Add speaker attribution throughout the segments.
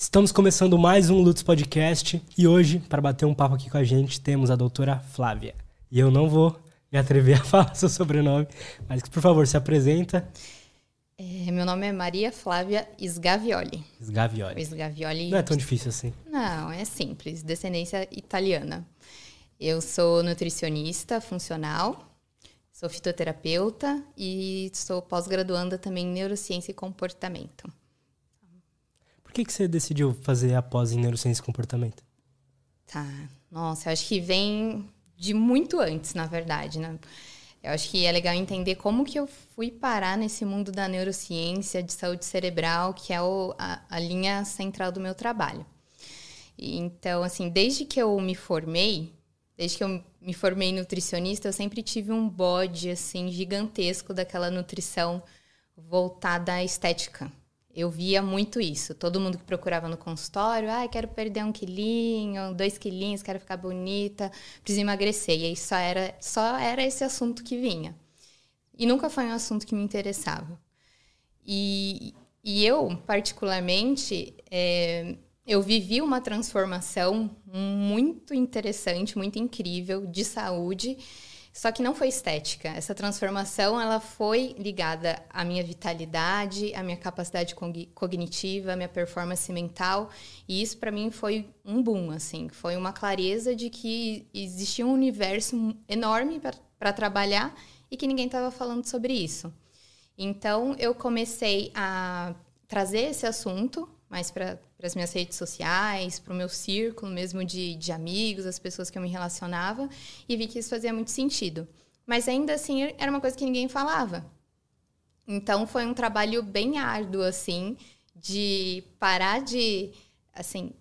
Speaker 1: Estamos começando mais um Lutz Podcast e hoje, para bater um papo aqui com a gente, temos a doutora Flávia. E eu não vou me atrever a falar seu sobrenome, mas por favor, se apresenta.
Speaker 2: É, meu nome é Maria Flávia Sgavioli.
Speaker 1: Sgavioli.
Speaker 2: Sgavioli.
Speaker 1: Não é tão difícil assim.
Speaker 2: Não, é simples, descendência italiana. Eu sou nutricionista funcional, sou fitoterapeuta e sou pós-graduanda também em neurociência e comportamento.
Speaker 1: Que, que você decidiu fazer a pós em neurociência e comportamento?
Speaker 2: Tá. Nossa, eu acho que vem de muito antes, na verdade, né? Eu acho que é legal entender como que eu fui parar nesse mundo da neurociência, de saúde cerebral, que é o, a, a linha central do meu trabalho. Então, assim, desde que eu me formei, desde que eu me formei nutricionista, eu sempre tive um bode, assim, gigantesco daquela nutrição voltada à estética. Eu via muito isso. Todo mundo que procurava no consultório, ah, quero perder um quilinho, dois quilinhos, quero ficar bonita, preciso emagrecer. E aí só era, só era esse assunto que vinha. E nunca foi um assunto que me interessava. E, e eu, particularmente, é, eu vivi uma transformação muito interessante, muito incrível de saúde só que não foi estética. Essa transformação ela foi ligada à minha vitalidade, à minha capacidade cognitiva, à minha performance mental, e isso para mim foi um boom, assim, foi uma clareza de que existia um universo enorme para trabalhar e que ninguém estava falando sobre isso. Então eu comecei a trazer esse assunto mais para as minhas redes sociais, para o meu círculo mesmo de, de amigos, as pessoas que eu me relacionava, e vi que isso fazia muito sentido. Mas ainda assim era uma coisa que ninguém falava. Então foi um trabalho bem árduo, assim, de parar de, assim,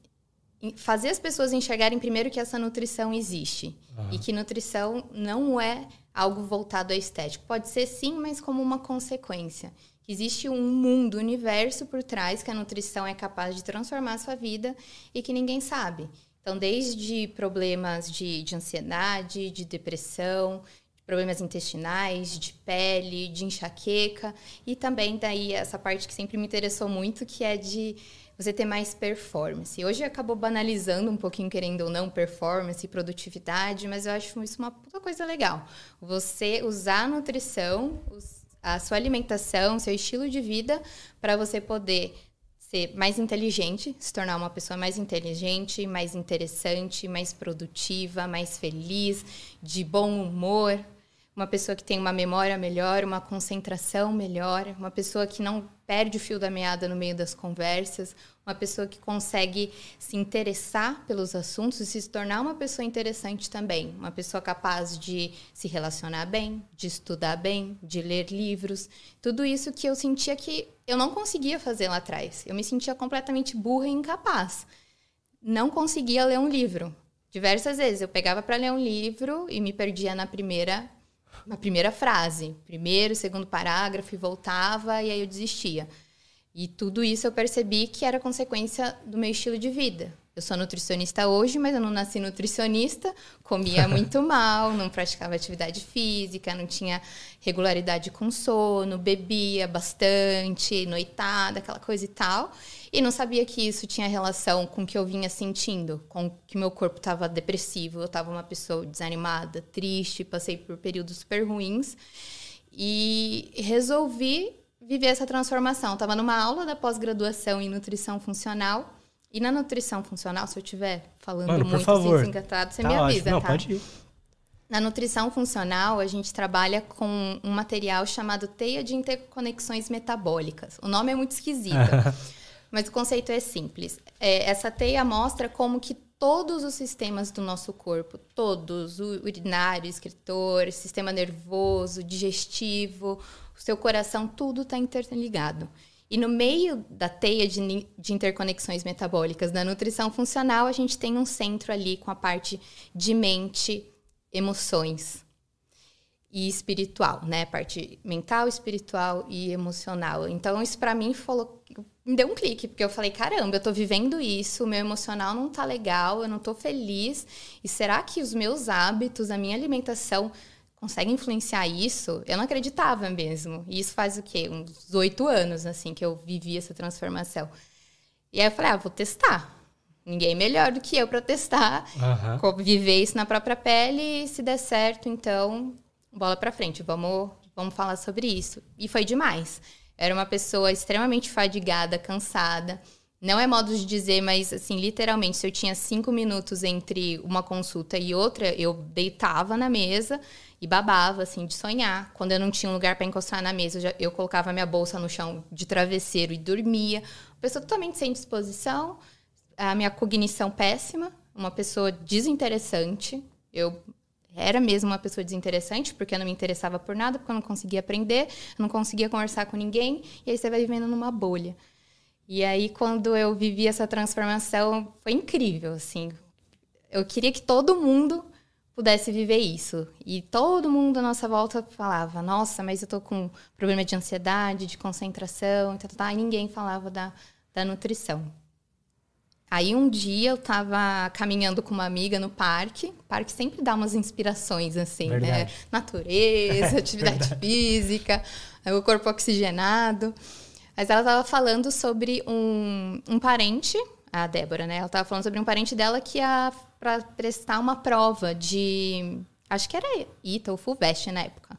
Speaker 2: fazer as pessoas enxergarem primeiro que essa nutrição existe. Uhum. E que nutrição não é algo voltado à estética. Pode ser sim, mas como uma consequência que existe um mundo, um universo por trás que a nutrição é capaz de transformar a sua vida e que ninguém sabe. Então, desde problemas de, de ansiedade, de depressão, problemas intestinais, de pele, de enxaqueca e também daí essa parte que sempre me interessou muito, que é de você ter mais performance. Hoje acabou banalizando um pouquinho, querendo ou não, performance e produtividade, mas eu acho isso uma puta coisa legal. Você usar a nutrição, a sua alimentação, seu estilo de vida, para você poder ser mais inteligente, se tornar uma pessoa mais inteligente, mais interessante, mais produtiva, mais feliz, de bom humor, uma pessoa que tem uma memória melhor, uma concentração melhor, uma pessoa que não perde o fio da meada no meio das conversas, uma pessoa que consegue se interessar pelos assuntos e se tornar uma pessoa interessante também, uma pessoa capaz de se relacionar bem, de estudar bem, de ler livros, tudo isso que eu sentia que eu não conseguia fazer lá atrás. Eu me sentia completamente burra e incapaz. Não conseguia ler um livro. Diversas vezes eu pegava para ler um livro e me perdia na primeira na primeira frase, primeiro, segundo parágrafo, e voltava, e aí eu desistia. E tudo isso eu percebi que era consequência do meu estilo de vida. Eu sou nutricionista hoje, mas eu não nasci nutricionista, comia muito mal, não praticava atividade física, não tinha regularidade com sono, bebia bastante, noitada, aquela coisa e tal. E não sabia que isso tinha relação com o que eu vinha sentindo, com que meu corpo estava depressivo, eu estava uma pessoa desanimada, triste, passei por períodos super ruins. E resolvi viver essa transformação. Estava numa aula da pós-graduação em nutrição funcional e na nutrição funcional, se eu estiver falando
Speaker 1: Mano,
Speaker 2: muito assim, desencantado, você
Speaker 1: tá
Speaker 2: me avisa.
Speaker 1: Não,
Speaker 2: tá?
Speaker 1: pode ir.
Speaker 2: Na nutrição funcional, a gente trabalha com um material chamado teia de interconexões metabólicas. O nome é muito esquisito, mas o conceito é simples. É, essa teia mostra como que todos os sistemas do nosso corpo, todos, o urinário, escritor, sistema nervoso, digestivo, o seu coração, tudo está interligado. E no meio da teia de, de, interconexões metabólicas da nutrição funcional, a gente tem um centro ali com a parte de mente, emoções e espiritual, né? Parte mental, espiritual e emocional. Então, isso para mim falou, me deu um clique, porque eu falei: caramba, eu tô vivendo isso, meu emocional não tá legal, eu não tô feliz. E será que os meus hábitos, a minha alimentação consegue influenciar isso, eu não acreditava mesmo. E isso faz o quê? Uns oito anos, assim, que eu vivi essa transformação. E aí eu falei, ah, vou testar. Ninguém melhor do que eu para testar, uhum. viver isso na própria pele e se der certo, então, bola para frente, vamos, vamos falar sobre isso. E foi demais. Era uma pessoa extremamente fadigada, cansada. Não é modo de dizer, mas assim, literalmente, se eu tinha cinco minutos entre uma consulta e outra, eu deitava na mesa e babava, assim, de sonhar. Quando eu não tinha um lugar para encostar na mesa, eu, já, eu colocava minha bolsa no chão de travesseiro e dormia. Uma pessoa totalmente sem disposição a minha cognição péssima, uma pessoa desinteressante. Eu era mesmo uma pessoa desinteressante, porque eu não me interessava por nada, porque eu não conseguia aprender, não conseguia conversar com ninguém, e aí você vai vivendo numa bolha. E aí, quando eu vivi essa transformação, foi incrível, assim. Eu queria que todo mundo pudesse viver isso. E todo mundo à nossa volta falava: Nossa, mas eu tô com problema de ansiedade, de concentração, e, tal, tal, e ninguém falava da, da nutrição. Aí um dia eu tava caminhando com uma amiga no parque. O parque sempre dá umas inspirações, assim, né? Verdade. né? Natureza, atividade física, o corpo oxigenado. Mas ela tava falando sobre um, um parente, a Débora, né? Ela tava falando sobre um parente dela que ia para prestar uma prova de. Acho que era ITA ou FUVEST na época.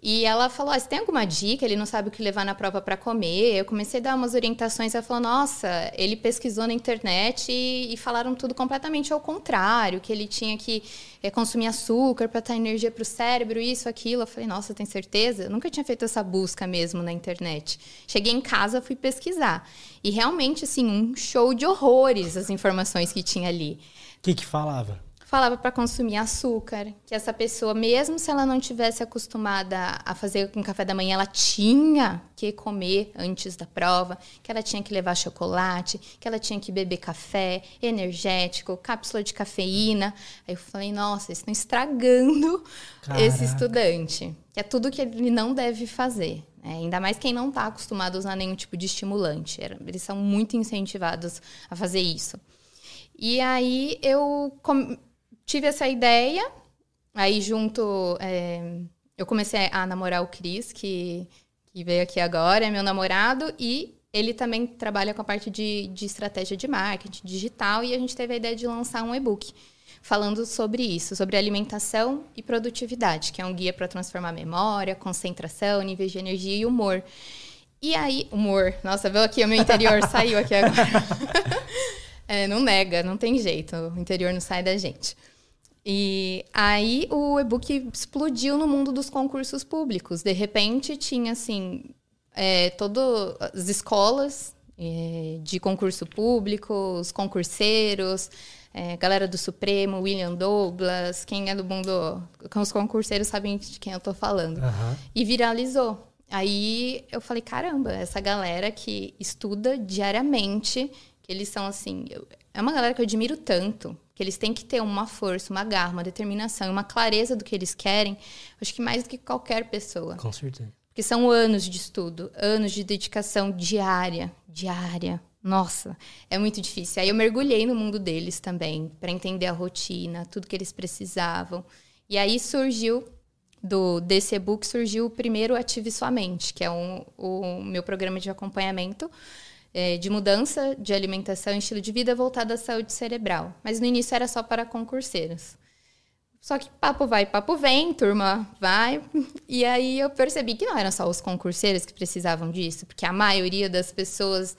Speaker 2: E ela falou: ah, você tem alguma dica? Ele não sabe o que levar na prova para comer. Eu comecei a dar umas orientações. Ela falou: nossa, ele pesquisou na internet e, e falaram tudo completamente ao contrário, que ele tinha que é, consumir açúcar para dar energia para o cérebro, isso, aquilo. Eu falei: nossa, tem certeza? Eu nunca tinha feito essa busca mesmo na internet. Cheguei em casa, fui pesquisar. E realmente, assim, um show de horrores as informações que tinha ali.
Speaker 1: O que, que falava?
Speaker 2: Falava para consumir açúcar, que essa pessoa, mesmo se ela não tivesse acostumada a fazer com café da manhã, ela tinha que comer antes da prova, que ela tinha que levar chocolate, que ela tinha que beber café, energético, cápsula de cafeína. Aí eu falei, nossa, eles estão estragando Caraca. esse estudante, que é tudo que ele não deve fazer. É, ainda mais quem não está acostumado a usar nenhum tipo de estimulante. Eles são muito incentivados a fazer isso. E aí eu tive essa ideia, aí junto. É, eu comecei a namorar o Cris, que, que veio aqui agora, é meu namorado, e ele também trabalha com a parte de, de estratégia de marketing digital, e a gente teve a ideia de lançar um e-book falando sobre isso, sobre alimentação e produtividade, que é um guia para transformar memória, concentração, níveis de energia e humor. E aí, humor, nossa, viu aqui o meu interior saiu aqui agora. é, não nega, não tem jeito, o interior não sai da gente. E aí o e-book explodiu no mundo dos concursos públicos. De repente tinha assim é, todas as escolas é, de concurso público, os concurseiros, é, galera do Supremo, William Douglas, quem é do mundo, os concurseiros sabem de quem eu estou falando. Uhum. E viralizou. Aí eu falei, caramba, essa galera que estuda diariamente, que eles são assim, é uma galera que eu admiro tanto, que eles têm que ter uma força, uma garra, uma determinação, uma clareza do que eles querem, acho que mais do que qualquer pessoa.
Speaker 1: Com certeza.
Speaker 2: Porque são anos de estudo, anos de dedicação diária, diária. Nossa, é muito difícil. Aí eu mergulhei no mundo deles também, para entender a rotina, tudo que eles precisavam. E aí surgiu do desse e-book surgiu o primeiro Ative Sua Mente, que é um, o meu programa de acompanhamento é, de mudança de alimentação e estilo de vida voltada à saúde cerebral. Mas no início era só para concurseiros. Só que papo vai, papo vem, turma vai. E aí eu percebi que não eram só os concurseiros que precisavam disso, porque a maioria das pessoas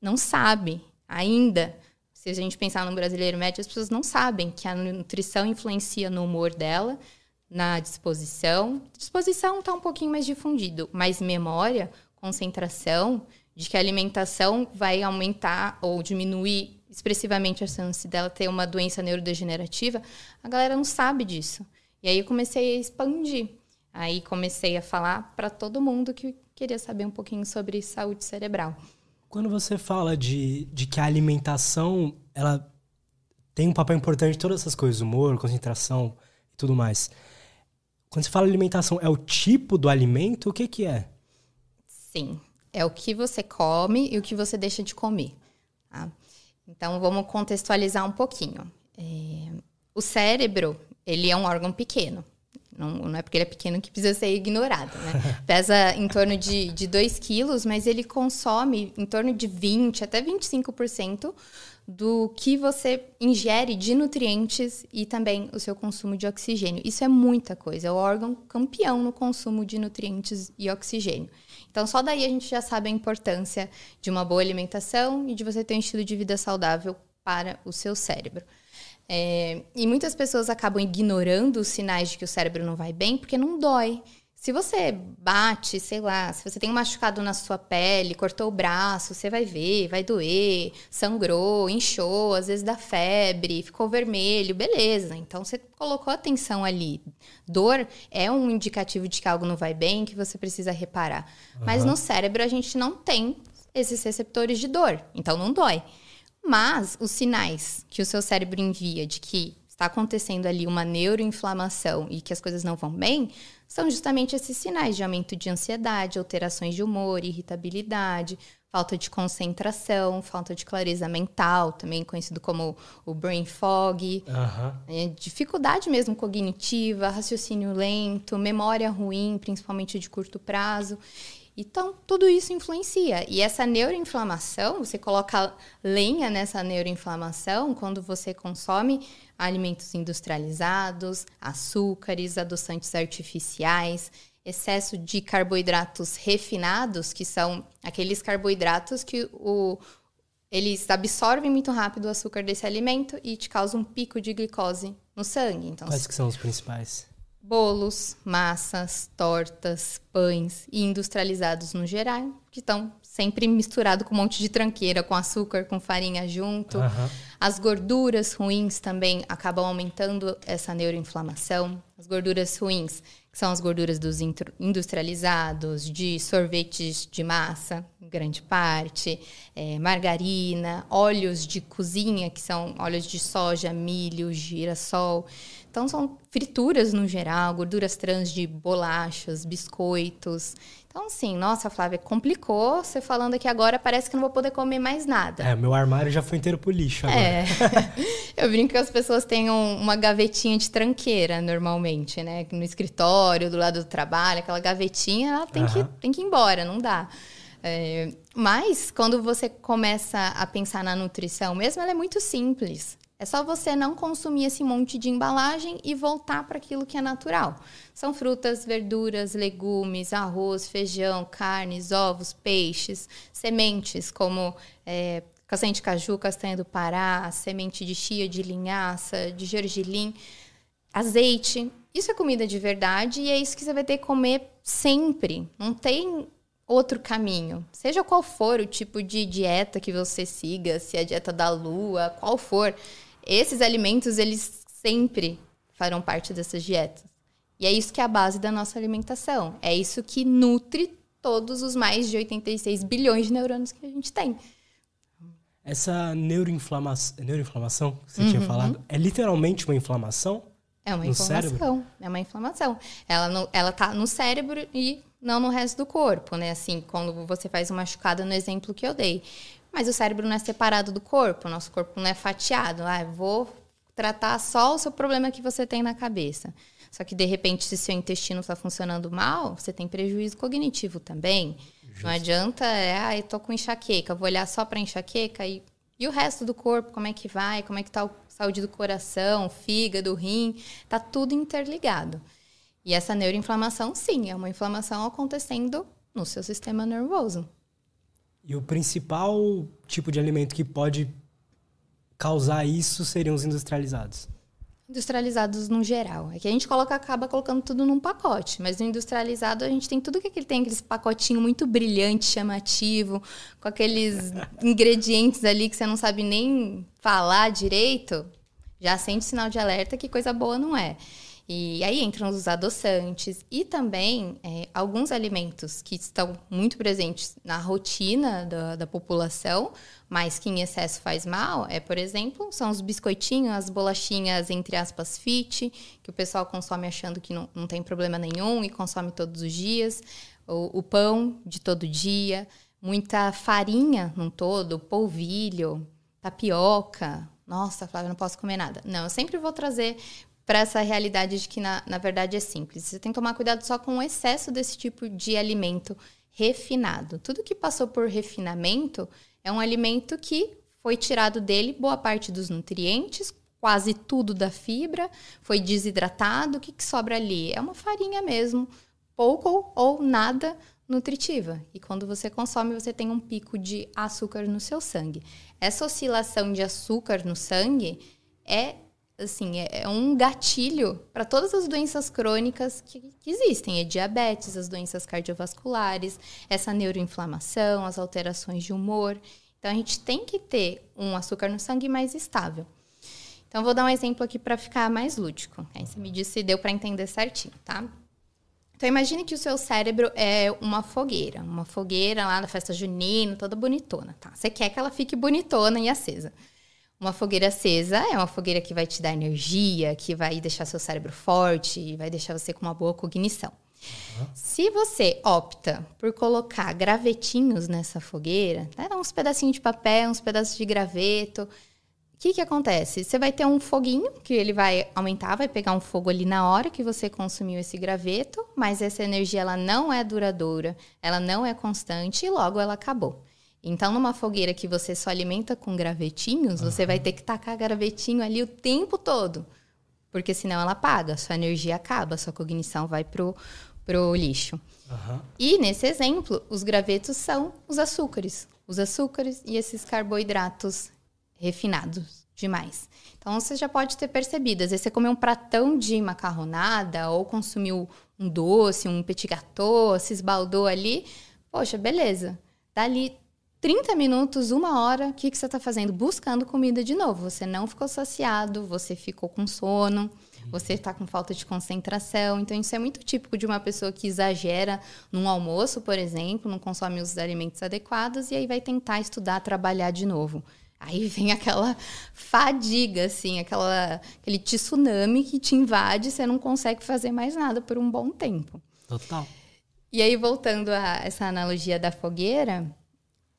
Speaker 2: não sabe ainda. Se a gente pensar no brasileiro médio, as pessoas não sabem que a nutrição influencia no humor dela, na disposição. Disposição está um pouquinho mais difundido, mas memória, concentração, de que a alimentação vai aumentar ou diminuir expressivamente a chance dela ter uma doença neurodegenerativa, a galera não sabe disso. E aí eu comecei a expandir. Aí comecei a falar para todo mundo que queria saber um pouquinho sobre saúde cerebral.
Speaker 1: Quando você fala de, de que a alimentação ela tem um papel importante em todas essas coisas, humor, concentração e tudo mais. Quando você fala alimentação, é o tipo do alimento? O que, que é?
Speaker 2: Sim. É o que você come e o que você deixa de comer. Tá? Então, vamos contextualizar um pouquinho. É, o cérebro, ele é um órgão pequeno. Não, não é porque ele é pequeno que precisa ser ignorado, né? Pesa em torno de, de 2 quilos, mas ele consome em torno de 20 até 25% do que você ingere de nutrientes e também o seu consumo de oxigênio. Isso é muita coisa, é o órgão campeão no consumo de nutrientes e oxigênio. Então, só daí a gente já sabe a importância de uma boa alimentação e de você ter um estilo de vida saudável para o seu cérebro. É, e muitas pessoas acabam ignorando os sinais de que o cérebro não vai bem porque não dói. Se você bate, sei lá, se você tem um machucado na sua pele, cortou o braço, você vai ver, vai doer, sangrou, inchou, às vezes dá febre, ficou vermelho, beleza. Então você colocou atenção ali. Dor é um indicativo de que algo não vai bem, que você precisa reparar. Uhum. Mas no cérebro a gente não tem esses receptores de dor, então não dói. Mas os sinais que o seu cérebro envia de que está acontecendo ali uma neuroinflamação e que as coisas não vão bem, são justamente esses sinais de aumento de ansiedade, alterações de humor, irritabilidade, falta de concentração, falta de clareza mental, também conhecido como o brain fog, uhum. é, dificuldade mesmo cognitiva, raciocínio lento, memória ruim, principalmente de curto prazo. Então, tudo isso influencia. E essa neuroinflamação, você coloca lenha nessa neuroinflamação quando você consome alimentos industrializados, açúcares, adoçantes artificiais, excesso de carboidratos refinados, que são aqueles carboidratos que o, eles absorvem muito rápido o açúcar desse alimento e te causam um pico de glicose no sangue.
Speaker 1: Então, Quais que são os principais?
Speaker 2: bolos, massas, tortas, pães e industrializados no geral, que estão sempre misturados com um monte de tranqueira, com açúcar, com farinha junto. Uhum. As gorduras ruins também acabam aumentando essa neuroinflamação. As gorduras ruins, que são as gorduras dos industrializados, de sorvetes de massa, em grande parte, é, margarina, óleos de cozinha, que são óleos de soja, milho, girassol. Então, são frituras no geral, gorduras trans de bolachas, biscoitos. Então, assim, nossa, Flávia, complicou você falando aqui agora, parece que não vou poder comer mais nada.
Speaker 1: É, meu armário já foi inteiro pro lixo agora. É.
Speaker 2: Eu brinco que as pessoas têm uma gavetinha de tranqueira, normalmente, né? No escritório, do lado do trabalho, aquela gavetinha, ela tem, uhum. que, tem que ir embora, não dá. É, mas, quando você começa a pensar na nutrição mesmo, ela é muito simples. É só você não consumir esse monte de embalagem e voltar para aquilo que é natural. São frutas, verduras, legumes, arroz, feijão, carnes, ovos, peixes, sementes como é, castanha de caju, castanha do Pará, semente de chia, de linhaça, de gergelim, azeite. Isso é comida de verdade e é isso que você vai ter que comer sempre. Não tem outro caminho. Seja qual for o tipo de dieta que você siga, se é a dieta da lua, qual for esses alimentos, eles sempre farão parte dessas dietas. E é isso que é a base da nossa alimentação. É isso que nutre todos os mais de 86 bilhões de neurônios que a gente tem.
Speaker 1: Essa neuroinflamação, neuroinflamação que você uhum. tinha falado, é literalmente uma inflamação?
Speaker 2: É uma inflamação. Cérebro? É uma inflamação. Ela, no, ela tá no cérebro e não no resto do corpo, né? Assim, quando você faz uma machucada no exemplo que eu dei. Mas o cérebro não é separado do corpo, nosso corpo não é fatiado. Ah, vou tratar só o seu problema que você tem na cabeça. Só que, de repente, se seu intestino está funcionando mal, você tem prejuízo cognitivo também. Justo. Não adianta, é, ah, eu tô com enxaqueca, vou olhar só para enxaqueca e, e o resto do corpo, como é que vai, como é que tá a saúde do coração, fígado, rim, tá tudo interligado. E essa neuroinflamação, sim, é uma inflamação acontecendo no seu sistema nervoso.
Speaker 1: E o principal tipo de alimento que pode causar isso seriam os industrializados.
Speaker 2: Industrializados no geral. É que a gente coloca, acaba colocando tudo num pacote, mas no industrializado a gente tem tudo que ele tem, aqueles pacotinho muito brilhante, chamativo, com aqueles ingredientes ali que você não sabe nem falar direito, já acende sinal de alerta que coisa boa não é. E aí entram os adoçantes e também é, alguns alimentos que estão muito presentes na rotina da, da, população, mas que em excesso faz mal, é, por exemplo, são os biscoitinhos, as bolachinhas, entre aspas, fit, que o pessoal consome achando que não, não tem problema nenhum e consome todos os dias, o, o pão de todo dia, muita farinha num todo, polvilho, tapioca. Nossa, Flávia, não posso comer nada. Não, eu sempre vou trazer para essa realidade de que, na, na verdade, é simples. Você tem que tomar cuidado só com o excesso desse tipo de alimento refinado. Tudo que passou por refinamento é um alimento que foi tirado dele boa parte dos nutrientes, quase tudo da fibra, foi desidratado. O que, que sobra ali? É uma farinha mesmo, pouco ou nada nutritiva. E quando você consome, você tem um pico de açúcar no seu sangue. Essa oscilação de açúcar no sangue é assim, é, é um gatilho para todas as doenças crônicas que, que, existem. É diabetes, as doenças cardiovasculares, essa neuroinflamação, as alterações de humor. Então, a gente tem que ter um açúcar no sangue mais estável. Então, vou dar um exemplo aqui para ficar mais lúdico. Aí você me diz se deu para entender certinho, tá? Então, imagine que o seu cérebro é uma fogueira. Uma fogueira lá na festa junina, toda bonitona, tá? Você quer que ela fique bonitona e acesa. Uma fogueira acesa é uma fogueira que vai te dar energia, que vai deixar seu cérebro forte, vai deixar você com uma boa cognição. Uhum. Se você opta por colocar gravetinhos nessa fogueira, né, uns pedacinhos de papel, uns pedaços de graveto, o que, que acontece? Você vai ter um foguinho que ele vai aumentar, vai pegar um fogo ali na hora que você consumiu esse graveto, mas essa energia ela não é duradoura, ela não é constante e logo ela acabou. Então, numa fogueira que você só alimenta com gravetinhos, uhum. você vai ter que tacar gravetinho ali o tempo todo. Porque senão ela apaga, sua energia acaba, sua cognição vai pro, pro lixo. Uhum. E nesse exemplo, os gravetos são os açúcares. Os açúcares e esses carboidratos refinados demais. Então você já pode ter percebido, às vezes você comeu um pratão de macarronada ou consumiu um doce, um petit gâteau, se esbaldou ali, poxa, beleza. Dali 30 minutos, uma hora, o que, que você está fazendo? Buscando comida de novo. Você não ficou saciado, você ficou com sono, você está com falta de concentração. Então, isso é muito típico de uma pessoa que exagera num almoço, por exemplo, não consome os alimentos adequados e aí vai tentar estudar, trabalhar de novo. Aí vem aquela fadiga, assim, aquela, aquele tsunami que te invade, você não consegue fazer mais nada por um bom tempo.
Speaker 1: Total.
Speaker 2: E aí, voltando a essa analogia da fogueira,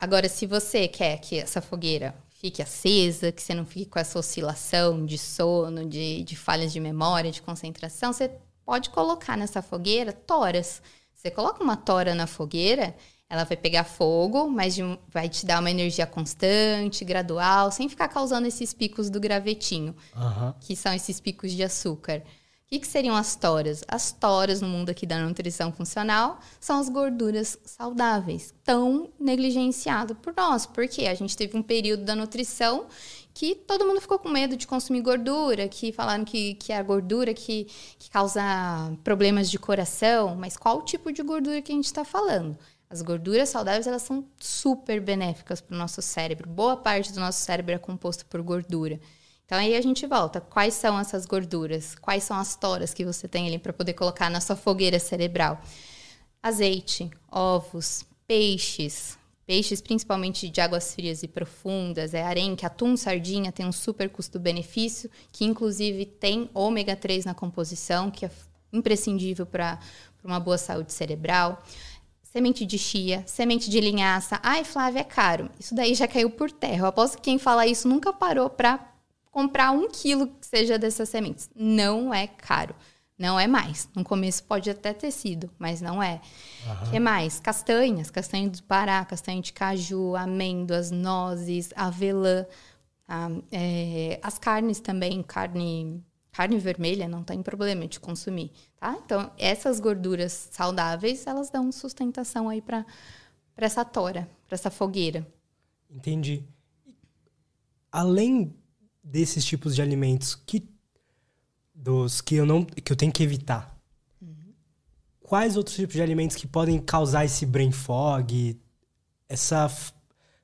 Speaker 2: Agora, se você quer que essa fogueira fique acesa, que você não fique com essa oscilação de sono, de, de falhas de memória, de concentração, você pode colocar nessa fogueira toras. Você coloca uma tora na fogueira, ela vai pegar fogo, mas de, vai te dar uma energia constante, gradual, sem ficar causando esses picos do gravetinho, uhum. que são esses picos de açúcar que, que seriam as toras? As toras no mundo aqui da nutrição funcional são as gorduras saudáveis, tão negligenciado por nós, porque a gente teve um período da nutrição que todo mundo ficou com medo de consumir gordura, que falaram que, que é a gordura que, que causa problemas de coração, mas qual tipo de gordura que a gente está falando? As gorduras saudáveis elas são super benéficas para o nosso cérebro. Boa parte do nosso cérebro é composto por gordura. Então aí a gente volta. Quais são essas gorduras? Quais são as toras que você tem ali para poder colocar na sua fogueira cerebral? Azeite, ovos, peixes, peixes principalmente de águas frias e profundas, é arenque, atum, sardinha, tem um super custo-benefício, que inclusive tem ômega 3 na composição, que é imprescindível para uma boa saúde cerebral. Semente de chia, semente de linhaça. Ai, Flávia, é caro. Isso daí já caiu por terra. Eu aposto que quem fala isso nunca parou para comprar um quilo que seja dessas sementes. Não é caro. Não é mais. No começo pode até ter sido, mas não é. O que mais? Castanhas, castanha do Pará, castanha de caju, amêndoas, nozes, avelã. Tá? É, as carnes também, carne, carne vermelha não tem problema de consumir, tá? Então, essas gorduras saudáveis, elas dão sustentação aí para essa tora, para essa fogueira.
Speaker 1: Entendi. Além desses tipos de alimentos que dos que eu não que eu tenho que evitar. Uhum. Quais outros tipos de alimentos que podem causar esse brain fog, essa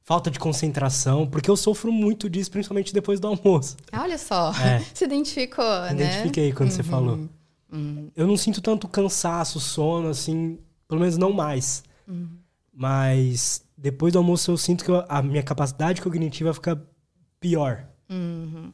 Speaker 1: falta de concentração, porque eu sofro muito disso, principalmente depois do almoço.
Speaker 2: Olha só, é. se identificou,
Speaker 1: né? Identifiquei quando uhum. você falou. Uhum. Eu não sinto tanto cansaço, sono, assim, pelo menos não mais. Uhum. Mas depois do almoço eu sinto que a minha capacidade cognitiva fica pior.
Speaker 2: Uhum.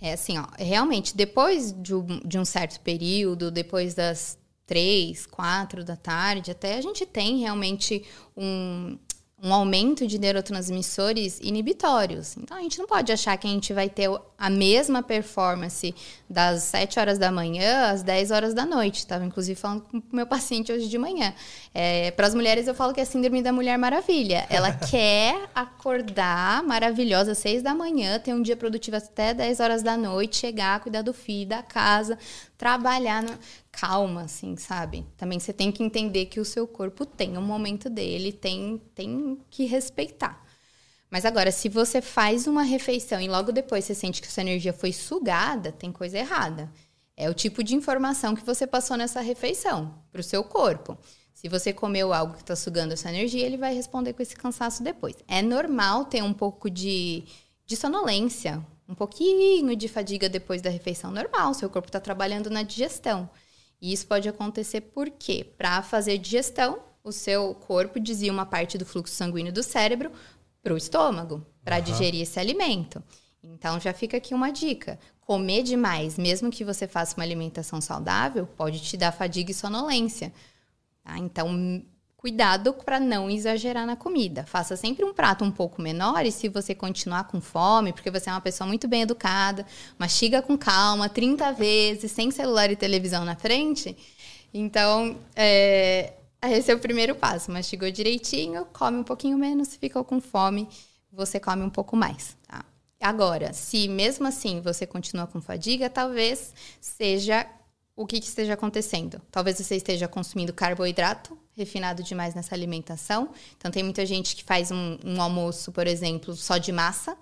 Speaker 2: É assim, ó, realmente, depois de um, de um certo período, depois das três, quatro da tarde, até a gente tem realmente um, um aumento de neurotransmissores inibitórios. Então a gente não pode achar que a gente vai ter a mesma performance das 7 horas da manhã às 10 horas da noite. Estava inclusive falando com o meu paciente hoje de manhã. É, Para as mulheres eu falo que é a síndrome da Mulher Maravilha. Ela quer acordar maravilhosa às 6 da manhã, ter um dia produtivo até 10 horas da noite, chegar, cuidar do filho, da casa, trabalhar. No calma, assim, sabe? Também você tem que entender que o seu corpo tem um momento dele, tem, tem que respeitar. Mas agora, se você faz uma refeição e logo depois você sente que sua energia foi sugada, tem coisa errada. É o tipo de informação que você passou nessa refeição para o seu corpo. Se você comeu algo que está sugando essa energia, ele vai responder com esse cansaço depois. É normal ter um pouco de, de sonolência, um pouquinho de fadiga depois da refeição. Normal, seu corpo está trabalhando na digestão. E isso pode acontecer porque, para fazer digestão, o seu corpo desvia uma parte do fluxo sanguíneo do cérebro para o estômago, para uhum. digerir esse alimento. Então, já fica aqui uma dica: comer demais, mesmo que você faça uma alimentação saudável, pode te dar fadiga e sonolência. Tá? Então, cuidado para não exagerar na comida. Faça sempre um prato um pouco menor e se você continuar com fome, porque você é uma pessoa muito bem educada, mastiga com calma 30 vezes, sem celular e televisão na frente. Então, é, esse é o primeiro passo. Mastigou direitinho, come um pouquinho menos, se ficou com fome, você come um pouco mais. Tá? Agora, se mesmo assim você continua com fadiga, talvez seja o que, que, esteja acontecendo. Talvez você esteja consumindo carboidrato refinado demais nessa alimentação. Então, tem muita gente que faz um, um almoço, por exemplo, só de massa.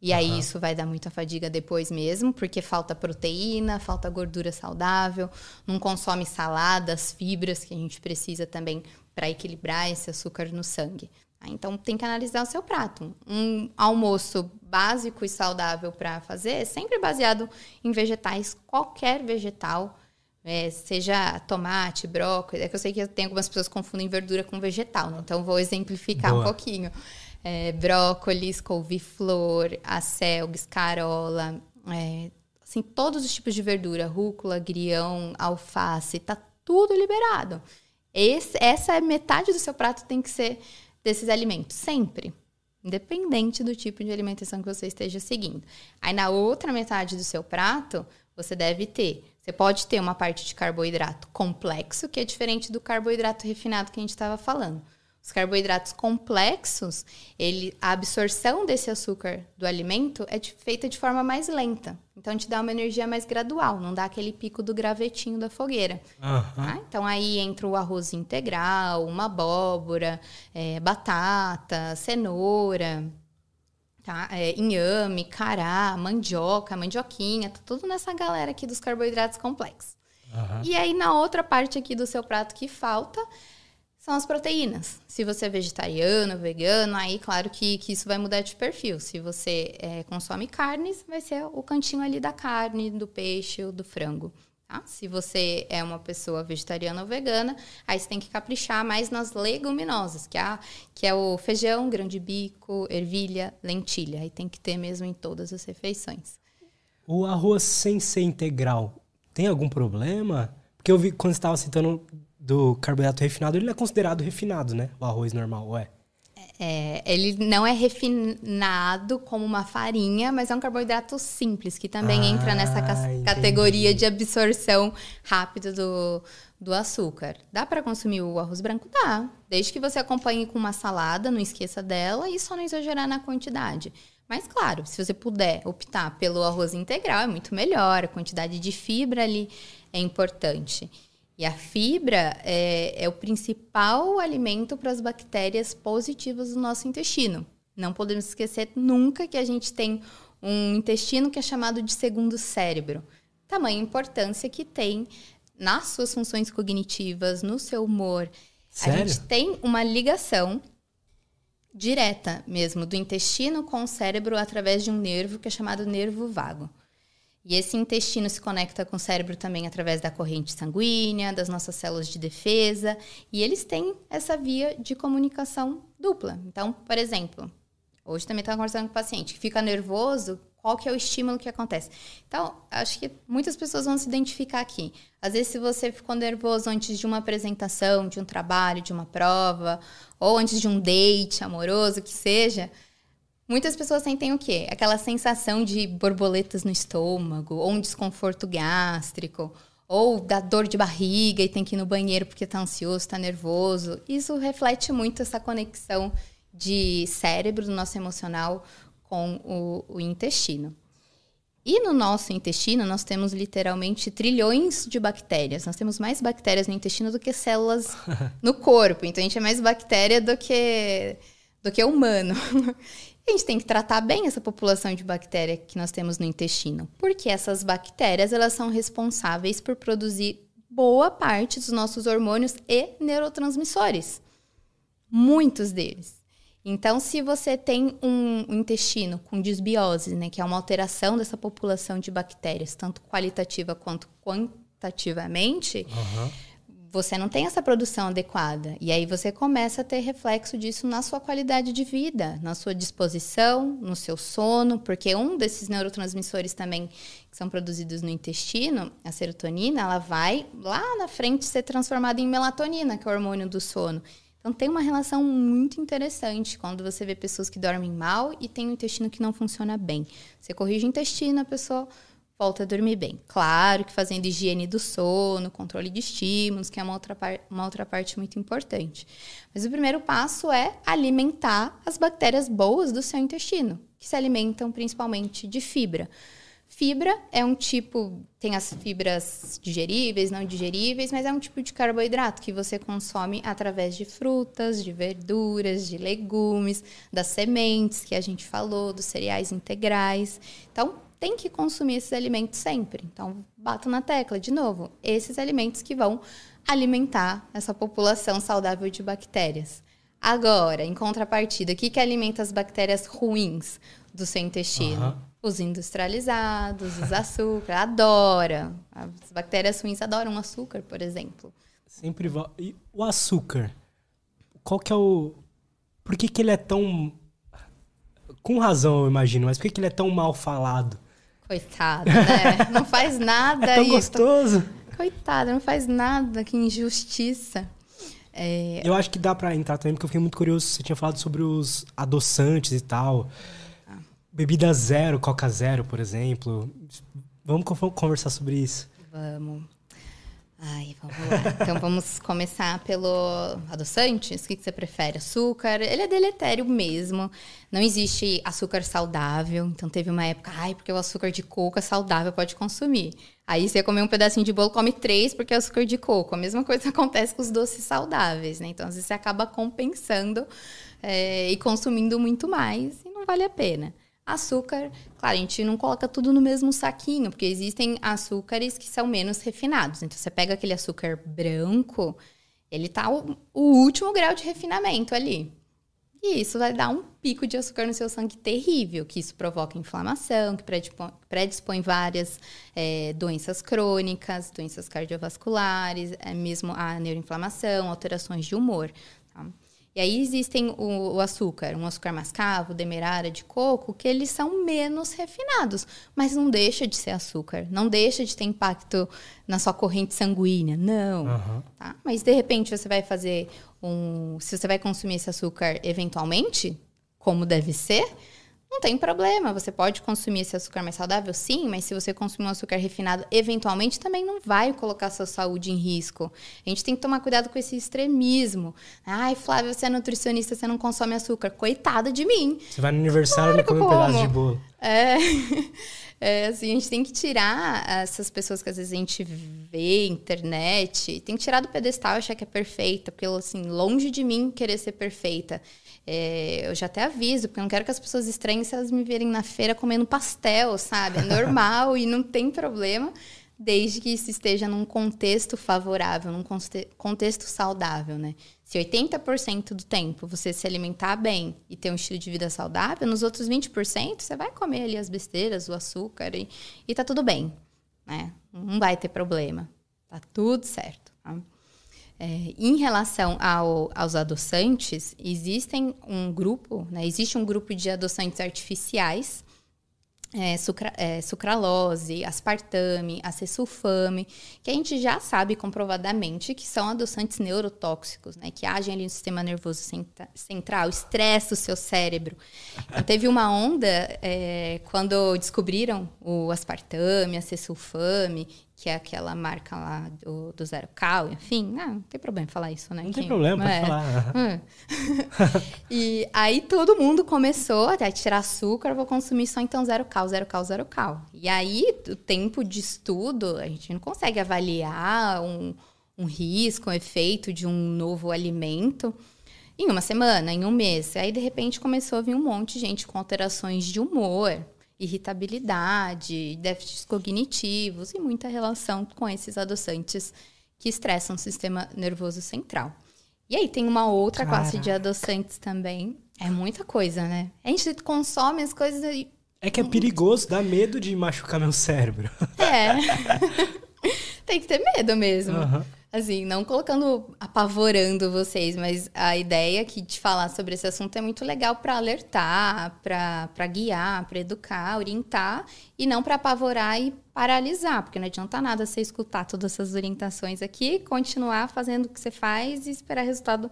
Speaker 2: E aí, uhum. isso vai dar muita fadiga depois mesmo, porque falta proteína, falta gordura saudável, não consome saladas, fibras que a gente precisa também para equilibrar esse açúcar no sangue. Tá? Então, tem que analisar o seu prato. Um almoço básico e saudável para fazer é sempre baseado em vegetais, qualquer vegetal é, seja tomate, brócolis. É que eu sei que tem algumas pessoas que confundem verdura com vegetal, né? então vou exemplificar Boa. um pouquinho. É, brócolis, couve-flor, acelga, escarola, é, assim, todos os tipos de verdura, rúcula, grião, alface, tá tudo liberado. Esse, essa é metade do seu prato tem que ser desses alimentos, sempre. Independente do tipo de alimentação que você esteja seguindo. Aí na outra metade do seu prato, você deve ter você pode ter uma parte de carboidrato complexo, que é diferente do carboidrato refinado que a gente estava falando. Os carboidratos complexos, ele, a absorção desse açúcar do alimento é de, feita de forma mais lenta. Então, te dá uma energia mais gradual, não dá aquele pico do gravetinho da fogueira. Uhum. Tá? Então, aí entra o arroz integral, uma abóbora, é, batata, cenoura, tá? É, inhame, cará, mandioca, mandioquinha, tá tudo nessa galera aqui dos carboidratos complexos. Uhum. E aí, na outra parte aqui do seu prato que falta, são as proteínas. Se você é vegetariano, vegano, aí claro que, que isso vai mudar de perfil. Se você é, consome carnes, vai ser o cantinho ali da carne, do peixe ou do frango. Tá? Se você é uma pessoa vegetariana ou vegana, aí você tem que caprichar mais nas leguminosas, que é, que é o feijão, grão de bico, ervilha, lentilha. Aí tem que ter mesmo em todas as refeições.
Speaker 1: O arroz sem ser integral, tem algum problema? Porque eu vi quando você estava citando do carboidrato refinado, ele não é considerado refinado, né? O arroz normal, ué.
Speaker 2: É, ele não é refinado como uma farinha, mas é um carboidrato simples, que também ah, entra nessa categoria de absorção rápida do, do açúcar. Dá para consumir o arroz branco? Dá. Desde que você acompanhe com uma salada, não esqueça dela e só não exagerar na quantidade. Mas, claro, se você puder optar pelo arroz integral, é muito melhor. A quantidade de fibra ali é importante. E a fibra é, é o principal alimento para as bactérias positivas do nosso intestino. Não podemos esquecer nunca que a gente tem um intestino que é chamado de segundo cérebro. Tamanha importância que tem nas suas funções cognitivas, no seu humor. Sério? A gente tem uma ligação direta mesmo do intestino com o cérebro através de um nervo que é chamado nervo vago. E esse intestino se conecta com o cérebro também através da corrente sanguínea, das nossas células de defesa, e eles têm essa via de comunicação dupla. Então, por exemplo, hoje também estava conversando com o paciente que fica nervoso qual que é o estímulo que acontece. Então, acho que muitas pessoas vão se identificar aqui. Às vezes, se você ficou nervoso antes de uma apresentação, de um trabalho, de uma prova, ou antes de um date amoroso, que seja, muitas pessoas sentem o quê? Aquela sensação de borboletas no estômago, ou um desconforto gástrico, ou da dor de barriga e tem que ir no banheiro porque está ansioso, está nervoso. Isso reflete muito essa conexão de cérebro do nosso emocional com o, o intestino. E no nosso intestino, nós temos literalmente trilhões de bactérias. Nós temos mais bactérias no intestino do que células no corpo. Então, a gente é mais bactéria do que, do que humano. A gente tem que tratar bem essa população de bactéria que nós temos no intestino. Porque essas bactérias, elas são responsáveis por produzir boa parte dos nossos hormônios e neurotransmissores. Muitos deles. Então, se você tem um intestino com desbiose, né, que é uma alteração dessa população de bactérias, tanto qualitativa quanto quantitativamente, uhum. Você não tem essa produção adequada. E aí você começa a ter reflexo disso na sua qualidade de vida, na sua disposição, no seu sono, porque um desses neurotransmissores também que são produzidos no intestino, a serotonina, ela vai lá na frente ser transformada em melatonina, que é o hormônio do sono. Então tem uma relação muito interessante quando você vê pessoas que dormem mal e tem um intestino que não funciona bem. Você corrige o intestino, a pessoa volta a dormir bem. Claro que fazendo higiene do sono, controle de estímulos, que é uma outra, uma outra parte muito importante. Mas o primeiro passo é alimentar as bactérias boas do seu intestino, que se alimentam principalmente de fibra. Fibra é um tipo, tem as fibras digeríveis, não digeríveis, mas é um tipo de carboidrato que você consome através de frutas, de verduras, de legumes, das sementes que a gente falou, dos cereais integrais. Então, tem que consumir esses alimentos sempre. Então, bato na tecla de novo, esses alimentos que vão alimentar essa população saudável de bactérias. Agora, em contrapartida, o que, que alimenta as bactérias ruins do seu intestino? Uhum os industrializados, os açúcar, adora. As bactérias ruins adoram açúcar, por exemplo.
Speaker 1: Sempre E o açúcar? Qual que é o. Por que, que ele é tão. Com razão, eu imagino, mas por que, que ele é tão mal falado?
Speaker 2: Coitado, né? Não faz nada.
Speaker 1: é tão gostoso.
Speaker 2: Coitado, não faz nada, que injustiça.
Speaker 1: É... Eu acho que dá pra entrar também, porque eu fiquei muito curioso. Você tinha falado sobre os adoçantes e tal. Bebida zero, Coca Zero, por exemplo. Vamos conversar sobre isso.
Speaker 2: Vamos. Ai, vamos lá. Então vamos começar pelo adoçantes. O que você prefere? Açúcar? Ele é deletério mesmo. Não existe açúcar saudável. Então teve uma época, ai, porque o açúcar de coco é saudável, pode consumir. Aí você comer um pedacinho de bolo, come três porque é açúcar de coco. A mesma coisa acontece com os doces saudáveis, né? Então às vezes você acaba compensando é, e consumindo muito mais e não vale a pena. Açúcar, claro, a gente não coloca tudo no mesmo saquinho, porque existem açúcares que são menos refinados. Então, você pega aquele açúcar branco, ele tá o, o último grau de refinamento ali. E isso vai dar um pico de açúcar no seu sangue terrível, que isso provoca inflamação, que predispõe, predispõe várias é, doenças crônicas, doenças cardiovasculares, é, mesmo a neuroinflamação, alterações de humor. E aí existem o, o, açúcar, um açúcar mascavo, demerara de coco, que eles são menos refinados, mas não deixa de ser açúcar, não deixa de ter impacto na sua corrente sanguínea, não. Uhum. Tá? Mas de repente você vai fazer um, se você vai consumir esse açúcar eventualmente, como deve ser, não tem problema, você pode consumir esse açúcar mais saudável, sim, mas se você consumir um açúcar refinado, eventualmente também não vai colocar sua saúde em risco. A gente tem que tomar cuidado com esse extremismo. Ai, Flávia, você é nutricionista, você não consome açúcar. Coitada de mim.
Speaker 1: Você vai no aniversário e come um pedaço de bolo.
Speaker 2: É. É, assim, a gente tem que tirar essas pessoas que às vezes a gente vê, internet, tem que tirar do pedestal e achar que é perfeita, porque, assim, longe de mim querer ser perfeita. É, eu já até aviso, porque eu não quero que as pessoas estranhem se elas me verem na feira comendo pastel, sabe? É normal e não tem problema, desde que isso esteja num contexto favorável, num contexto saudável, né? Se 80% do tempo você se alimentar bem e ter um estilo de vida saudável, nos outros 20% você vai comer ali as besteiras, o açúcar e, e tá tudo bem, né? Não vai ter problema. Tá tudo certo. É, em relação ao, aos adoçantes, existem um grupo, né, existe um grupo de adoçantes artificiais é, sucra, é, sucralose, aspartame, acesulfame, que a gente já sabe comprovadamente que são adoçantes neurotóxicos, né? Que agem ali no sistema nervoso central, estressa o seu cérebro. Então, teve uma onda é, quando descobriram o aspartame, acesulfame, que é aquela marca lá do, do Zero Cal, enfim, ah, não tem problema falar isso, né?
Speaker 1: Não tem problema, pode é. falar.
Speaker 2: Hum. e aí todo mundo começou a tirar açúcar, vou consumir só então Zero Cal, Zero Cal, Zero Cal. E aí, o tempo de estudo, a gente não consegue avaliar um, um risco, um efeito de um novo alimento em uma semana, em um mês. Aí, de repente, começou a vir um monte de gente com alterações de humor, irritabilidade, déficits cognitivos e muita relação com esses adoçantes que estressam o sistema nervoso central. E aí tem uma outra Caraca. classe de adoçantes também. É muita coisa, né? A gente consome as coisas e...
Speaker 1: É que é perigoso, dá medo de machucar meu cérebro.
Speaker 2: É. tem que ter medo mesmo. Uhum. Assim, não colocando, apavorando vocês, mas a ideia aqui de falar sobre esse assunto é muito legal para alertar, para guiar, para educar, orientar, e não para apavorar e paralisar, porque não adianta nada você escutar todas essas orientações aqui, continuar fazendo o que você faz e esperar resultado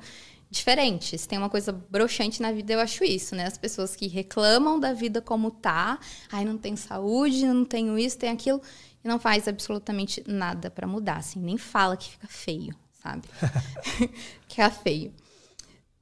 Speaker 2: diferente. Se tem uma coisa broxante na vida, eu acho isso, né? As pessoas que reclamam da vida como tá, ai, não tenho saúde, não tenho isso, tem aquilo e não faz absolutamente nada para mudar, assim, nem fala que fica feio, sabe? que é feio.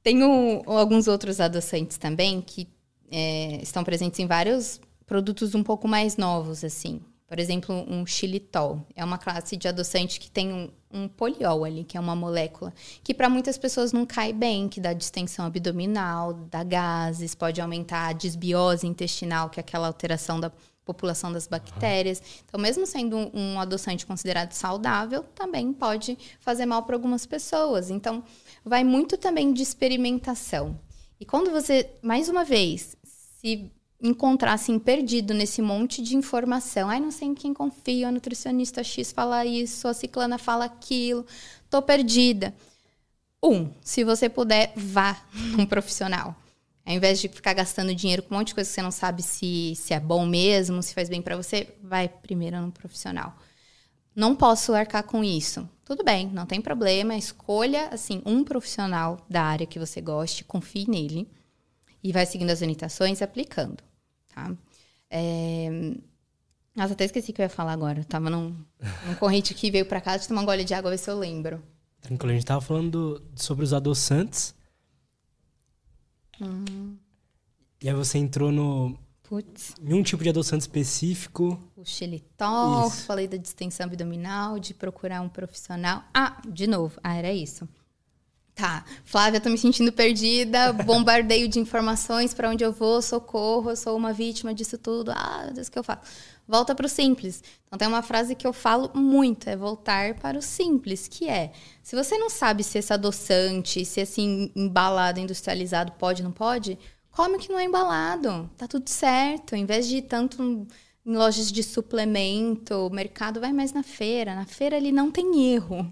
Speaker 2: Tenho alguns outros adoçantes também que é, estão presentes em vários produtos um pouco mais novos, assim. Por exemplo, um xilitol. É uma classe de adoçante que tem um, um poliol ali, que é uma molécula que para muitas pessoas não cai bem, que dá distensão abdominal, dá gases, pode aumentar a desbiose intestinal, que é aquela alteração da população das bactérias. Então, mesmo sendo um, um adoçante considerado saudável, também pode fazer mal para algumas pessoas. Então, vai muito também de experimentação. E quando você, mais uma vez, se encontrar assim perdido nesse monte de informação, ai, não sei em quem confio, a nutricionista X fala isso, a ciclana fala aquilo, tô perdida. Um, se você puder, vá num profissional. Ao invés de ficar gastando dinheiro com um monte de coisa que você não sabe se, se é bom mesmo, se faz bem para você, vai primeiro no profissional. Não posso arcar com isso. Tudo bem, não tem problema. Escolha assim um profissional da área que você goste, confie nele e vai seguindo as orientações aplicando. Tá? É... Nossa, até esqueci o que eu ia falar agora. Eu tava num, num corrente que veio para casa tomar um gole de água, ver se eu lembro.
Speaker 1: Tranquilo, a gente tava falando sobre os adoçantes E aí você entrou no. Putz. Em um tipo de adoçante específico.
Speaker 2: O xilitol, isso. falei da distensão abdominal, de procurar um profissional. Ah, de novo. Ah, era isso. Tá, Flávia, tô me sentindo perdida, bombardeio de informações para onde eu vou, socorro, eu sou uma vítima disso tudo. Ah, Deus, o que eu faço? Volta para o simples. Então tem uma frase que eu falo muito, é voltar para o simples, que é: se você não sabe se esse adoçante, se esse embalado, industrializado pode, não pode, come o que não é embalado. Tá tudo certo. Em vez de ir tanto em lojas de suplemento, o mercado vai mais na feira. Na feira ele não tem erro.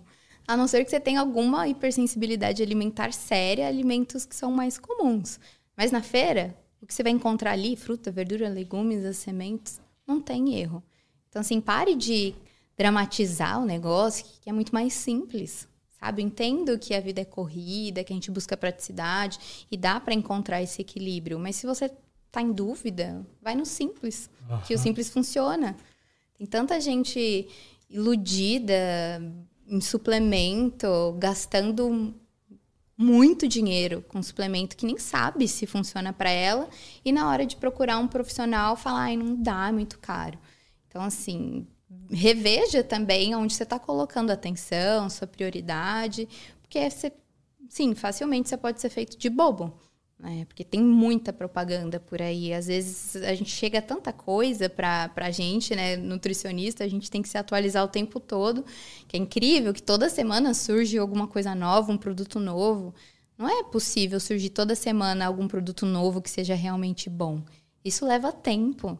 Speaker 2: A não ser que você tenha alguma hipersensibilidade alimentar séria, alimentos que são mais comuns. Mas na feira, o que você vai encontrar ali, fruta, verdura, legumes, as sementes, não tem erro. Então, assim, pare de dramatizar o negócio, que é muito mais simples, sabe? entendo que a vida é corrida, que a gente busca praticidade e dá para encontrar esse equilíbrio. Mas se você está em dúvida, vai no simples, uhum. que o simples funciona. Tem tanta gente iludida, em suplemento, gastando muito dinheiro com suplemento que nem sabe se funciona para ela e na hora de procurar um profissional falar, ai, não dá, é muito caro. Então, assim, reveja também onde você está colocando atenção, sua prioridade, porque você, sim, facilmente você pode ser feito de bobo. É, porque tem muita propaganda por aí. Às vezes a gente chega a tanta coisa para a gente, né, nutricionista, a gente tem que se atualizar o tempo todo, que é incrível que toda semana surge alguma coisa nova, um produto novo. Não é possível surgir toda semana algum produto novo que seja realmente bom. Isso leva tempo.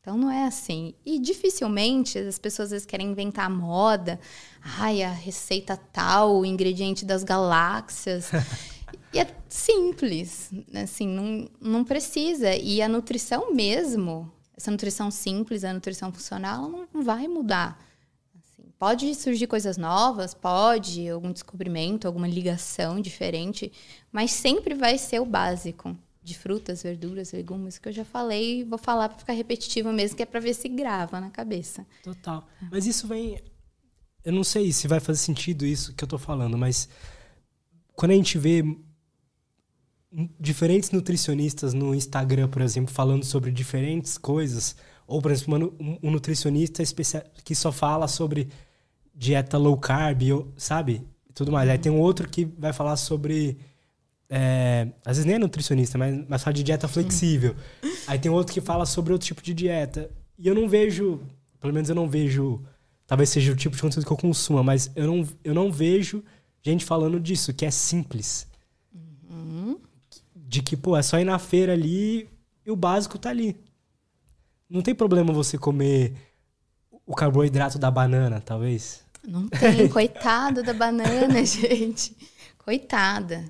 Speaker 2: Então não é assim. E dificilmente as pessoas às vezes querem inventar moda. Ai, a receita tal, o ingrediente das galáxias. E é simples, assim, não, não precisa. E a nutrição mesmo, essa nutrição simples, a nutrição funcional, ela não vai mudar. Assim, pode surgir coisas novas, pode, algum descobrimento, alguma ligação diferente, mas sempre vai ser o básico de frutas, verduras, legumes, que eu já falei, vou falar para ficar repetitivo mesmo, que é para ver se grava na cabeça.
Speaker 1: Total. Mas isso vem. Eu não sei se vai fazer sentido isso que eu tô falando, mas quando a gente vê diferentes nutricionistas no Instagram, por exemplo, falando sobre diferentes coisas, ou, por exemplo, um, nutricionista que só fala sobre dieta low carb, sabe? Tudo mais. Aí tem um outro que vai falar sobre. É, às vezes nem é nutricionista, mas, mas fala de dieta flexível. Aí tem outro que fala sobre outro tipo de dieta. E eu não vejo, pelo menos eu não vejo, talvez seja o tipo de conteúdo que eu consuma, mas eu não, eu não vejo gente falando disso, que é simples. De que, pô, é só ir na feira ali e o básico tá ali. Não tem problema você comer o carboidrato da banana, talvez?
Speaker 2: Não tem, coitado da banana, gente. Coitada.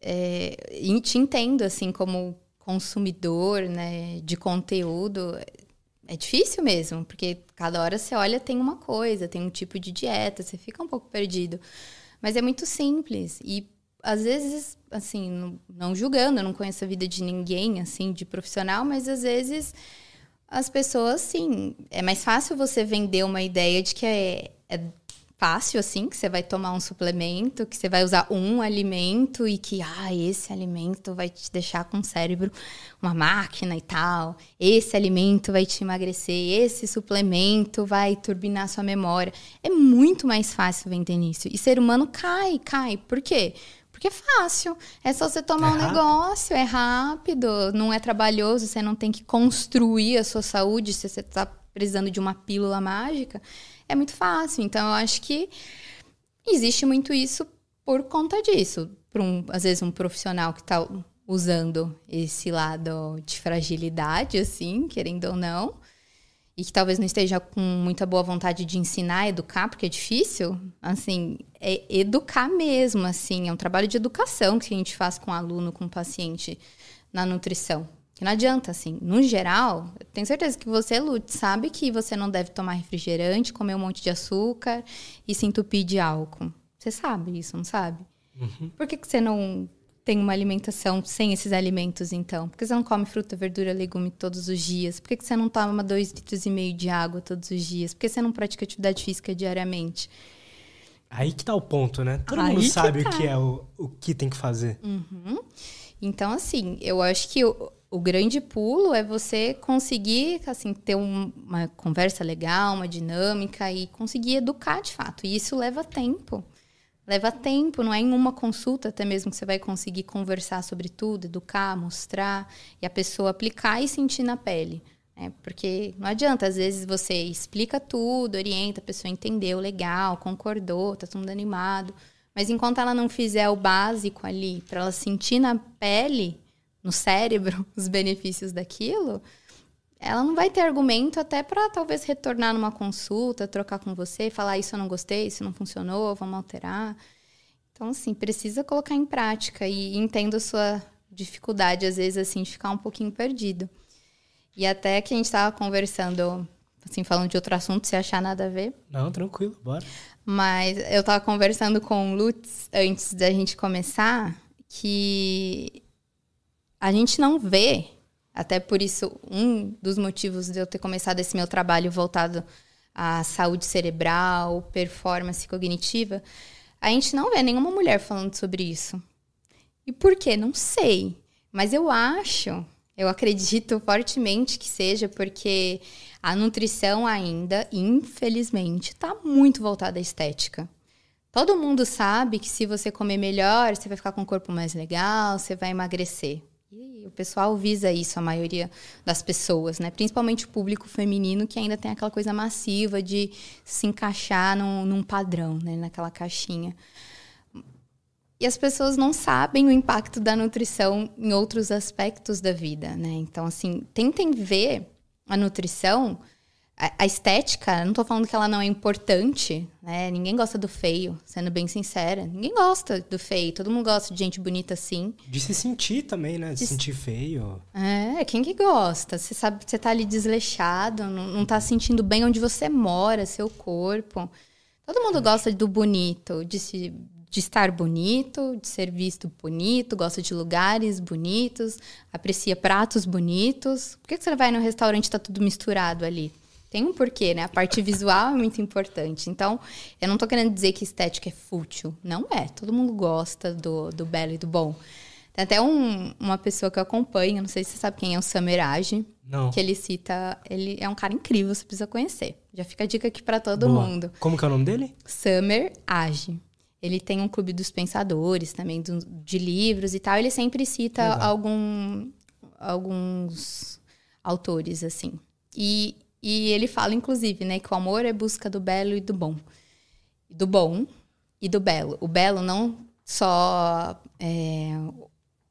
Speaker 2: É, te entendo, assim, como consumidor, né, de conteúdo, é difícil mesmo, porque cada hora você olha tem uma coisa, tem um tipo de dieta, você fica um pouco perdido. Mas é muito simples e às vezes, assim, não, não julgando, eu não conheço a vida de ninguém, assim, de profissional, mas às vezes as pessoas, sim, é mais fácil você vender uma ideia de que é, é fácil, assim, que você vai tomar um suplemento, que você vai usar um alimento e que, ah, esse alimento vai te deixar com o cérebro uma máquina e tal, esse alimento vai te emagrecer, esse suplemento vai turbinar sua memória. É muito mais fácil vender nisso. E ser humano cai, cai. Por quê? Porque é fácil. É só você tomar é um negócio, é rápido, não é trabalhoso, você não tem que construir a sua saúde se você está precisando de uma pílula mágica. É muito fácil. Então, eu acho que existe muito isso por conta disso. Por um, às vezes, um profissional que está usando esse lado de fragilidade, assim, querendo ou não e que talvez não esteja com muita boa vontade de ensinar, educar, porque é difícil, assim, é educar mesmo, assim, é um trabalho de educação que a gente faz com o aluno, com o paciente na nutrição. Que não adianta, assim, no geral, tenho certeza que você, Lute, sabe que você não deve tomar refrigerante, comer um monte de açúcar e se entupir de álcool. Você sabe isso, não sabe? Uhum. Por que, que você não tem uma alimentação sem esses alimentos, então? Por que você não come fruta, verdura, legume todos os dias? Por que você não toma dois litros e meio de água todos os dias? Por que você não pratica atividade física diariamente?
Speaker 1: Aí que tá o ponto, né? Todo Aí mundo sabe tá. o que é o, o que tem que fazer.
Speaker 2: Uhum. Então, assim, eu acho que o, o grande pulo é você conseguir, assim, ter um, uma conversa legal, uma dinâmica e conseguir educar de fato. E isso leva tempo. Leva tempo, não é em uma consulta até mesmo que você vai conseguir conversar sobre tudo, educar, mostrar e a pessoa aplicar e sentir na pele. Né? Porque não adianta, às vezes você explica tudo, orienta, a pessoa entendeu, legal, concordou, tá todo mundo animado. Mas enquanto ela não fizer o básico ali, para ela sentir na pele, no cérebro, os benefícios daquilo, ela não vai ter argumento até para talvez retornar numa consulta, trocar com você, falar isso eu não gostei, isso não funcionou, vamos alterar. Então, assim, precisa colocar em prática e entendo a sua dificuldade, às vezes, assim, de ficar um pouquinho perdido. E até que a gente estava conversando, assim, falando de outro assunto, se achar nada a ver.
Speaker 1: Não, tranquilo, bora.
Speaker 2: Mas eu estava conversando com o Lutz antes da gente começar que a gente não vê até por isso, um dos motivos de eu ter começado esse meu trabalho voltado à saúde cerebral, performance cognitiva, a gente não vê nenhuma mulher falando sobre isso. E por quê? Não sei. Mas eu acho, eu acredito fortemente que seja porque a nutrição ainda, infelizmente, está muito voltada à estética. Todo mundo sabe que se você comer melhor, você vai ficar com o corpo mais legal, você vai emagrecer. E o pessoal visa isso, a maioria das pessoas, né? Principalmente o público feminino, que ainda tem aquela coisa massiva de se encaixar num, num padrão, né? Naquela caixinha. E as pessoas não sabem o impacto da nutrição em outros aspectos da vida, né? Então, assim, tentem ver a nutrição a, estética, não tô falando que ela não é importante, né? Ninguém gosta do feio, sendo bem sincera. Ninguém gosta do feio. Todo mundo gosta de gente bonita assim.
Speaker 1: De se sentir também, né? De, de se sentir feio.
Speaker 2: É, quem que gosta? Você sabe que você tá ali desleixado, não, não tá sentindo bem onde você mora, seu corpo. Todo mundo gosta do bonito, de se de estar bonito, de ser visto bonito, gosta de lugares bonitos, aprecia pratos bonitos. Por que você vai no restaurante e tá tudo misturado ali? Tem um porquê, né? A parte visual é muito importante. Então, eu não tô querendo dizer que estética é fútil. Não é. Todo mundo gosta do, do belo e do bom. Tem até um, uma pessoa que eu acompanho, não sei se você sabe quem é o Samerage.
Speaker 1: Não.
Speaker 2: Que ele cita. Ele é um cara incrível, você precisa conhecer. Já fica a dica aqui para todo
Speaker 1: Boa.
Speaker 2: mundo.
Speaker 1: Como que é o nome dele?
Speaker 2: Summer Age. Ele tem um clube dos pensadores também, do, de livros e tal. Ele sempre cita algum, alguns autores, assim. E e ele fala, inclusive, né, que o amor é busca do belo e do bom. Do bom e do belo. O belo não só é,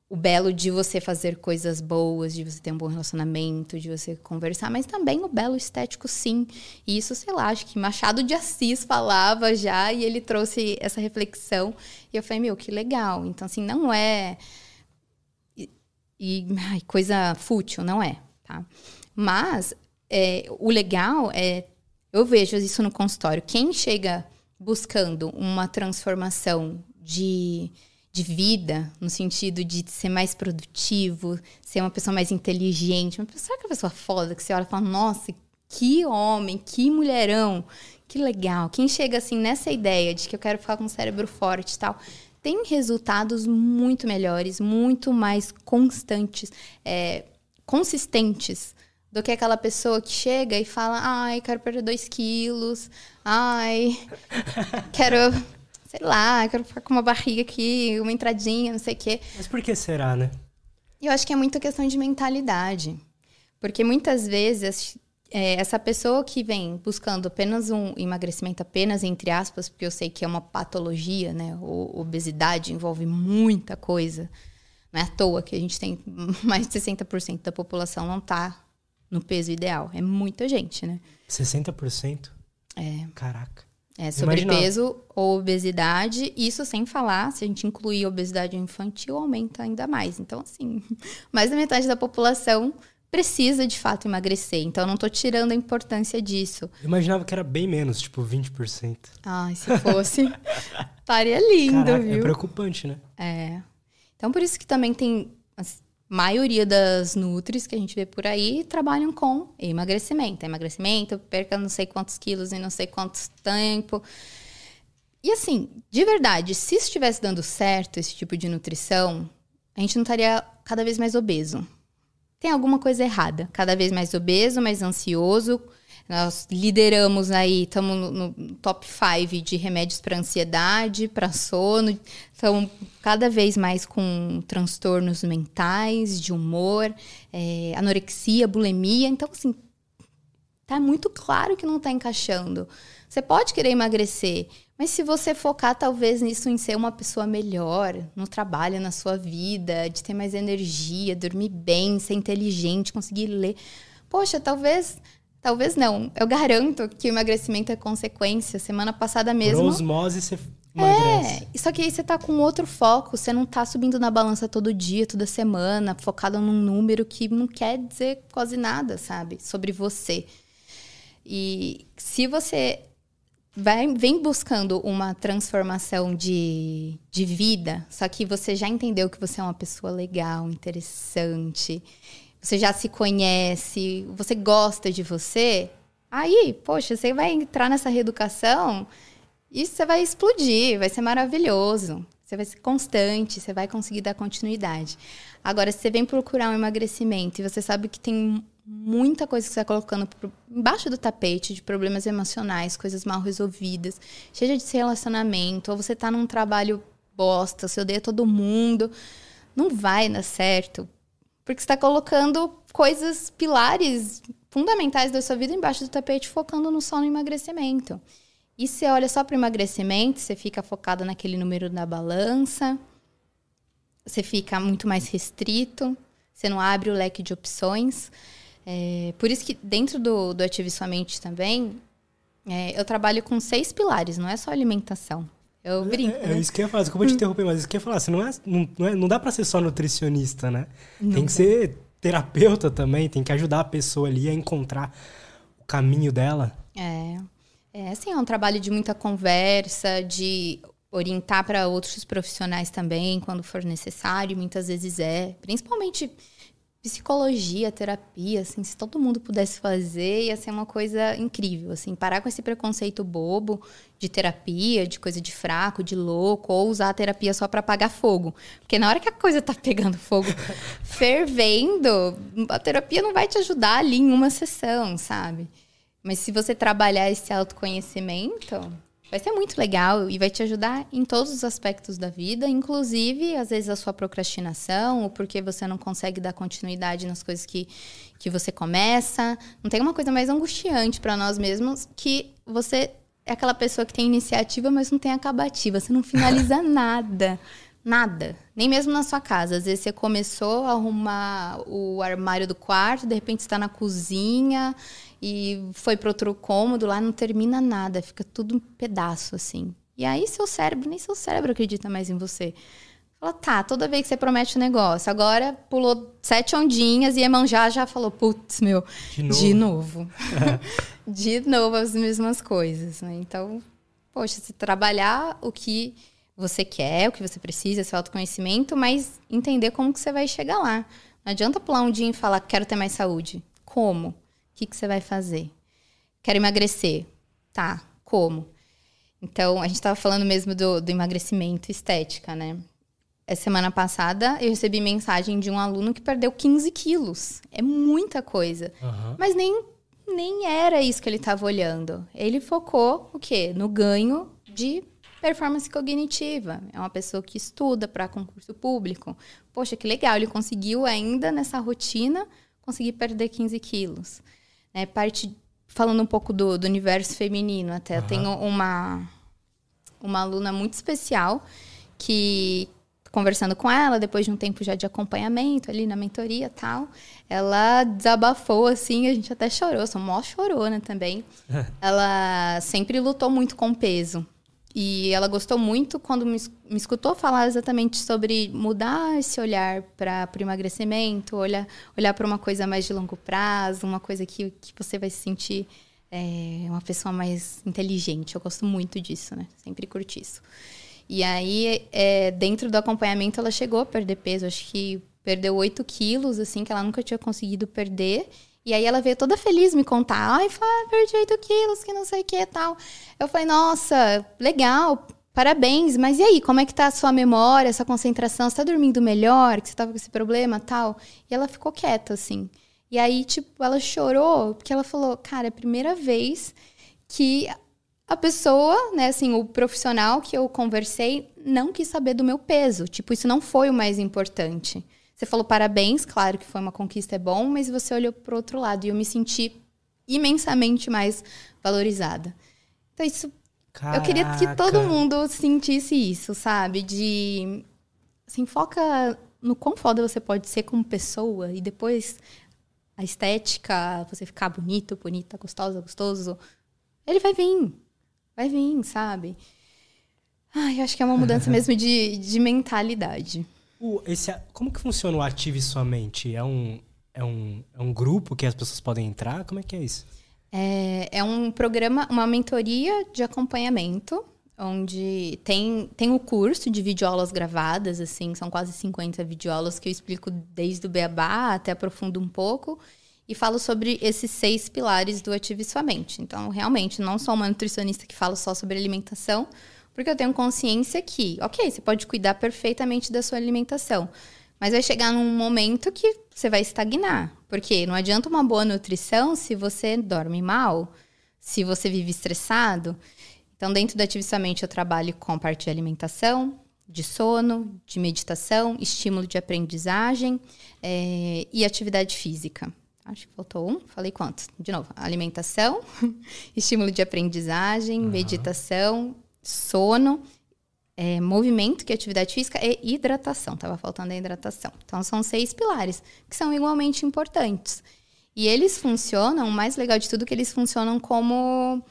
Speaker 2: o belo de você fazer coisas boas, de você ter um bom relacionamento, de você conversar, mas também o belo estético, sim. E isso, sei lá, acho que Machado de Assis falava já e ele trouxe essa reflexão. E eu falei, meu, que legal. Então, assim, não é. E, e ai, coisa fútil, não é, tá? Mas é, o legal é, eu vejo isso no consultório, quem chega buscando uma transformação de, de vida, no sentido de ser mais produtivo, ser uma pessoa mais inteligente, uma pessoa, sabe aquela pessoa foda que você olha e fala, nossa, que homem, que mulherão, que legal. Quem chega assim nessa ideia de que eu quero ficar com um cérebro forte e tal, tem resultados muito melhores, muito mais constantes, é, consistentes do que aquela pessoa que chega e fala, ai, quero perder dois quilos, ai, quero, sei lá, quero ficar com uma barriga aqui, uma entradinha, não sei o quê.
Speaker 1: Mas por que será, né?
Speaker 2: Eu acho que é muito questão de mentalidade. Porque muitas vezes é, essa pessoa que vem buscando apenas um emagrecimento, apenas entre aspas, porque eu sei que é uma patologia, né? O, obesidade envolve muita coisa. Não é à toa que a gente tem mais de 60% da população não está no peso ideal. É muita gente, né?
Speaker 1: 60%?
Speaker 2: É.
Speaker 1: Caraca.
Speaker 2: É, sobrepeso ou obesidade, isso sem falar, se a gente incluir obesidade infantil, aumenta ainda mais. Então, assim, mais da metade da população precisa de fato emagrecer. Então, eu não tô tirando a importância disso.
Speaker 1: Eu imaginava que era bem menos, tipo 20%.
Speaker 2: Ai, se fosse, estaria lindo,
Speaker 1: Caraca, é
Speaker 2: viu?
Speaker 1: É preocupante, né?
Speaker 2: É. Então, por isso que também tem maioria das nutris que a gente vê por aí trabalham com emagrecimento. Emagrecimento, perca não sei quantos quilos em não sei quanto tempo. E assim, de verdade, se estivesse dando certo esse tipo de nutrição, a gente não estaria cada vez mais obeso. Tem alguma coisa errada. Cada vez mais obeso, mais ansioso, nós lideramos aí, estamos no, no, top 5 de remédios para ansiedade, para sono. Estamos cada vez mais com transtornos mentais, de humor, é, anorexia, bulimia. Então, assim, tá muito claro que não está encaixando. Você pode querer emagrecer, mas se você focar talvez nisso em ser uma pessoa melhor, no trabalho, na sua vida, de ter mais energia, dormir bem, ser inteligente, conseguir ler, poxa, talvez Talvez não. Eu garanto que o emagrecimento é consequência. Semana passada mesmo.
Speaker 1: Por osmose você emagrece.
Speaker 2: É, só que aí você tá com outro foco. Você não tá subindo na balança todo dia, toda semana, focado num número que não quer dizer quase nada, sabe? Sobre você. E se você vai, vem buscando uma transformação de, de vida, só que você já entendeu que você é uma pessoa legal, interessante você já se conhece, você gosta de você, aí, poxa, você vai entrar nessa reeducação e você vai explodir, vai ser maravilhoso. Você vai ser constante, você vai conseguir dar continuidade. Agora, se você vem procurar um emagrecimento e você sabe que tem muita coisa que você está colocando embaixo do tapete de problemas emocionais, coisas mal resolvidas, seja de relacionamento, ou você está num trabalho bosta, você odeia todo mundo, não vai dar certo. Porque você está colocando coisas, pilares fundamentais da sua vida embaixo do tapete, focando no só no emagrecimento. E você olha só para o emagrecimento, você fica focado naquele número da balança, você fica muito mais restrito, você não abre o leque de opções. É, por isso que dentro do, do Ative Sua Mente também, é, eu trabalho com seis pilares, não é só alimentação. Eu brinco.
Speaker 1: É, é
Speaker 2: né?
Speaker 1: isso que eu ia falar, desculpa te interromper, mas isso que eu ia falar, você não, é, não, não, é, não dá pra ser só nutricionista, né? Não tem que ser terapeuta também, tem que ajudar a pessoa ali a encontrar o caminho dela.
Speaker 2: É. É, assim, é um trabalho de muita conversa, de orientar para outros profissionais também, quando for necessário, muitas vezes é. Principalmente psicologia, terapia, assim, se todo mundo pudesse fazer, ia ser uma coisa incrível, assim, parar com esse preconceito bobo de terapia, de coisa de fraco, de louco, ou usar a terapia só para apagar fogo. Porque na hora que a coisa tá pegando fogo, fervendo, a terapia não vai te ajudar ali em uma sessão, sabe? Mas se você trabalhar esse autoconhecimento, vai ser muito legal e vai te ajudar em todos os aspectos da vida, inclusive, às vezes, a sua procrastinação, ou porque você não consegue dar continuidade nas coisas que, que você começa. Não tem uma coisa mais angustiante para nós mesmos que você é aquela pessoa que tem iniciativa, mas não tem acabativa. Você não finaliza nada. Nada. Nem mesmo na sua casa. Às vezes você começou a arrumar o armário do quarto, de repente está na cozinha e foi para outro cômodo, lá não termina nada, fica tudo um pedaço assim. E aí seu cérebro, nem seu cérebro acredita mais em você. Fala, tá, toda vez que você promete um negócio, agora pulou sete ondinhas e Emanjá já falou, putz, meu, de novo. De novo, de novo as mesmas coisas, né? Então, poxa, se trabalhar o que você quer, o que você precisa, seu autoconhecimento, mas entender como que você vai chegar lá. Não adianta pular um dia e falar, quero ter mais saúde. Como? Que, que você vai fazer? Quero emagrecer. Tá, como? Então, a gente estava falando mesmo do, do emagrecimento estética, né? Essa semana passada, eu recebi mensagem de um aluno que perdeu 15 quilos. É muita coisa. Uhum. Mas nem, nem era isso que ele estava olhando. Ele focou o quê? No ganho de performance cognitiva. É uma pessoa que estuda para concurso público. Poxa, que legal, ele conseguiu ainda nessa rotina conseguir perder 15 quilos é, parte falando um pouco do, do universo feminino até. Uhum. Eu tenho uma, uma aluna muito especial que, conversando com ela, depois de um tempo já de acompanhamento ali na mentoria tal, ela desabafou assim, a gente até chorou, sou mó chorona também. ela sempre lutou muito com peso. E ela gostou muito quando me, me escutou falar exatamente sobre mudar esse olhar para o emagrecimento, olhar, olhar para uma coisa mais de longo prazo, uma coisa que, que você vai se sentir é, uma pessoa mais inteligente. Eu gosto muito disso, né? Sempre curti isso. E aí, é, dentro do acompanhamento, ela chegou a perder peso. Acho que perdeu 8 quilos, assim, que ela nunca tinha conseguido perder. E aí ela veio toda feliz me contar. Ai, Flávia, perdi 8 quilos, que não sei o que e tal. Eu falei, nossa, legal, parabéns. Mas e aí, como é que tá a sua memória, a sua concentração? Você tá dormindo melhor? Que você tava com esse problema tal? E ela ficou quieta, assim. E aí, tipo, ela chorou, porque ela falou, cara, é a primeira vez que a pessoa, né, assim, o profissional que eu conversei não quis saber do meu peso. Tipo, isso não foi o mais importante. Você falou parabéns, claro que foi uma conquista, é bom, mas você olhou para o outro lado e eu me senti imensamente mais valorizada. Então, isso. Caraca. Eu queria que todo mundo sentisse isso, sabe? De. Assim, foca no quão foda você pode ser como pessoa e depois a estética, você ficar bonito, bonita, gostosa, gostoso, ele vai vir. Vai vir, sabe? Ai, eu acho que é uma mudança mesmo de, de mentalidade.
Speaker 1: O, esse, como que funciona o Ative Sua Mente? É um, é, um, é um grupo que as pessoas podem entrar? Como é que é isso?
Speaker 2: É, é um programa, uma mentoria de acompanhamento, onde tem, tem o curso de videoaulas gravadas, assim, são quase 50 videoaulas que eu explico desde o beabá até aprofundo um pouco e falo sobre esses seis pilares do Ative Sua Mente. Então, realmente, não sou uma nutricionista que fala só sobre alimentação, porque eu tenho consciência que, ok, você pode cuidar perfeitamente da sua alimentação, mas vai chegar num momento que você vai estagnar. Porque não adianta uma boa nutrição se você dorme mal, se você vive estressado. Então, dentro da Ativisamente, eu trabalho com parte de alimentação, de sono, de meditação, estímulo de aprendizagem é, e atividade física. Acho que faltou um. Falei quantos? De novo, alimentação, estímulo de aprendizagem, uhum. meditação sono, é, movimento, que é atividade física, e hidratação. Tava faltando a hidratação. Então, são seis pilares que são igualmente importantes. E eles funcionam, o mais legal de tudo, é que eles funcionam como.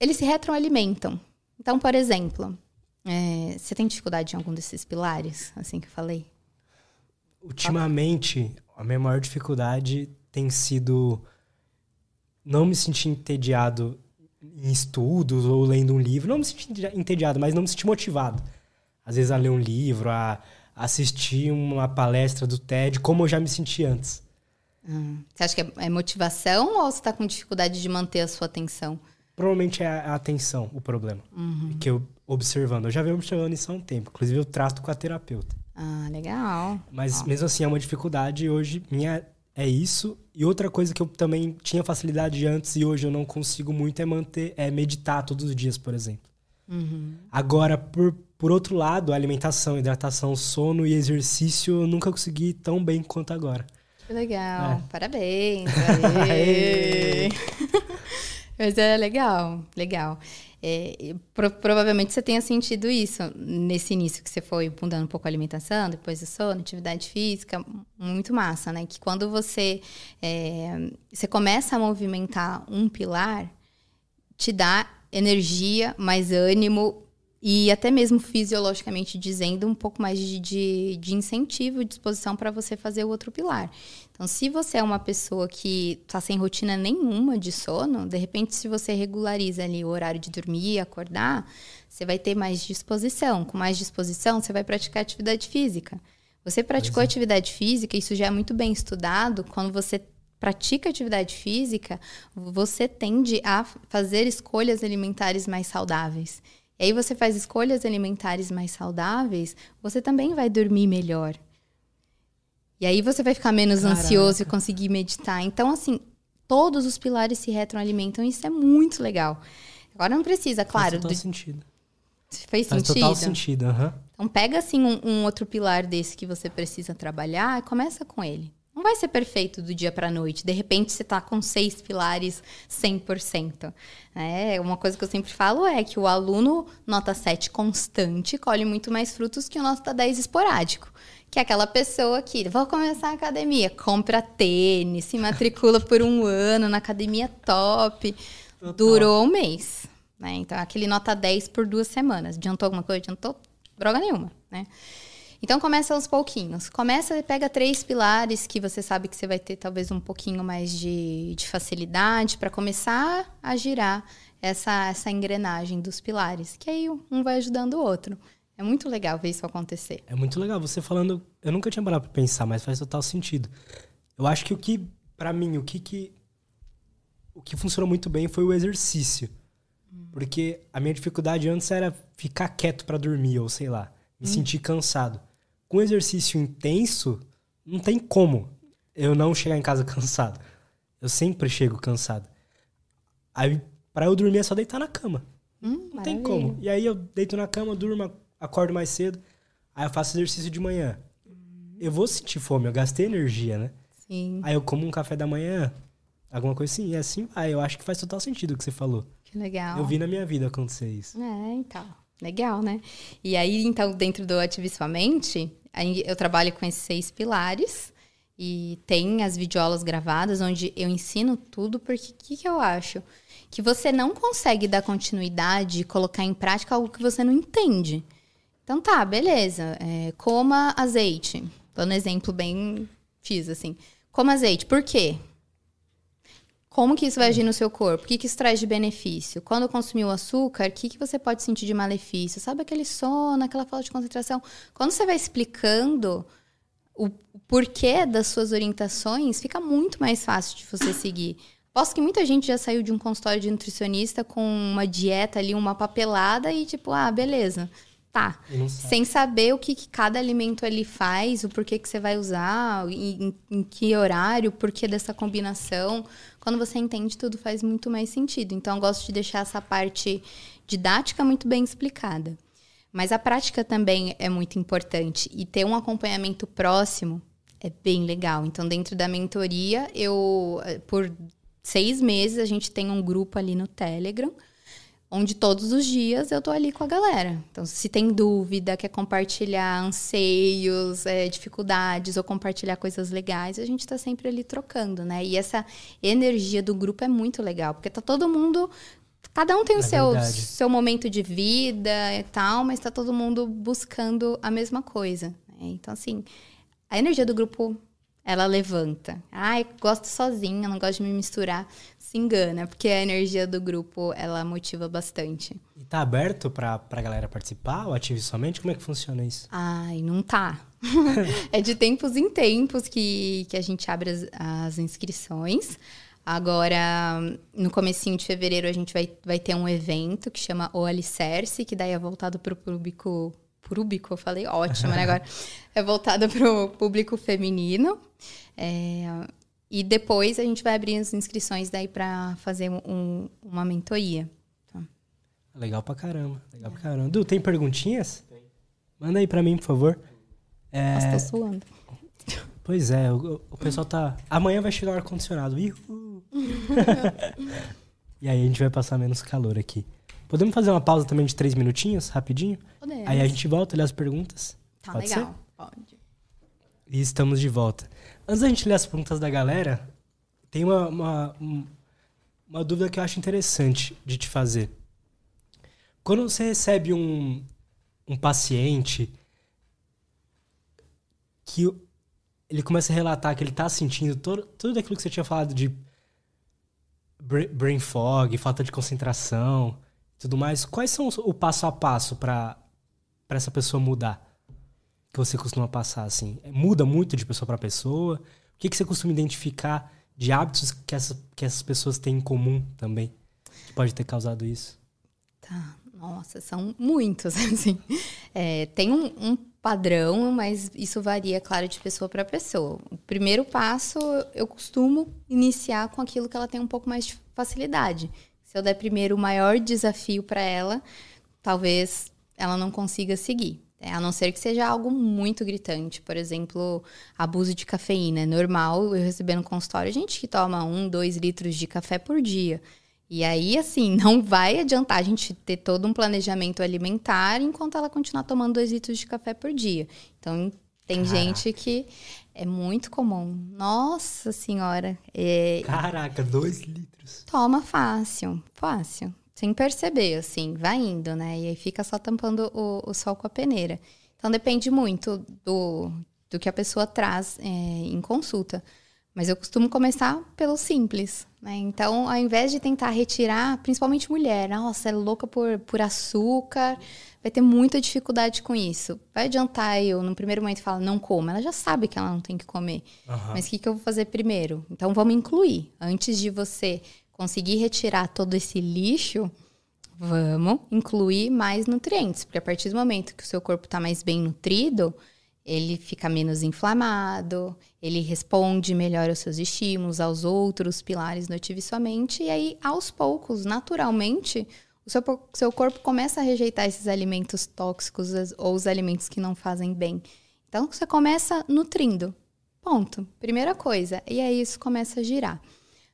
Speaker 2: Eles se retroalimentam. Então, por exemplo, é, você tem dificuldade em algum desses pilares, assim que eu falei?
Speaker 1: Ultimamente, a minha maior dificuldade tem sido não me sentir entediado em estudos ou lendo um livro. Não me sentir entediado, mas não me sentir motivado. Às vezes a ler um livro, a assistir uma palestra do TED, como eu já me senti antes.
Speaker 2: Hum. Você acha que é, é motivação ou você está com dificuldade de manter a sua atenção?
Speaker 1: Provavelmente é a atenção o problema. Uhum. Que eu observando. Eu já venho observando isso há um tempo. Inclusive, eu trato com a terapeuta.
Speaker 2: Ah, legal.
Speaker 1: Mas mesmo assim é uma dificuldade. Hoje, minha é isso. E outra coisa que eu também tinha facilidade antes e hoje eu não consigo muito é manter, é meditar todos os dias, por exemplo. Uhum. Agora, por, por outro lado, alimentação, hidratação, sono e exercício eu nunca consegui tão bem quanto agora.
Speaker 2: Que legal. É. Parabéns. Mas é legal, legal. É, pro, provavelmente você tenha sentido isso nesse início que você foi mudando um pouco a alimentação, depois o sono, atividade física, muito massa, né? Que quando você, é, você começa a movimentar um pilar, te dá energia, mais ânimo e até mesmo fisiologicamente dizendo um pouco mais de, de, de incentivo, disposição para você fazer o outro pilar. Então, se você é uma pessoa que está sem rotina nenhuma de sono, de repente, se você regulariza ali o horário de dormir e acordar, você vai ter mais disposição. Com mais disposição, você vai praticar atividade física. Você praticou é. atividade física, isso já é muito bem estudado. Quando você pratica atividade física, você tende a fazer escolhas alimentares mais saudáveis. E aí você faz escolhas alimentares mais saudáveis, você também vai dormir melhor. E aí você vai ficar menos Caraca. ansioso e conseguir meditar. Então, assim, todos os pilares se retroalimentam e isso é muito legal. Agora não precisa, claro.
Speaker 1: Faz total do... sentido.
Speaker 2: Fez
Speaker 1: Faz
Speaker 2: sentido?
Speaker 1: total sentido, uhum.
Speaker 2: Então pega, assim, um, um, outro pilar desse que você precisa trabalhar e começa com ele. Não vai ser perfeito do dia para noite. De repente você tá com seis pilares 100%. É, uma coisa que eu sempre falo é que o aluno nota 7 constante colhe muito mais frutos que o nota 10 esporádico que é aquela pessoa que vou começar a academia, compra tênis, se matricula por um ano na academia top, Total. durou um mês. Né? Então, aquele nota 10 por duas semanas. Adiantou alguma coisa? Adiantou droga nenhuma, né? Então começa aos pouquinhos. Começa e pega três pilares que você sabe que você vai ter talvez um pouquinho mais de, de facilidade para começar a girar essa, essa engrenagem dos pilares. Que aí um vai ajudando o outro. É muito legal ver isso acontecer.
Speaker 1: É muito legal. Você falando, eu nunca tinha parado pra pensar, mas faz total sentido. Eu acho que o que, para mim, o que que. O que funcionou muito bem foi o exercício. Hum. Porque a minha dificuldade antes era ficar quieto para dormir, ou sei lá, me hum. sentir cansado. Com exercício intenso, não tem como eu não chegar em casa cansado. Eu sempre chego cansado. Aí, pra eu dormir é só deitar na cama.
Speaker 2: Hum,
Speaker 1: não tem como. E aí eu deito na cama, durmo, acordo mais cedo, aí eu faço exercício de manhã. Eu vou sentir fome, eu gastei energia, né?
Speaker 2: Sim.
Speaker 1: Aí eu como um café da manhã, alguma coisa assim, e assim vai. Eu acho que faz total sentido o que você falou.
Speaker 2: Que legal.
Speaker 1: Eu vi na minha vida acontecer isso.
Speaker 2: É, então. Legal, né? E aí, então, dentro do Ative Sua Mente, eu trabalho com esses seis pilares. E tem as videoaulas gravadas, onde eu ensino tudo, porque o que, que eu acho? Que você não consegue dar continuidade e colocar em prática algo que você não entende. Então tá, beleza. É, coma azeite. Dando exemplo bem fiz assim. Coma azeite. Por quê? Como que isso vai agir no seu corpo? O que, que isso traz de benefício? Quando consumiu açúcar, o que, que você pode sentir de malefício? Sabe aquele sono, aquela falta de concentração? Quando você vai explicando o porquê das suas orientações, fica muito mais fácil de você seguir. Posso que muita gente já saiu de um consultório de nutricionista com uma dieta ali, uma papelada e tipo, ah, beleza tá. Sem saber o que, que, cada alimento ali faz, o porquê que você vai usar, em, em, que horário, o porquê dessa combinação. Quando você entende, tudo faz muito mais sentido. Então, eu gosto de deixar essa parte didática muito bem explicada. Mas a prática também é muito importante. E ter um acompanhamento próximo é bem legal. Então, dentro da mentoria, eu, por seis meses, a gente tem um grupo ali no Telegram onde todos os dias eu tô ali com a galera. Então, se tem dúvida, quer compartilhar anseios, é, dificuldades ou compartilhar coisas legais, a gente tá sempre ali trocando, né? E essa energia do grupo é muito legal, porque tá todo mundo. Cada um tem o é seu, seu momento de vida e tal, mas tá todo mundo buscando a mesma coisa. Né? Então, assim, a energia do grupo ela levanta. Ai, gosto sozinha, não gosto de me misturar se engana, porque a energia do grupo, ela motiva bastante.
Speaker 1: E tá aberto pra, pra galera participar ou ative somente? Como é que funciona isso?
Speaker 2: Ai, não tá. é de tempos em tempos que, que a gente abre as, as inscrições. Agora, no comecinho de fevereiro, a gente vai, vai ter um evento que chama O Alicerce, que daí é voltado para o público... Público, eu falei ótimo, né? Agora é voltado para o público feminino. É, e depois a gente vai abrir as inscrições daí para fazer um, uma mentoria. Tá.
Speaker 1: Legal pra caramba. Legal pra caramba. Du, tem perguntinhas? Tem. Manda aí pra mim, por favor.
Speaker 2: É... Nossa, tô suando.
Speaker 1: Pois é, o, o pessoal tá. Amanhã vai chegar o ar-condicionado. e aí a gente vai passar menos calor aqui. Podemos fazer uma pausa também de três minutinhos, rapidinho? Podemos. Aí a gente volta, olha as perguntas.
Speaker 2: Tá Pode legal. Ser? Pode.
Speaker 1: E estamos de volta. Antes da gente ler as perguntas da galera, tem uma, uma, uma dúvida que eu acho interessante de te fazer. Quando você recebe um, um paciente que ele começa a relatar que ele está sentindo todo, tudo aquilo que você tinha falado de brain fog, falta de concentração, tudo mais, quais são o passo a passo para essa pessoa mudar? Que você costuma passar assim? Muda muito de pessoa para pessoa? O que, que você costuma identificar de hábitos que, essa, que essas pessoas têm em comum também? Que pode ter causado isso?
Speaker 2: Tá, nossa, são muitos, assim. É, tem um, um, padrão, mas isso varia, claro, de pessoa para pessoa. O primeiro passo, eu costumo iniciar com aquilo que ela tem um pouco mais de facilidade. Se eu der primeiro o maior desafio para ela, talvez ela não consiga seguir. É, a não ser que seja algo muito gritante. Por exemplo, abuso de cafeína. É normal eu receber no consultório gente que toma um, dois litros de café por dia. E aí, assim, não vai adiantar a gente ter todo um planejamento alimentar enquanto ela continuar tomando dois litros de café por dia. Então, tem Caraca. gente que é muito comum. Nossa senhora. É...
Speaker 1: Caraca, dois litros.
Speaker 2: Toma fácil, fácil sem perceber, assim, vai indo, né? E aí fica só tampando o, o sol com a peneira. Então depende muito do, do que a pessoa traz é, em consulta. Mas eu costumo começar pelo simples, né? Então, ao invés de tentar retirar, principalmente mulher, nossa, é louca por, por açúcar, vai ter muita dificuldade com isso. Vai adiantar eu, no primeiro momento, falar, não coma. Ela já sabe que ela não tem que comer. Uhum. Mas o que, que eu vou fazer primeiro? Então, vamos incluir. Antes de você conseguir retirar todo esse lixo, vamos incluir mais nutrientes, porque a partir do momento que o seu corpo está mais bem nutrido, ele fica menos inflamado, ele responde melhor aos seus estímulos, aos outros pilares do Ative Sua Mente, e aí, aos poucos, naturalmente, o seu, seu corpo começa a rejeitar esses alimentos tóxicos ou os alimentos que não fazem bem. Então, você começa nutrindo. Ponto. Primeira coisa. E aí, isso começa a girar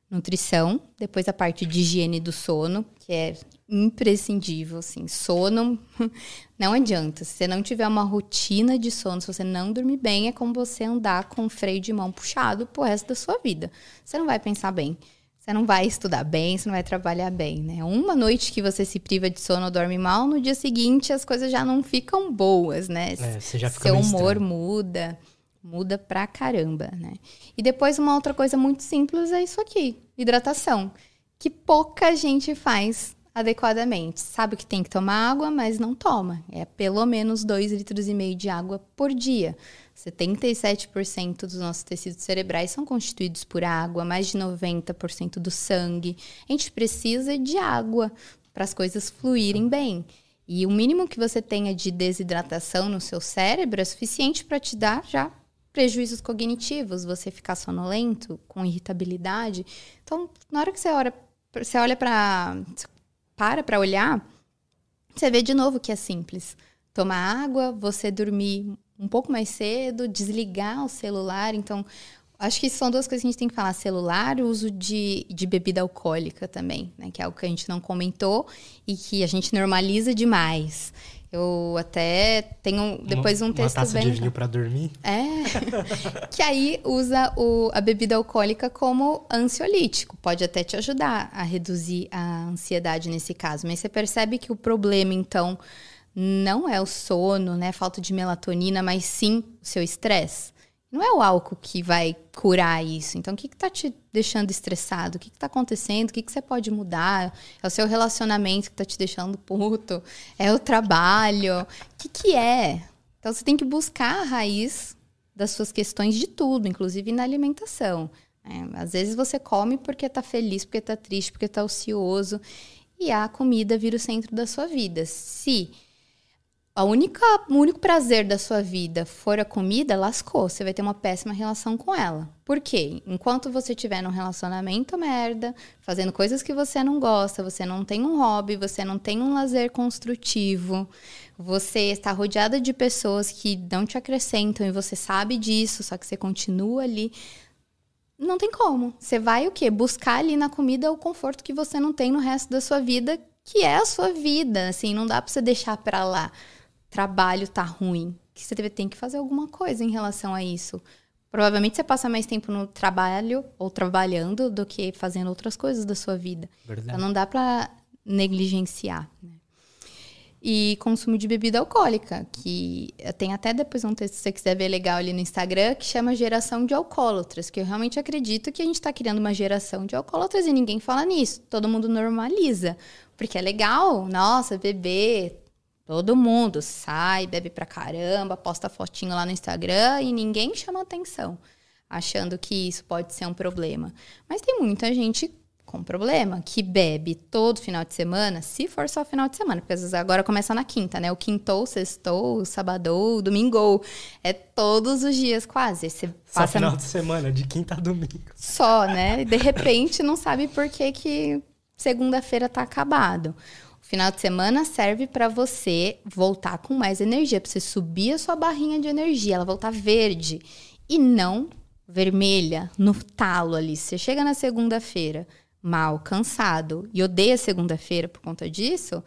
Speaker 2: nutrição, depois a parte de higiene do sono, que é imprescindível, assim, sono não adianta. Se você não tiver uma rotina de sono, se você não dormir bem, é como você andar com o freio de mão puxado pro resto da sua vida. Você não vai pensar bem. Você não vai estudar bem, você não vai trabalhar bem, né? Uma noite que você se priva de sono ou dorme mal, no dia seguinte as coisas já não ficam boas, né?
Speaker 1: É, você já fica
Speaker 2: Seu humor estranho. muda. Muda pra caramba, né? E depois uma outra coisa muito simples é isso aqui, hidratação, que pouca gente faz adequadamente. Sabe que tem que tomar água, mas não toma. É pelo menos 2 litros e meio de água por dia. 77% dos nossos tecidos cerebrais são constituídos por água, mais de 90% do sangue. A gente precisa de água para as coisas fluírem bem. E o mínimo que você tenha de desidratação no seu cérebro é suficiente para te dar já prejuízos cognitivos, você ficar sonolento, com irritabilidade. Então, na hora que você olha, você olha para para para olhar, você vê de novo que é simples. Tomar água, você dormir um pouco mais cedo, desligar o celular. Então, Acho que são duas coisas que a gente tem que falar: celular, o uso de, de bebida alcoólica também, né? Que é algo que a gente não comentou e que a gente normaliza demais. Eu até tenho depois um texto
Speaker 1: uma taça
Speaker 2: bem.
Speaker 1: de vinho para dormir?
Speaker 2: É. que aí usa o, a bebida alcoólica como ansiolítico. Pode até te ajudar a reduzir a ansiedade nesse caso. Mas você percebe que o problema, então, não é o sono, né? Falta de melatonina, mas sim o seu estresse. Não é o álcool que vai curar isso. Então, o que está te deixando estressado? O que está acontecendo? O que, que você pode mudar? É o seu relacionamento que está te deixando puto? É o trabalho? O que, que é? Então, você tem que buscar a raiz das suas questões de tudo, inclusive na alimentação. É, às vezes você come porque está feliz, porque está triste, porque está ocioso. E a comida vira o centro da sua vida. Se a única, o único prazer da sua vida for a comida, lascou. Você vai ter uma péssima relação com ela. Por quê? Enquanto você estiver num relacionamento merda, fazendo coisas que você não gosta, você não tem um hobby, você não tem um lazer construtivo, você está rodeada de pessoas que não te acrescentam e você sabe disso, só que você continua ali. Não tem como. Você vai o quê? Buscar ali na comida o conforto que você não tem no resto da sua vida, que é a sua vida. Assim, não dá para você deixar para lá trabalho tá ruim, que você tem que fazer alguma coisa em relação a isso. Provavelmente você passa mais tempo no trabalho ou trabalhando do que fazendo outras coisas da sua vida. Verdade. Então não dá para negligenciar. Né? E consumo de bebida alcoólica, que tem até depois um texto, se você quiser ver legal ali no Instagram, que chama Geração de Alcoólatras, que eu realmente acredito que a gente está criando uma geração de alcoólatras e ninguém fala nisso. Todo mundo normaliza. Porque é legal, nossa, beber, Todo mundo sai, bebe pra caramba, posta fotinho lá no Instagram e ninguém chama atenção, achando que isso pode ser um problema. Mas tem muita gente com problema que bebe todo final de semana, se for só final de semana, porque às vezes agora começa na quinta, né? O quintou, sextou, sabadou, domingo. É todos os dias quase. Você
Speaker 1: só passa final de semana, de quinta a domingo.
Speaker 2: Só, né? De repente não sabe por que, que segunda-feira tá acabado. Final de semana serve para você voltar com mais energia, para você subir a sua barrinha de energia, ela voltar verde e não vermelha, no talo ali. Você chega na segunda-feira mal, cansado e odeia segunda-feira por conta disso,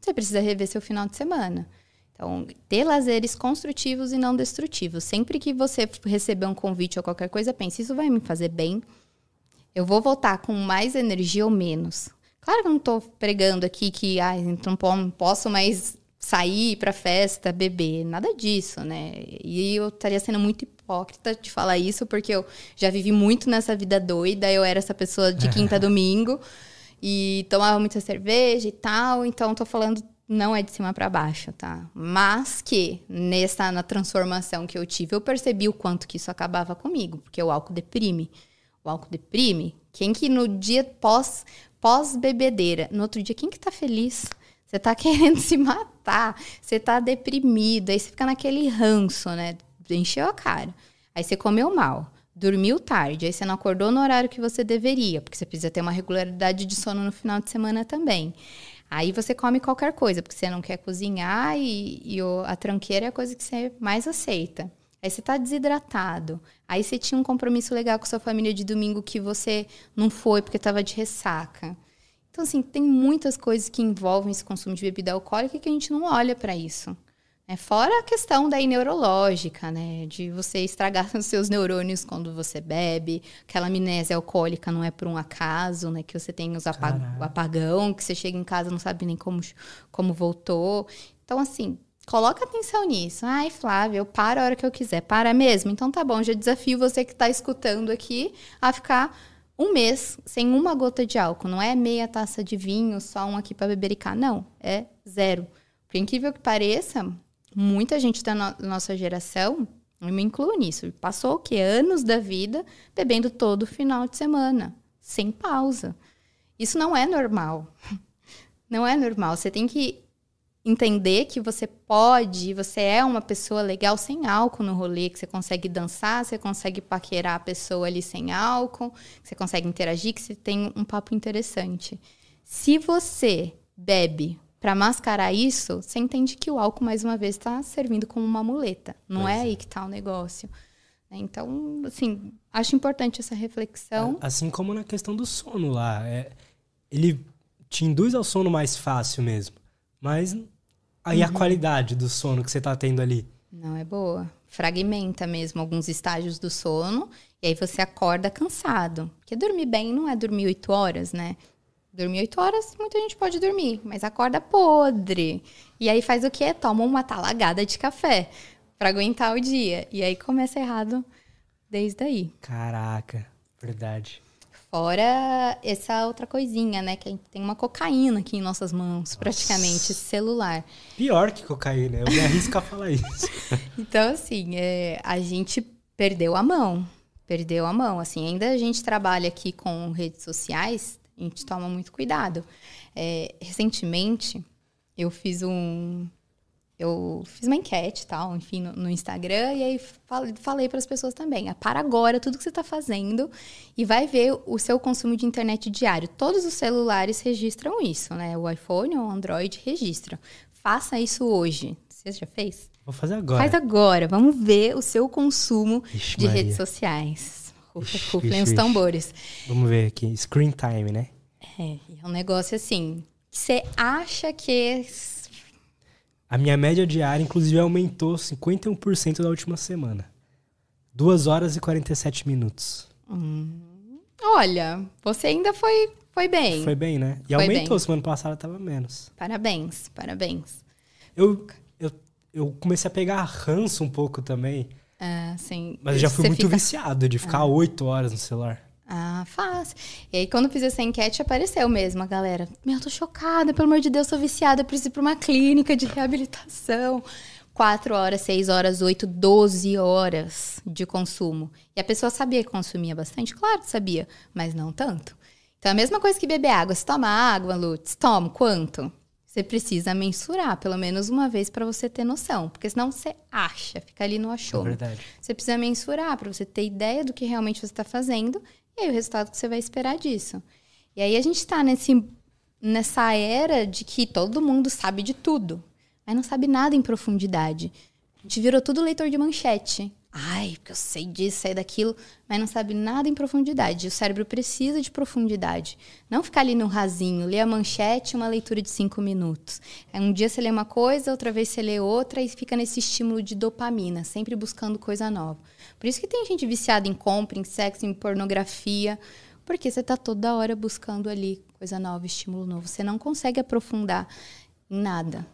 Speaker 2: você precisa rever seu final de semana. Então, ter lazeres construtivos e não destrutivos. Sempre que você receber um convite ou qualquer coisa, pense: isso vai me fazer bem? Eu vou voltar com mais energia ou menos? Claro que eu não estou pregando aqui que ah, não posso mais sair para festa, beber, nada disso, né? E eu estaria sendo muito hipócrita de falar isso, porque eu já vivi muito nessa vida doida, eu era essa pessoa de quinta a domingo e tomava muita cerveja e tal, então estou falando não é de cima para baixo, tá? Mas que nessa na transformação que eu tive, eu percebi o quanto que isso acabava comigo, porque o álcool deprime. O álcool deprime. Quem que no dia pós pós-bebedeira. No outro dia, quem que tá feliz? Você tá querendo se matar, você tá deprimido, aí você fica naquele ranço, né? Encheu a cara. Aí você comeu mal, dormiu tarde, aí você não acordou no horário que você deveria, porque você precisa ter uma regularidade de sono no final de semana também. Aí você come qualquer coisa, porque você não quer cozinhar e, e a tranqueira é a coisa que você mais aceita. Aí você tá desidratado. Aí você tinha um compromisso legal com sua família de domingo que você não foi porque estava de ressaca. Então, assim, tem muitas coisas que envolvem esse consumo de bebida alcoólica que a gente não olha para isso. É, fora a questão daí neurológica, né? De você estragar os seus neurônios quando você bebe. Aquela amnésia alcoólica não é por um acaso, né? Que você tem os apag apagão, que você chega em casa não sabe nem como, como voltou. Então, assim, Coloca atenção nisso. Ai, Flávia, eu paro a hora que eu quiser. Para mesmo? Então tá bom, já desafio você que está escutando aqui a ficar um mês sem uma gota de álcool. Não é meia taça de vinho, só um aqui para bebericar. Não, é zero. Por incrível que pareça, muita gente da no nossa geração, eu me incluo nisso, passou o quê? Anos da vida bebendo todo final de semana, sem pausa. Isso não é normal. Não é normal. Você tem que entender que você pode, você é uma pessoa legal sem álcool no rolê, que você consegue dançar, você consegue paquerar a pessoa ali sem álcool, que você consegue interagir, que você tem um papo interessante. Se você bebe para mascarar isso, você entende que o álcool, mais uma vez, está servindo como uma muleta. Não pois é, é aí que está o negócio. Então, assim, acho importante essa reflexão.
Speaker 1: Assim como na questão do sono lá. É, ele te induz ao sono mais fácil mesmo. Mas aí uhum. a qualidade do sono que você tá tendo ali?
Speaker 2: Não é boa. Fragmenta mesmo alguns estágios do sono. E aí você acorda cansado. Porque dormir bem não é dormir oito horas, né? Dormir oito horas, muita gente pode dormir, mas acorda podre. E aí faz o quê? Toma uma talagada de café para aguentar o dia. E aí começa errado desde aí.
Speaker 1: Caraca, verdade.
Speaker 2: Fora essa outra coisinha, né? Que a gente tem uma cocaína aqui em nossas mãos, Nossa. praticamente, celular.
Speaker 1: Pior que cocaína, eu me arrisco a falar isso.
Speaker 2: então, assim, é, a gente perdeu a mão. Perdeu a mão. Assim, ainda a gente trabalha aqui com redes sociais, a gente toma muito cuidado. É, recentemente, eu fiz um, eu fiz uma enquete tal, enfim, no, no Instagram, e aí falei, para as pessoas também: ah, para agora tudo que você está fazendo e vai ver o seu consumo de internet diário. Todos os celulares registram isso, né? O iPhone ou o Android registram. Faça isso hoje. Você já fez?
Speaker 1: Vou fazer agora.
Speaker 2: Faz agora. Vamos ver o seu consumo Ixi, de Maria. redes sociais. Rufem os tambores.
Speaker 1: Vamos ver aqui. Screen time, né?
Speaker 2: É, é um negócio assim. Você acha que
Speaker 1: a minha média diária, inclusive, aumentou 51% da última semana. 2 horas e 47 minutos.
Speaker 2: Hum, olha, você ainda foi, foi bem.
Speaker 1: Foi bem, né? E foi aumentou, bem. semana passada tava menos.
Speaker 2: Parabéns, parabéns.
Speaker 1: Eu, eu, eu comecei a pegar ranço um pouco também.
Speaker 2: É, sim.
Speaker 1: Mas eu já fui muito fica... viciado de ficar oito horas no celular.
Speaker 2: Ah, faz. E aí, quando fiz essa enquete, apareceu mesmo a galera. Meu, eu tô chocada, pelo amor de Deus, tô viciada, preciso ir pra uma clínica de reabilitação. Quatro horas, seis horas, oito, doze horas de consumo. E a pessoa sabia que consumia bastante? Claro que sabia, mas não tanto. Então, a mesma coisa que beber água. Se toma água, Lutz, toma quanto? Você precisa mensurar, pelo menos uma vez, para você ter noção. Porque senão você acha, fica ali no achou. É
Speaker 1: verdade.
Speaker 2: Você precisa mensurar para você ter ideia do que realmente você está fazendo e aí o resultado que você vai esperar disso. E aí a gente está nessa era de que todo mundo sabe de tudo, mas não sabe nada em profundidade. A gente virou tudo leitor de manchete. Ai, porque eu sei disso, sei daquilo, mas não sabe nada em profundidade. O cérebro precisa de profundidade. Não ficar ali no rasinho, ler a manchete, uma leitura de cinco minutos. É um dia você lê uma coisa, outra vez você lê outra e fica nesse estímulo de dopamina, sempre buscando coisa nova. Por isso que tem gente viciada em compra, em sexo, em pornografia, porque você está toda hora buscando ali coisa nova, estímulo novo. Você não consegue aprofundar em nada.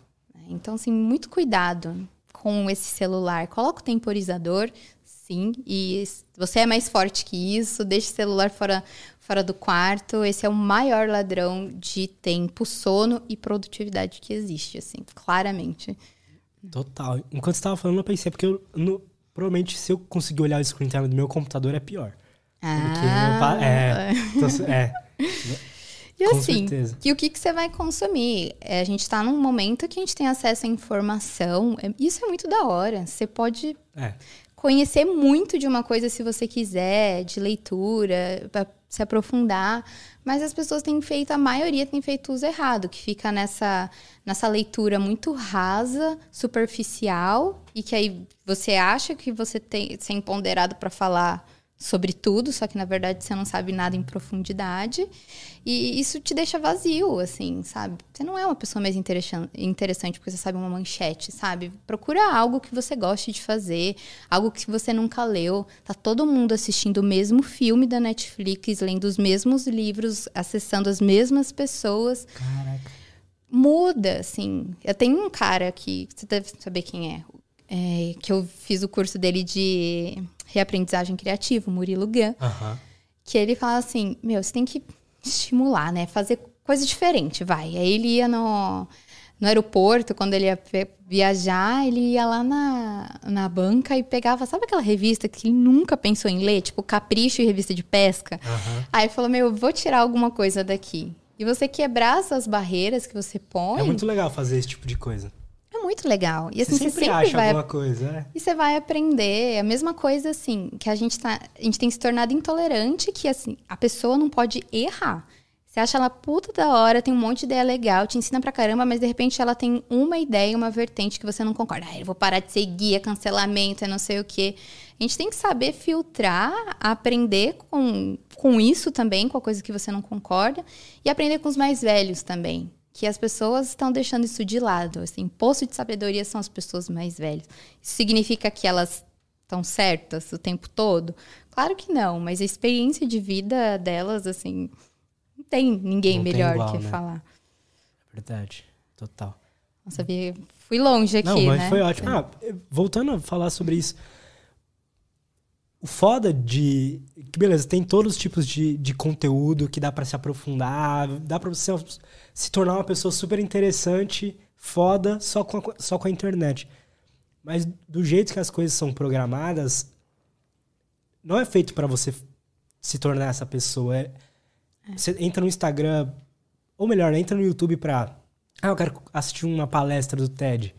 Speaker 2: Então, assim, muito cuidado com esse celular. Coloca o temporizador, sim, e você é mais forte que isso, deixe o celular fora, fora do quarto. Esse é o maior ladrão de tempo, sono e produtividade que existe, assim, claramente.
Speaker 1: Total. Enquanto você estava falando, eu pensei, porque eu, no, provavelmente se eu conseguir olhar o screen time do meu computador é pior.
Speaker 2: Ah.
Speaker 1: é, então, é.
Speaker 2: E Com assim, certeza. e o que, que você vai consumir? É, a gente está num momento que a gente tem acesso à informação. É, isso é muito da hora. Você pode é. conhecer muito de uma coisa se você quiser, de leitura, para se aprofundar. Mas as pessoas têm feito, a maioria tem feito uso errado, que fica nessa, nessa leitura muito rasa, superficial, e que aí você acha que você tem ser empoderado para falar sobre tudo, só que na verdade você não sabe nada em profundidade. E isso te deixa vazio, assim, sabe? Você não é uma pessoa mais interessante porque você sabe uma manchete, sabe? Procura algo que você goste de fazer, algo que você nunca leu. Tá todo mundo assistindo o mesmo filme da Netflix, lendo os mesmos livros, acessando as mesmas pessoas.
Speaker 1: Caraca.
Speaker 2: Muda, assim. Eu tenho um cara que você deve saber quem é, é que eu fiz o curso dele de reaprendizagem criativa, Murilo Gun,
Speaker 1: uhum.
Speaker 2: que ele fala assim, meu, você tem que estimular, né? Fazer coisa diferente, vai. Aí ele ia no, no aeroporto, quando ele ia viajar, ele ia lá na, na banca e pegava, sabe aquela revista que ele nunca pensou em ler? Tipo, Capricho e Revista de Pesca?
Speaker 1: Uhum.
Speaker 2: Aí falou, meu, vou tirar alguma coisa daqui. E você quebrar essas barreiras que você põe...
Speaker 1: É muito legal fazer esse tipo de coisa
Speaker 2: muito legal. E assim,
Speaker 1: você sempre,
Speaker 2: você sempre
Speaker 1: acha
Speaker 2: vai...
Speaker 1: alguma coisa, né?
Speaker 2: E você vai aprender. É a mesma coisa, assim, que a gente, tá... a gente tem se tornado intolerante, que assim, a pessoa não pode errar. Você acha ela puta da hora, tem um monte de ideia legal, te ensina pra caramba, mas de repente ela tem uma ideia, uma vertente que você não concorda. Ah, eu vou parar de seguir, é cancelamento, é não sei o quê. A gente tem que saber filtrar, aprender com, com isso também, com a coisa que você não concorda, e aprender com os mais velhos também. Que as pessoas estão deixando isso de lado. Assim, poço de sabedoria são as pessoas mais velhas. Isso significa que elas estão certas o tempo todo? Claro que não, mas a experiência de vida delas, assim, não tem ninguém não melhor tem igual, que né? falar.
Speaker 1: É verdade, total.
Speaker 2: Nossa, fui longe aqui, não, mas
Speaker 1: né? foi ótimo. Ah, voltando a falar sobre isso, o foda de. Que beleza, tem todos os tipos de, de conteúdo que dá para se aprofundar, dá pra você se tornar uma pessoa super interessante, foda, só com a, só com a internet. Mas do jeito que as coisas são programadas, não é feito para você se tornar essa pessoa. É, é. Você entra no Instagram, ou melhor, entra no YouTube pra. Ah, eu quero assistir uma palestra do TED.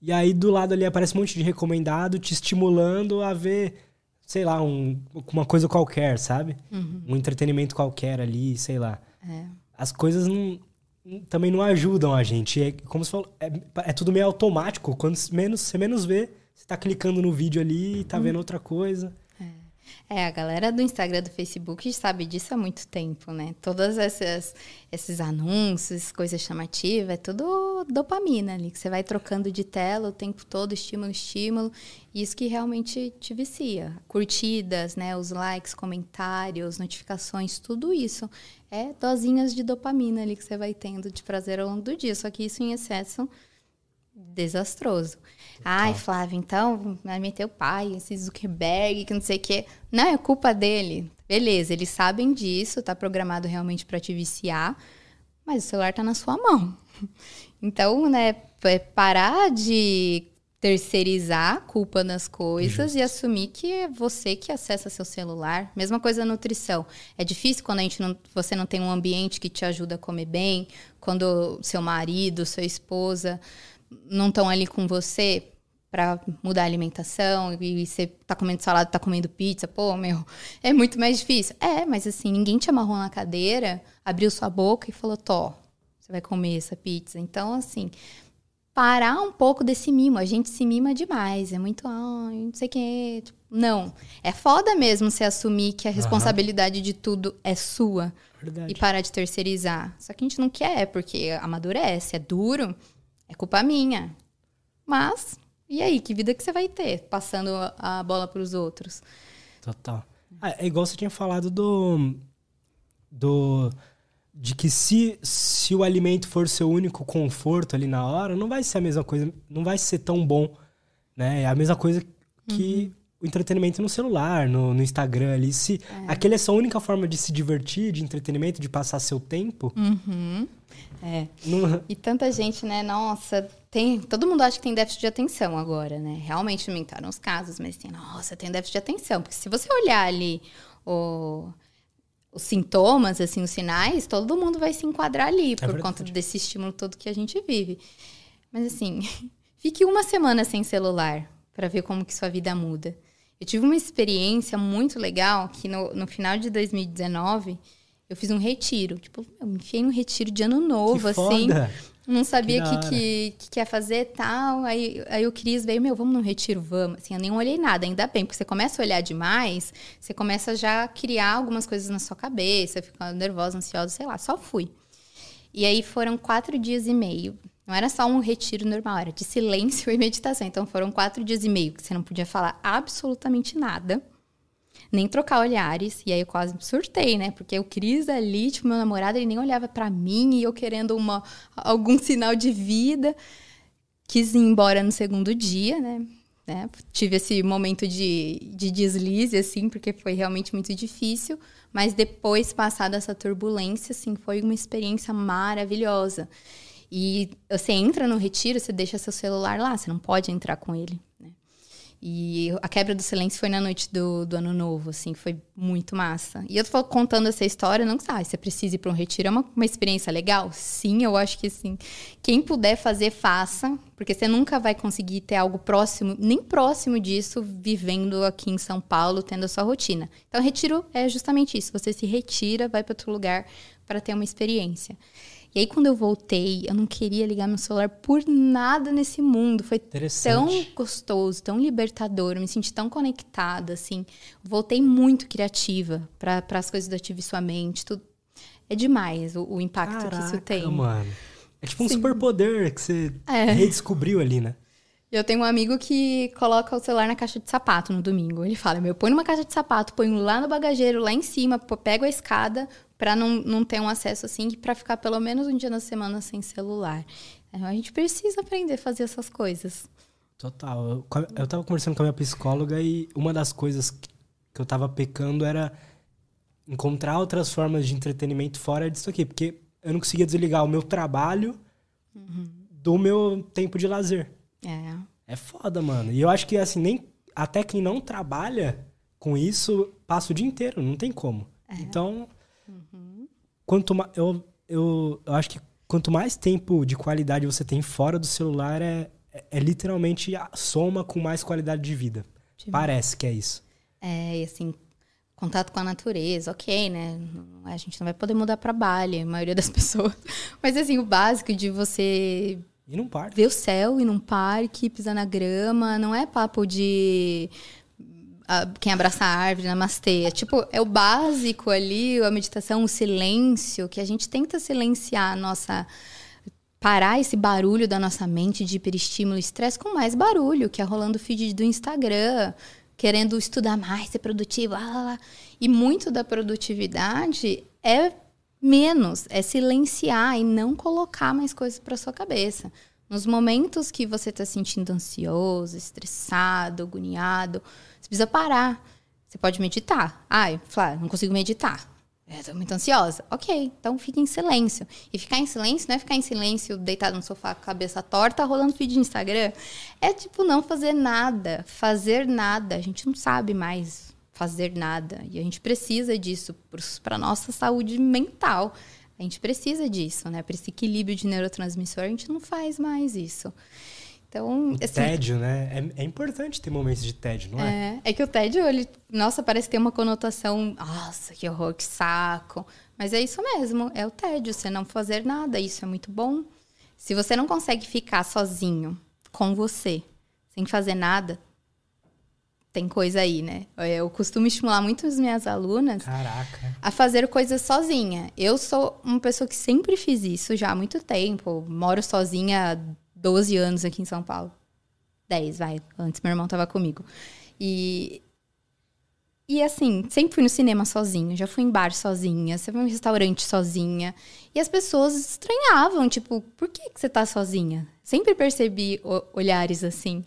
Speaker 1: E aí do lado ali aparece um monte de recomendado te estimulando a ver sei lá, um, uma coisa qualquer, sabe? Uhum. Um entretenimento qualquer ali, sei lá. É. As coisas não, também não ajudam a gente. É como se falou, é, é, tudo meio automático. Quando menos, você menos vê, você tá clicando no vídeo ali e tá uhum. vendo outra coisa.
Speaker 2: É, a galera do Instagram, do Facebook sabe disso há muito tempo, né? Todas essas esses anúncios, coisas chamativas, é tudo dopamina ali, que você vai trocando de tela o tempo todo, estímulo, estímulo, isso que realmente te vicia. Curtidas, né, os likes, comentários, notificações, tudo isso é dosinhas de dopamina ali que você vai tendo de prazer ao longo do dia, só que isso em excesso desastroso. Ai, Flávia, então vai meter o pai, esse Zuckerberg, que não sei o quê. Não, é culpa dele. Beleza, eles sabem disso, tá programado realmente para te viciar, mas o celular tá na sua mão. Então, né, é parar de terceirizar a culpa nas coisas Justo. e assumir que é você que acessa seu celular. Mesma coisa a nutrição. É difícil quando a gente não, você não tem um ambiente que te ajuda a comer bem, quando seu marido, sua esposa não estão ali com você para mudar a alimentação e você tá comendo salada, tá comendo pizza, pô, meu, é muito mais difícil. É, mas assim, ninguém te amarrou na cadeira, abriu sua boca e falou, Tó, você vai comer essa pizza. Então, assim, parar um pouco desse mimo. A gente se mima demais, é muito, ah, não sei o que. Não, é foda mesmo você assumir que a responsabilidade uhum. de tudo é sua. Verdade. E parar de terceirizar. Só que a gente não quer, porque amadurece, é duro. É culpa minha. Mas, e aí, que vida que você vai ter passando a bola para os outros?
Speaker 1: Total. Ah, é igual você tinha falado do. do de que se, se o alimento for seu único conforto ali na hora, não vai ser a mesma coisa, não vai ser tão bom, né? É a mesma coisa que uhum. O entretenimento no celular, no, no Instagram ali. Se é. aquele é sua única forma de se divertir, de entretenimento, de passar seu tempo,
Speaker 2: uhum. É. E tanta gente, né? Nossa, tem. Todo mundo acha que tem déficit de atenção agora, né? Realmente aumentaram os casos, mas tem, nossa, tem déficit de atenção. Porque se você olhar ali o, os sintomas, assim, os sinais, todo mundo vai se enquadrar ali é por verdade. conta desse estímulo todo que a gente vive. Mas assim, fique uma semana sem celular para ver como que sua vida muda. Eu tive uma experiência muito legal que no, no final de 2019 eu fiz um retiro. Tipo, eu me enfiei num retiro de ano novo, que assim. Foda. Não sabia o que, que, que, que ia fazer tal. Aí, aí o Cris veio, meu, vamos num retiro, vamos. Assim, eu nem olhei nada, ainda bem, porque você começa a olhar demais, você começa já a criar algumas coisas na sua cabeça, ficar nervosa, ansiosa, sei lá, só fui. E aí foram quatro dias e meio. Não era só um retiro normal, era de silêncio e meditação. Então foram quatro dias e meio que você não podia falar absolutamente nada nem trocar olhares. E aí eu quase surtei, né? Porque o Cris ali, tipo, meu namorado, ele nem olhava para mim e eu querendo uma, algum sinal de vida. Quis ir embora no segundo dia, né? né? Tive esse momento de, de deslize, assim, porque foi realmente muito difícil. Mas depois, passada essa turbulência, assim, foi uma experiência maravilhosa. E você entra no retiro, você deixa seu celular lá, você não pode entrar com ele. E a quebra do silêncio foi na noite do, do ano novo, assim, foi muito massa. E eu tô contando essa história, não sabe, ah, você precisa ir para um retiro, é uma, uma experiência legal? Sim, eu acho que sim. Quem puder fazer, faça, porque você nunca vai conseguir ter algo próximo, nem próximo disso, vivendo aqui em São Paulo, tendo a sua rotina. Então, retiro é justamente isso, você se retira, vai para outro lugar, para ter uma experiência. E aí, quando eu voltei, eu não queria ligar meu celular por nada nesse mundo. Foi tão gostoso, tão libertador. Eu me senti tão conectada, assim. Voltei muito criativa para as coisas do Ative Sua Mente. Tudo. É demais o, o impacto Caraca, que isso tem.
Speaker 1: mano. É tipo um superpoder que você é. redescobriu ali, né?
Speaker 2: Eu tenho um amigo que coloca o celular na caixa de sapato no domingo. Ele fala: meu, põe numa caixa de sapato, põe lá no bagageiro, lá em cima, pego a escada, para não, não ter um acesso assim, para ficar pelo menos um dia na semana sem celular. Então, a gente precisa aprender a fazer essas coisas.
Speaker 1: Total. Eu, eu tava conversando com a minha psicóloga e uma das coisas que eu tava pecando era encontrar outras formas de entretenimento fora disso aqui, porque eu não conseguia desligar o meu trabalho uhum. do meu tempo de lazer.
Speaker 2: É.
Speaker 1: É foda, mano. E eu acho que, assim, nem até quem não trabalha com isso passa o dia inteiro, não tem como. É. Então, quanto mais. Eu, eu, eu acho que quanto mais tempo de qualidade você tem fora do celular, é, é, é literalmente a soma com mais qualidade de vida. Parece que é isso.
Speaker 2: É, e assim, contato com a natureza, ok, né? A gente não vai poder mudar para Bali, a maioria das pessoas. Mas assim, o básico de você
Speaker 1: e num parque.
Speaker 2: ver o céu, ir num parque, pisar na grama, não é papo de quem abraça a árvore, namastê. É, tipo, é o básico ali, a meditação, o silêncio, que a gente tenta silenciar a nossa. parar esse barulho da nossa mente de hiperestímulo e estresse com mais barulho, que é rolando feed do Instagram, querendo estudar mais, ser produtivo. Ah, lá, lá. E muito da produtividade é menos, é silenciar e não colocar mais coisas para sua cabeça. Nos momentos que você está se sentindo ansioso, estressado, agoniado, você precisa parar. Você pode meditar. Ai, Flávia, não consigo meditar. Estou muito ansiosa. Ok, então fique em silêncio. E ficar em silêncio não é ficar em silêncio, deitado no sofá com a cabeça torta, rolando feed de Instagram. É tipo não fazer nada. Fazer nada. A gente não sabe mais fazer nada. E a gente precisa disso para nossa saúde mental. A gente precisa disso, né? Para esse equilíbrio de neurotransmissor, a gente não faz mais isso. Então,
Speaker 1: o assim, tédio, né? É, é, importante ter momentos de tédio, não
Speaker 2: é? É, é que o tédio, ele, nossa, parece ter uma conotação, nossa, que horror, que saco. Mas é isso mesmo, é o tédio, você não fazer nada, isso é muito bom. Se você não consegue ficar sozinho com você, sem fazer nada, tem coisa aí, né? Eu costumo estimular muito as minhas alunas
Speaker 1: Caraca.
Speaker 2: a fazer coisas sozinha. Eu sou uma pessoa que sempre fiz isso já há muito tempo. Moro sozinha 12 anos aqui em São Paulo. 10, vai. Antes meu irmão estava comigo. E. E assim, sempre fui no cinema sozinha, já fui em bar sozinha, você foi em um restaurante sozinha. E as pessoas estranhavam, tipo, por que, que você tá sozinha? Sempre percebi olhares assim.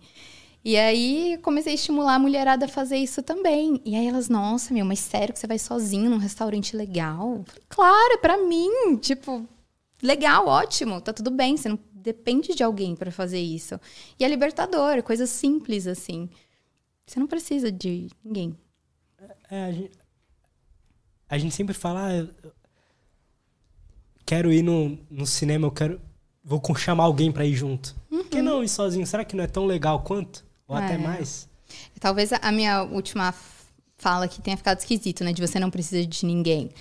Speaker 2: E aí comecei a estimular a mulherada a fazer isso também. E aí elas, nossa, meu, mas sério que você vai sozinho num restaurante legal? Falei, claro, é pra mim. Tipo, legal, ótimo, tá tudo bem, você não depende de alguém para fazer isso. E é libertador, coisa simples assim. Você não precisa de ninguém.
Speaker 1: É, a, gente, a gente sempre fala, ah, quero ir no, no cinema, eu quero. Vou chamar alguém para ir junto. Uhum. Por que não ir sozinho? Será que não é tão legal quanto? Ou é. até mais?
Speaker 2: Talvez a minha última fala aqui tenha ficado esquisito, né? De você não precisa de ninguém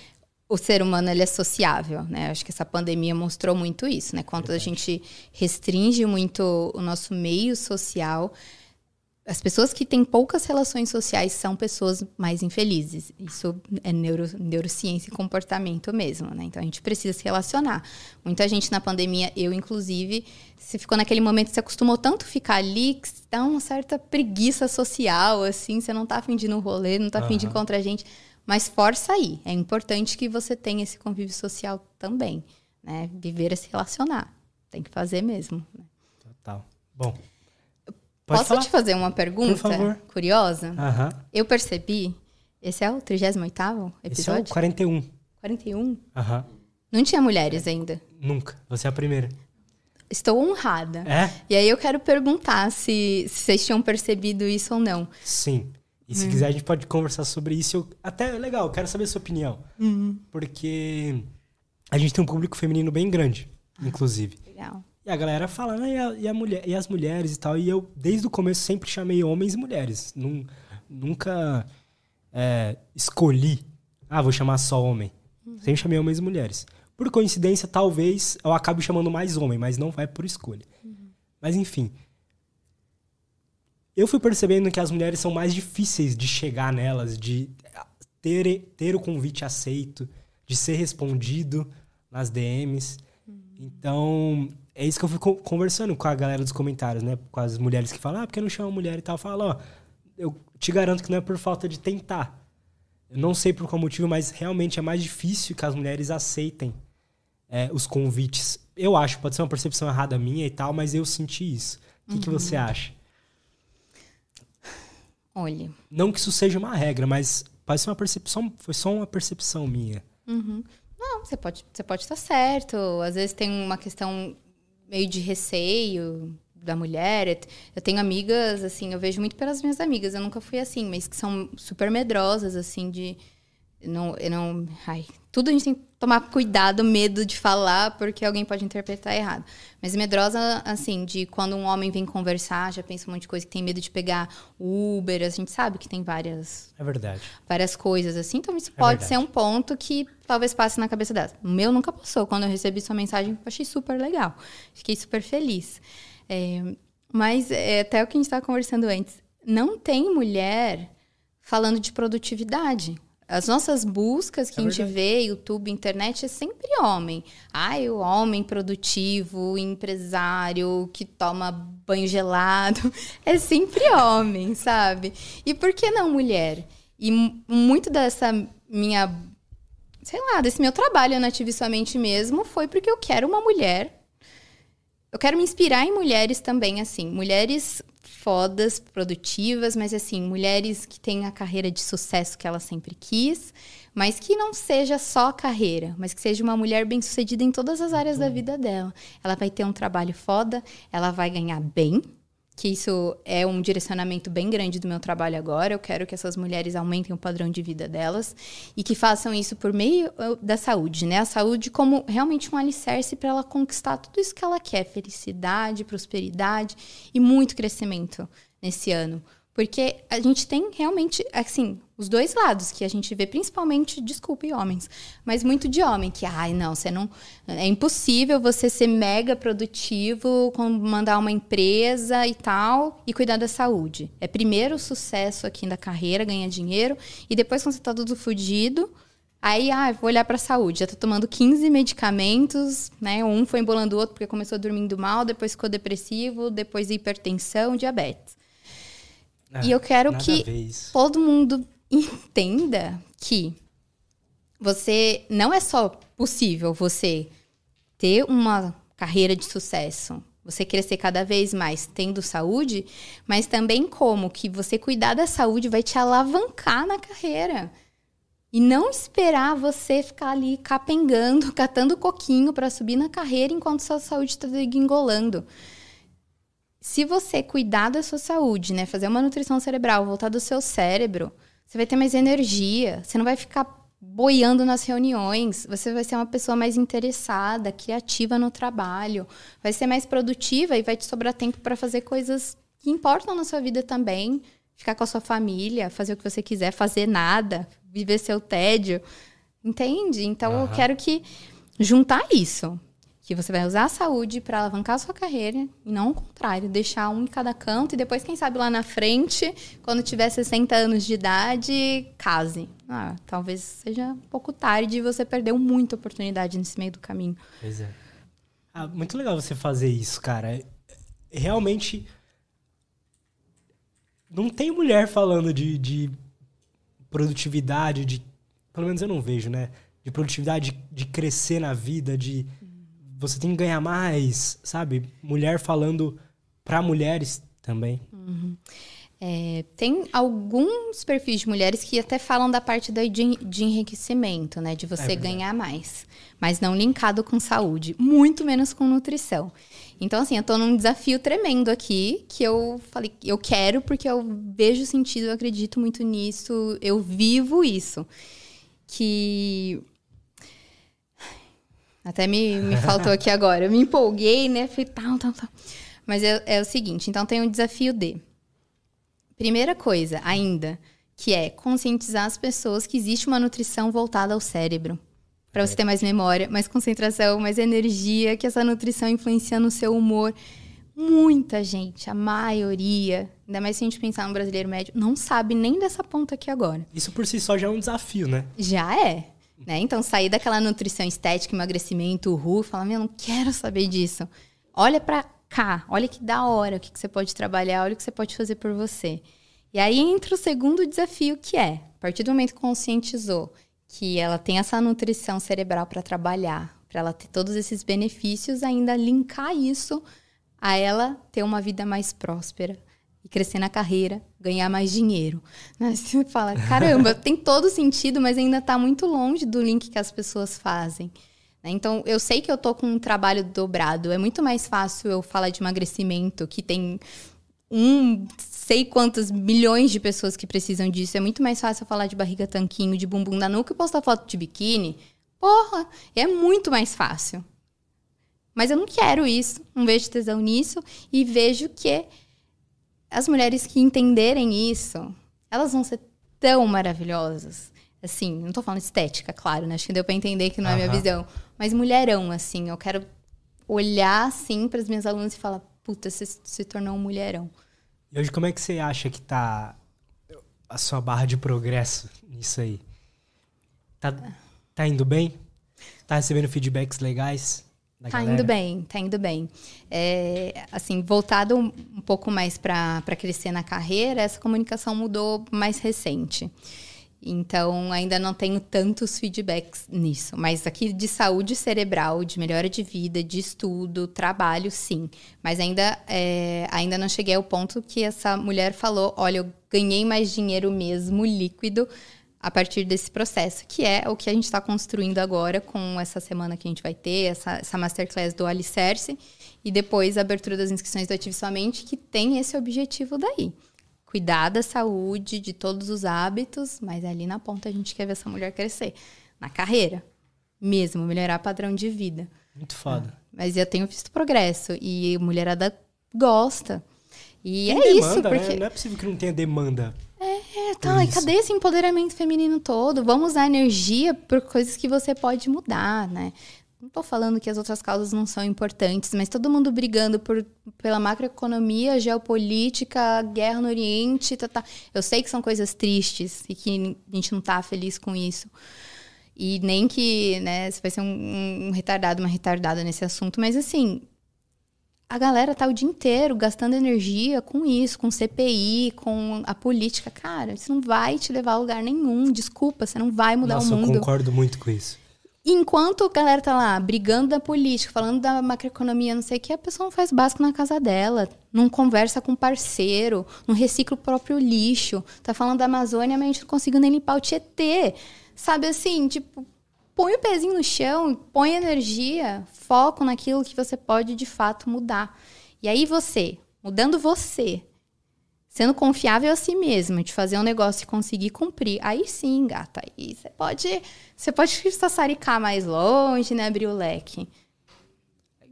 Speaker 2: o ser humano ele é sociável, né? Acho que essa pandemia mostrou muito isso, né? Quando a gente restringe muito o nosso meio social, as pessoas que têm poucas relações sociais são pessoas mais infelizes. Isso é neuro, neurociência e comportamento mesmo, né? Então a gente precisa se relacionar. Muita gente na pandemia, eu inclusive, se ficou naquele momento, se acostumou tanto ficar ali, que dá uma certa preguiça social, assim, você não tá afim de ir no rolê, não tá afim uhum. de encontrar gente. Mas força aí. É importante que você tenha esse convívio social também. Né? Viver é se relacionar. Tem que fazer mesmo. Né?
Speaker 1: Total. Bom.
Speaker 2: Posso falar? te fazer uma pergunta curiosa? Eu percebi. Esse é o 38 episódio? Esse é o
Speaker 1: 41.
Speaker 2: 41?
Speaker 1: Aham.
Speaker 2: Não tinha mulheres ainda?
Speaker 1: Nunca. Você é a primeira.
Speaker 2: Estou honrada.
Speaker 1: É?
Speaker 2: E aí eu quero perguntar se, se vocês tinham percebido isso ou não.
Speaker 1: Sim. E se uhum. quiser, a gente pode conversar sobre isso. Eu, até legal, quero saber a sua opinião.
Speaker 2: Uhum.
Speaker 1: Porque a gente tem um público feminino bem grande, ah, inclusive.
Speaker 2: Legal.
Speaker 1: E a galera fala, ah, e, a, e, a mulher, e as mulheres e tal. E eu, desde o começo, sempre chamei homens e mulheres. Num, nunca é, escolhi, ah, vou chamar só homem. Uhum. Sempre chamei homens e mulheres. Por coincidência, talvez eu acabe chamando mais homem, mas não vai por escolha. Uhum. Mas enfim. Eu fui percebendo que as mulheres são mais difíceis de chegar nelas, de ter, ter o convite aceito, de ser respondido nas DMs. Uhum. Então, é isso que eu fui conversando com a galera dos comentários, né? Com as mulheres que falam, ah, porque não chama mulher e tal. Fala, ó, eu te garanto que não é por falta de tentar. Eu não sei por qual motivo, mas realmente é mais difícil que as mulheres aceitem é, os convites. Eu acho, pode ser uma percepção errada minha e tal, mas eu senti isso. O que, uhum. que você acha?
Speaker 2: Olha.
Speaker 1: Não que isso seja uma regra, mas pode ser uma percepção, foi só uma percepção minha.
Speaker 2: Uhum. Não, você pode, você pode estar certo. Às vezes tem uma questão meio de receio da mulher. Eu tenho amigas, assim, eu vejo muito pelas minhas amigas. Eu nunca fui assim, mas que são super medrosas, assim, de não, eu não, ai, tudo a gente tem que tomar cuidado, medo de falar, porque alguém pode interpretar errado. Mas medrosa, assim, de quando um homem vem conversar, já pensa um monte de coisa, que tem medo de pegar Uber, a gente sabe que tem várias.
Speaker 1: É verdade.
Speaker 2: Várias coisas, assim. Então, isso é pode verdade. ser um ponto que talvez passe na cabeça dela. O meu nunca passou. Quando eu recebi sua mensagem, eu achei super legal. Fiquei super feliz. É, mas, é, até o que a gente estava conversando antes, não tem mulher falando de produtividade. As nossas buscas que é a gente vê, YouTube, internet, é sempre homem. Ai, o homem produtivo, empresário, que toma banho gelado. É sempre homem, sabe? E por que não mulher? E muito dessa minha, sei lá, desse meu trabalho na Ative Somente mesmo foi porque eu quero uma mulher. Eu quero me inspirar em mulheres também, assim. Mulheres fodas, produtivas, mas assim, mulheres que têm a carreira de sucesso que ela sempre quis, mas que não seja só carreira, mas que seja uma mulher bem-sucedida em todas as áreas da vida dela. Ela vai ter um trabalho foda, ela vai ganhar bem, que isso é um direcionamento bem grande do meu trabalho agora. Eu quero que essas mulheres aumentem o padrão de vida delas e que façam isso por meio uh, da saúde, né? A saúde como realmente um alicerce para ela conquistar tudo isso que ela quer: felicidade, prosperidade e muito crescimento nesse ano. Porque a gente tem realmente, assim, os dois lados que a gente vê, principalmente, desculpe, homens, mas muito de homem, que, ai, não, você não. É impossível você ser mega produtivo, mandar uma empresa e tal, e cuidar da saúde. É primeiro o sucesso aqui da carreira, ganhar dinheiro, e depois, quando você tá tudo fodido, aí, ah, vou olhar pra saúde. Já tô tomando 15 medicamentos, né? Um foi embolando o outro porque começou dormindo mal, depois ficou depressivo, depois hipertensão, diabetes. Ah, e eu quero que todo mundo entenda que você não é só possível você ter uma carreira de sucesso, você crescer cada vez mais tendo saúde, mas também como que você cuidar da saúde vai te alavancar na carreira. E não esperar você ficar ali capengando, catando coquinho para subir na carreira enquanto sua saúde está engolando se você cuidar da sua saúde, né, fazer uma nutrição cerebral, voltar do seu cérebro, você vai ter mais energia, você não vai ficar boiando nas reuniões, você vai ser uma pessoa mais interessada, criativa no trabalho, vai ser mais produtiva e vai te sobrar tempo para fazer coisas que importam na sua vida também, ficar com a sua família, fazer o que você quiser, fazer nada, viver seu tédio, entende? Então uhum. eu quero que juntar isso que você vai usar a saúde para alavancar a sua carreira e não o contrário, deixar um em cada canto e depois, quem sabe lá na frente, quando tiver 60 anos de idade, case. Ah, talvez seja um pouco tarde e você perdeu muita oportunidade nesse meio do caminho.
Speaker 1: Pois é. Ah, muito legal você fazer isso, cara. Realmente. Não tem mulher falando de, de produtividade, de. Pelo menos eu não vejo, né? De produtividade, de crescer na vida, de você tem que ganhar mais, sabe? Mulher falando para mulheres também.
Speaker 2: Uhum. É, tem alguns perfis de mulheres que até falam da parte de, de enriquecimento, né? De você é ganhar mais. Mas não linkado com saúde. Muito menos com nutrição. Então, assim, eu tô num desafio tremendo aqui, que eu falei, eu quero porque eu vejo sentido, eu acredito muito nisso, eu vivo isso. Que até me, me faltou aqui agora. Eu me empolguei, né? Falei, tal, tal, tal. Mas é, é o seguinte, então tem um desafio de... Primeira coisa, ainda, que é conscientizar as pessoas que existe uma nutrição voltada ao cérebro. para você ter mais memória, mais concentração, mais energia, que essa nutrição influencia no seu humor. Muita gente, a maioria, ainda mais se a gente pensar no brasileiro médio, não sabe nem dessa ponta aqui agora.
Speaker 1: Isso por si só já é um desafio, né?
Speaker 2: Já é. Né? Então, sair daquela nutrição estética, emagrecimento, ru, falar, meu, não quero saber disso. Olha para cá, olha que da hora, o que, que você pode trabalhar, olha o que você pode fazer por você. E aí entra o segundo desafio, que é, a partir do momento que conscientizou que ela tem essa nutrição cerebral para trabalhar, para ela ter todos esses benefícios, ainda linkar isso a ela ter uma vida mais próspera e crescer na carreira, ganhar mais dinheiro. Né? Você fala, caramba, tem todo sentido, mas ainda está muito longe do link que as pessoas fazem. Né? Então, eu sei que eu tô com um trabalho dobrado. É muito mais fácil eu falar de emagrecimento, que tem um sei quantas milhões de pessoas que precisam disso. É muito mais fácil falar de barriga tanquinho, de bumbum na nuca e postar foto de biquíni. Porra, é muito mais fácil. Mas eu não quero isso, não vejo tesão nisso e vejo que as mulheres que entenderem isso, elas vão ser tão maravilhosas. Assim, não tô falando estética, claro, né? Acho que deu para entender que não é a minha visão. Mas mulherão, assim, eu quero olhar assim para as minhas alunas e falar: puta, você se tornou um mulherão.
Speaker 1: E hoje, como é que você acha que tá a sua barra de progresso nisso aí? Tá, tá indo bem? Tá recebendo feedbacks legais?
Speaker 2: Tá galera? indo bem, tá indo bem. É, assim, voltado um pouco mais para crescer na carreira, essa comunicação mudou mais recente. Então, ainda não tenho tantos feedbacks nisso. Mas aqui de saúde cerebral, de melhora de vida, de estudo, trabalho, sim. Mas ainda, é, ainda não cheguei ao ponto que essa mulher falou: olha, eu ganhei mais dinheiro mesmo, líquido, a partir desse processo, que é o que a gente está construindo agora com essa semana que a gente vai ter, essa, essa masterclass do Alicerce, e depois a abertura das inscrições do Ative Somente, que tem esse objetivo daí cuidar da saúde, de todos os hábitos, mas ali na ponta a gente quer ver essa mulher crescer. Na carreira, mesmo, melhorar padrão de vida.
Speaker 1: Muito foda.
Speaker 2: Ah, mas eu tenho visto progresso e a mulherada gosta. E Tem é demanda, isso, né? porque...
Speaker 1: Né? Não é possível que não tenha demanda.
Speaker 2: É, tá. E cadê esse empoderamento feminino todo? Vamos usar energia por coisas que você pode mudar, né? Não estou falando que as outras causas não são importantes, mas todo mundo brigando por, pela macroeconomia, geopolítica, guerra no Oriente. Tá, tá. Eu sei que são coisas tristes e que a gente não está feliz com isso. E nem que né, você vai ser um, um retardado, uma retardada nesse assunto, mas assim, a galera tá o dia inteiro gastando energia com isso, com CPI, com a política. Cara, isso não vai te levar a lugar nenhum. Desculpa, você não vai mudar
Speaker 1: Nossa,
Speaker 2: o mundo.
Speaker 1: Eu concordo muito com isso.
Speaker 2: Enquanto a galera tá lá brigando da política, falando da macroeconomia, não sei o que, a pessoa não faz básico na casa dela, não conversa com parceiro, não recicla o próprio lixo, tá falando da Amazônia, mas a gente não conseguiu nem limpar o Tietê. Sabe assim, tipo, põe o pezinho no chão, põe energia, foco naquilo que você pode de fato mudar. E aí você, mudando você, sendo confiável a si mesma, de fazer um negócio e conseguir cumprir, aí sim, gata, aí você pode, você pode sassaricar mais longe, né, abrir o leque.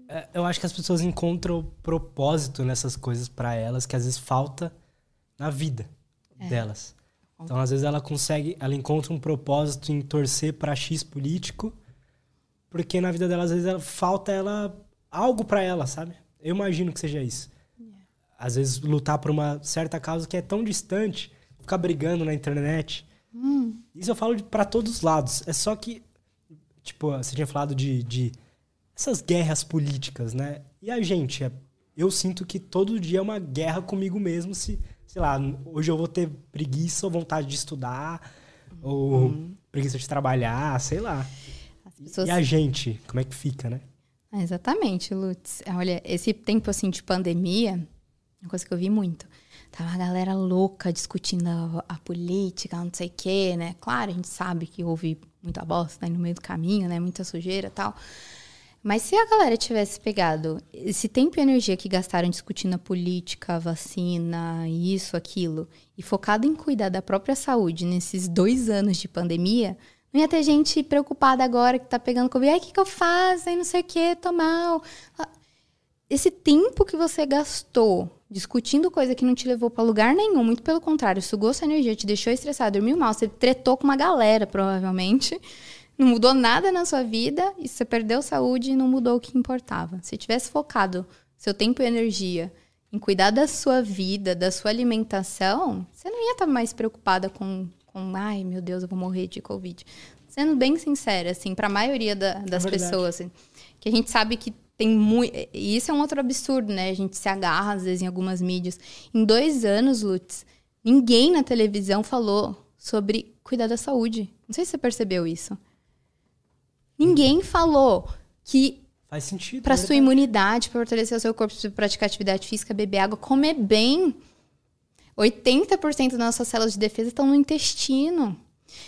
Speaker 1: É, eu acho que as pessoas encontram propósito nessas coisas para elas que às vezes falta na vida é. delas. Então, às vezes ela consegue, ela encontra um propósito em torcer para X político, porque na vida dela às vezes ela, falta ela algo para ela, sabe? Eu imagino que seja isso às vezes, lutar por uma certa causa que é tão distante, ficar brigando na internet. Hum. Isso eu falo para todos os lados. É só que, tipo, você tinha falado de, de essas guerras políticas, né? E a gente, é, eu sinto que todo dia é uma guerra comigo mesmo. Se, sei lá, hoje eu vou ter preguiça ou vontade de estudar, ou uhum. preguiça de trabalhar, sei lá. Pessoas... E a gente, como é que fica, né?
Speaker 2: Exatamente, Lutz. Olha, esse tempo assim de pandemia, uma coisa que eu vi muito. Tava a galera louca discutindo a, a política, não sei o quê, né? Claro, a gente sabe que houve muita bosta aí no meio do caminho, né? Muita sujeira e tal. Mas se a galera tivesse pegado esse tempo e energia que gastaram discutindo a política, a vacina, isso, aquilo, e focado em cuidar da própria saúde nesses dois anos de pandemia, não ia ter gente preocupada agora que tá pegando Covid. Ai, o que, que eu faço? Ai, não sei o que, tô mal. Esse tempo que você gastou discutindo coisa que não te levou para lugar nenhum, muito pelo contrário, sugou sua energia, te deixou estressado, dormiu mal, você tretou com uma galera, provavelmente, não mudou nada na sua vida e você perdeu saúde e não mudou o que importava. Se tivesse focado seu tempo e energia em cuidar da sua vida, da sua alimentação, você não ia estar mais preocupada com, com ai meu Deus, eu vou morrer de Covid. Sendo bem sincera, assim, para a maioria da, das é pessoas, assim, que a gente sabe que tem muito. E isso é um outro absurdo, né? A gente se agarra, às vezes, em algumas mídias. Em dois anos, Lutz, ninguém na televisão falou sobre cuidar da saúde. Não sei se você percebeu isso. Ninguém falou que
Speaker 1: Faz sentido.
Speaker 2: Para sua imunidade, para fortalecer o seu corpo, para praticar atividade física, beber água, comer bem. 80% das nossas células de defesa estão no intestino.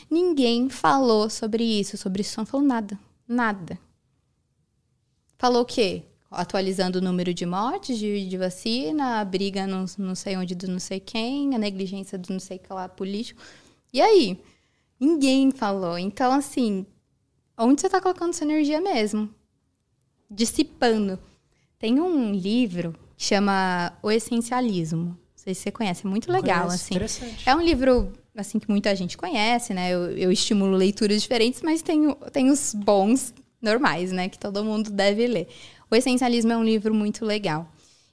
Speaker 2: Ninguém falou sobre isso, sobre isso não falou nada. Nada. Falou o quê? Atualizando o número de mortes de, de vacina, a briga não, não sei onde do não sei quem, a negligência do não sei que lá político. E aí? Ninguém falou. Então, assim, onde você está colocando sua energia mesmo? Dissipando. Tem um livro que chama O Essencialismo. Não sei se você conhece, é muito legal,
Speaker 1: Conheço,
Speaker 2: assim.
Speaker 1: Interessante.
Speaker 2: É um livro assim que muita gente conhece, né? Eu, eu estimulo leituras diferentes, mas tem, tem os bons normais, né? Que todo mundo deve ler. O Essencialismo é um livro muito legal.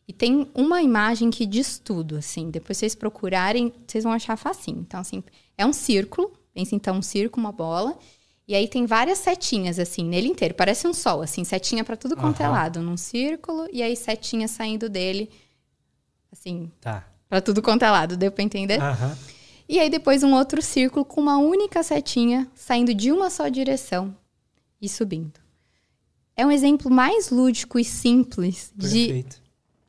Speaker 2: E tem uma imagem que diz tudo, assim. Depois vocês procurarem, vocês vão achar facinho. Então, assim, é um círculo. Pensa então um círculo, uma bola. E aí tem várias setinhas, assim, nele inteiro. Parece um sol, assim, setinha para tudo quanto é lado. Num círculo, e aí setinha saindo dele, assim,
Speaker 1: Tá.
Speaker 2: para tudo quanto é lado. Deu pra entender?
Speaker 1: Aham.
Speaker 2: E aí depois um outro círculo com uma única setinha saindo de uma só direção e subindo. É um exemplo mais lúdico e simples de,
Speaker 1: Perfeito.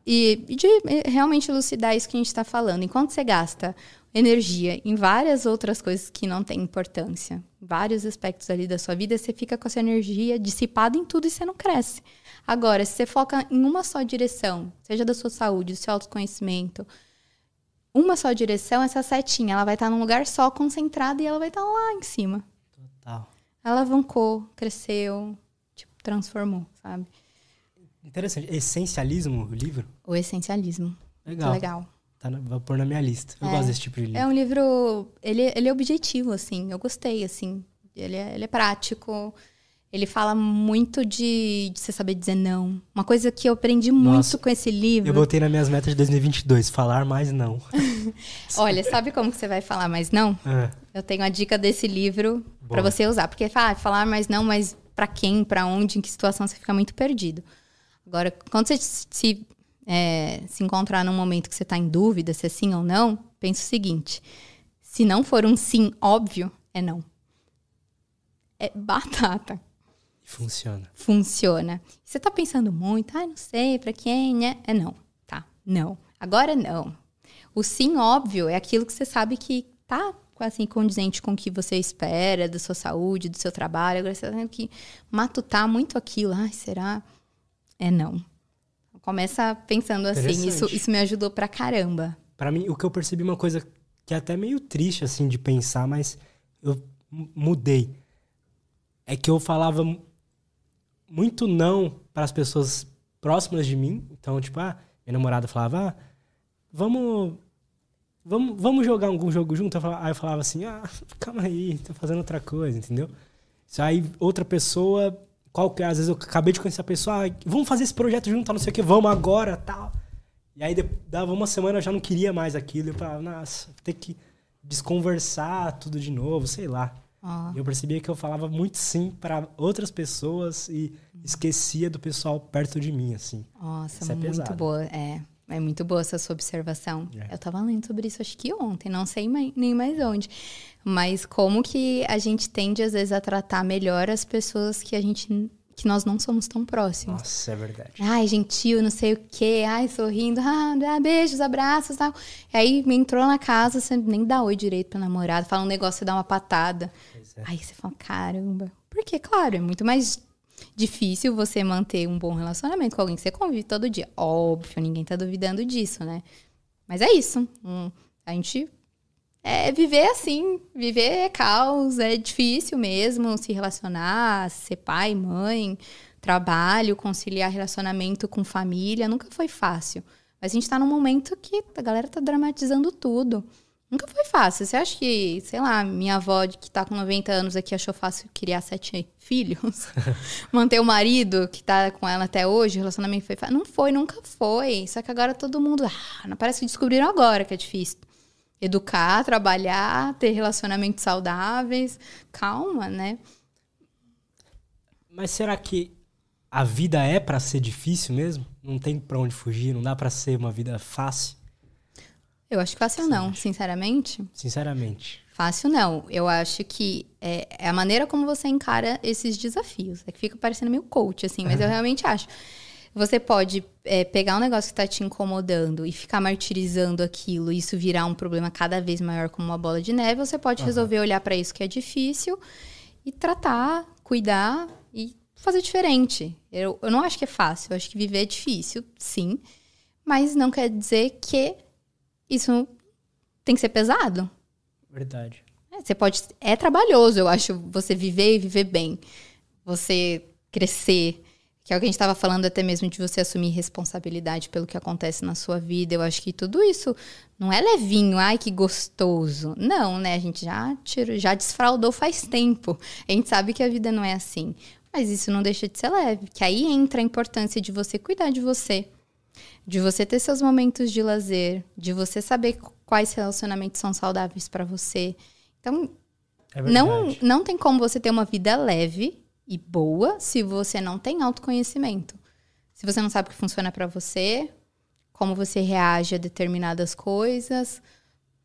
Speaker 2: e, e de realmente elucidar isso que a gente está falando. Enquanto você gasta energia em várias outras coisas que não têm importância, vários aspectos ali da sua vida, você fica com essa energia dissipada em tudo e você não cresce. Agora, se você foca em uma só direção, seja da sua saúde, do seu autoconhecimento, uma só direção, essa setinha, ela vai estar num lugar só, concentrada, e ela vai estar lá em cima.
Speaker 1: Total.
Speaker 2: Ela alavancou, cresceu, tipo, transformou, sabe?
Speaker 1: Interessante. Essencialismo, o livro?
Speaker 2: O essencialismo.
Speaker 1: Legal.
Speaker 2: Legal.
Speaker 1: Tá na- vou pôr na minha lista. Eu
Speaker 2: É.
Speaker 1: gosto desse tipo de livro.
Speaker 2: É um livro. Ele, ele é objetivo, assim. Eu gostei, assim. Ele é, ele é prático. Ele fala muito de, de você saber dizer não. Uma coisa que eu aprendi muito
Speaker 1: Nossa,
Speaker 2: com esse livro.
Speaker 1: Eu botei nas minhas metas de 2022, falar mais não.
Speaker 2: Olha, sabe como que você vai falar mais não?
Speaker 1: Ah,
Speaker 2: Eu tenho a dica desse livro pra
Speaker 1: Boa.
Speaker 2: você usar. Porque ah, falar mais não, mas pra quem, pra onde, em que situação você fica muito perdido. Agora, quando você se, é, se encontrar num momento que você tá em dúvida se é sim ou não, pense o seguinte: se não for um sim óbvio, é não. É batata.
Speaker 1: funciona.
Speaker 2: Funciona. Você tá pensando muito, ah, não sei, pra quem, né? É não. Tá, não. Agora não. O sim óbvio é aquilo que você sabe que tá assim condizente com o que você espera da sua saúde, do seu trabalho. Agora você tá tendo que matutar muito aquilo. Ai, será? É não. Começa pensando assim. Isso, isso me ajudou pra caramba.
Speaker 1: Pra mim, o que eu percebi uma coisa que é até meio triste, assim, de pensar, mas eu mudei. É que eu falava mu- muito não para as pessoas próximas de mim. Então, tipo, ah, minha namorada falava, ah, vamos, vamos, vamos jogar algum jogo junto? Eu falava- aí eu falava assim, ah, calma aí, tô fazendo outra coisa, entendeu? Isso aí, outra pessoa, qualquer, às vezes eu acabei de conhecer a pessoa, ah, vamos fazer esse projeto junto, não sei o que, vamos agora, tal. E aí dava uma semana eu já não queria mais aquilo. Eu falava, nossa, ter que desconversar tudo de novo, sei lá. E eu percebia que eu falava muito sim para outras pessoas e esquecia do pessoal perto de mim, assim.
Speaker 2: Nossa,
Speaker 1: Isso é
Speaker 2: muito
Speaker 1: pesado.
Speaker 2: boa. É, é muito boa essa sua observação.
Speaker 1: É.
Speaker 2: Eu tava lendo sobre isso acho que ontem, não sei nem mais onde. Mas como que a gente tende, às vezes, a tratar melhor as pessoas que a gente que nós não somos tão próximos.
Speaker 1: Nossa, é verdade.
Speaker 2: Ai, gentil, não sei o quê. Ai, sorrindo. Ah, beijos, abraços tal. E aí me entrou na casa, você nem dá oi direito pra namorada. Fala um negócio, você dá uma patada.
Speaker 1: É.
Speaker 2: Aí você fala, caramba. Porque, claro, é muito mais difícil você manter um bom relacionamento com alguém que você convive todo dia. Óbvio, ninguém tá duvidando disso, né? Mas é isso. Hum, a gente. É viver assim. Viver é caos, é difícil mesmo se relacionar, ser pai, mãe, trabalho, conciliar relacionamento com família. Nunca foi fácil. Mas a gente tá num momento que a galera tá dramatizando tudo. Nunca foi fácil. Você acha que, sei lá, minha avó que tá com 90 anos aqui achou fácil criar sete filhos? Manter o marido que tá com ela até hoje, o relacionamento foi fácil? Não foi, nunca foi. Só que agora todo mundo. Ah, parece que descobriram agora que é difícil. Educar, trabalhar, ter relacionamentos saudáveis. Calma, né?
Speaker 1: Mas será que a vida é para ser difícil mesmo? Não tem para onde fugir? Não dá para ser uma vida fácil?
Speaker 2: Eu acho que fácil Sim. não, sinceramente.
Speaker 1: Sinceramente.
Speaker 2: Fácil não. Eu acho que é, é, a maneira como você encara esses desafios. É que fica parecendo meio coach, assim, mas eu realmente acho. Você pode é, pegar um negócio que está te incomodando e ficar martirizando aquilo, e isso virar um problema cada vez maior como uma bola de neve. Você pode uhum. resolver olhar para isso que é difícil e tratar, cuidar e fazer diferente. Eu, eu não acho que é fácil. Eu acho que viver é difícil, sim. Mas não quer dizer que isso tem que ser pesado.
Speaker 1: Verdade.
Speaker 2: É, você pode. É trabalhoso, eu acho, você viver e viver bem. Você crescer. Que é o que a gente estava falando até mesmo de você assumir responsabilidade pelo que acontece na sua vida. Eu acho que tudo isso não é levinho, ai que gostoso. Não, né? A gente já tirou, já desfraudou faz tempo. A gente sabe que a vida não é assim. Mas isso não deixa de ser leve. Que aí entra a importância de você cuidar de você de você ter seus momentos de lazer, de você saber quais relacionamentos são saudáveis para você. Então, é não, não tem como você ter uma vida leve e boa se você não tem autoconhecimento. Se você não sabe o que funciona para você, como você reage a determinadas coisas,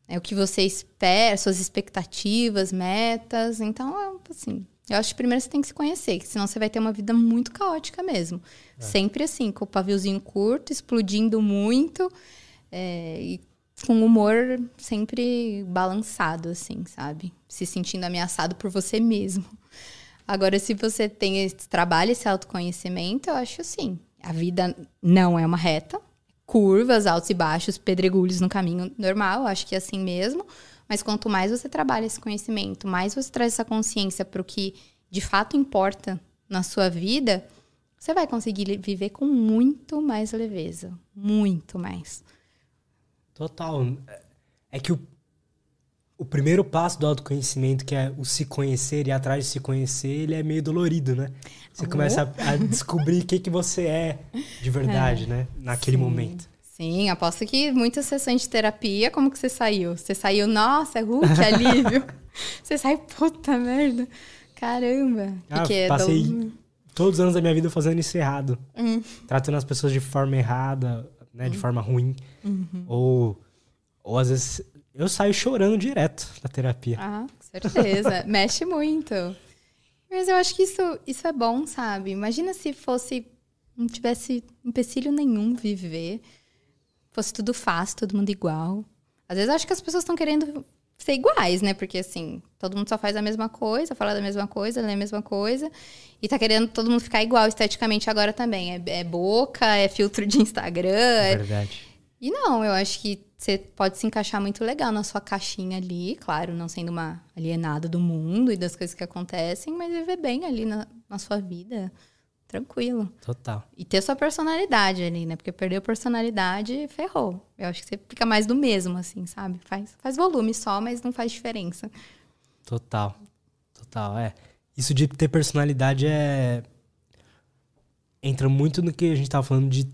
Speaker 2: é o que você espera, suas expectativas, metas. Então, é assim, eu acho que primeiro você tem que se conhecer, senão você vai ter uma vida muito caótica mesmo. É. Sempre assim, com o paviozinho curto, explodindo muito é, e com humor sempre balançado, assim, sabe? Se sentindo ameaçado por você mesmo. Agora, se você tem esse trabalho, esse autoconhecimento, eu acho assim. A vida não é uma reta, curvas, altos e baixos, pedregulhos no caminho normal, acho que é assim mesmo. Mas quanto mais você trabalha esse conhecimento, mais você traz essa consciência para o que de fato importa na sua vida, você vai conseguir viver com muito mais leveza. Muito mais.
Speaker 1: Total. É que o, o primeiro passo do autoconhecimento, que é o se conhecer e atrás de se conhecer, ele é meio dolorido, né? Você começa a, a descobrir o que, que você é de verdade, é. né? Naquele Sim. momento.
Speaker 2: Sim, aposto que muitas sessões de terapia, como que você saiu? Você saiu, nossa, uh, que alívio. você sai, puta merda. Caramba.
Speaker 1: Ah, Porque passei do... todos os anos da minha vida fazendo isso errado. Hum. Tratando as pessoas de forma errada, né? De hum. forma ruim. Uhum. Ou, ou às vezes eu saio chorando direto da terapia.
Speaker 2: Ah, com certeza. Mexe muito. Mas eu acho que isso, isso é bom, sabe? Imagina se fosse. Não tivesse empecilho nenhum viver fosse tudo fácil, todo mundo igual. Às vezes acho que as pessoas estão querendo ser iguais, né? Porque assim, todo mundo só faz a mesma coisa, fala da mesma coisa, lê a mesma coisa. E tá querendo todo mundo ficar igual esteticamente agora também. É, é boca, é filtro de Instagram. É,
Speaker 1: é verdade.
Speaker 2: E não, eu acho que você pode se encaixar muito legal na sua caixinha ali, claro, não sendo uma alienada do mundo e das coisas que acontecem, mas viver bem ali na, na sua vida. Tranquilo.
Speaker 1: Total.
Speaker 2: E ter sua personalidade ali, né? Porque perdeu a personalidade, ferrou. Eu acho que você fica mais do mesmo, assim, sabe? Faz, faz volume só, mas não faz diferença.
Speaker 1: Total. Total, é. Isso de ter personalidade é. Entra muito no que a gente tava falando de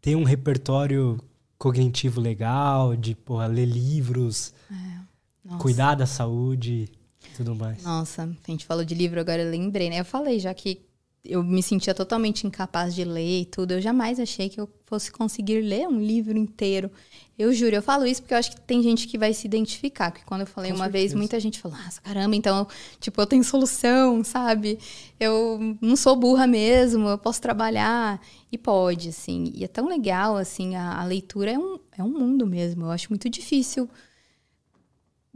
Speaker 1: ter um repertório cognitivo legal, de porra, ler livros, é. cuidar da saúde tudo mais.
Speaker 2: Nossa, a gente falou de livro, agora eu lembrei, né? Eu falei já que eu me sentia totalmente incapaz de ler e tudo. Eu jamais achei que eu fosse conseguir ler um livro inteiro. Eu juro, eu falo isso porque eu acho que tem gente que vai se identificar. Porque quando eu falei Com uma certeza. vez, muita gente falou, nossa, caramba, então, tipo, eu tenho solução, sabe? Eu não sou burra mesmo, eu posso trabalhar. E pode, assim. E é tão legal, assim, a, a leitura é um, é um mundo mesmo. Eu acho muito difícil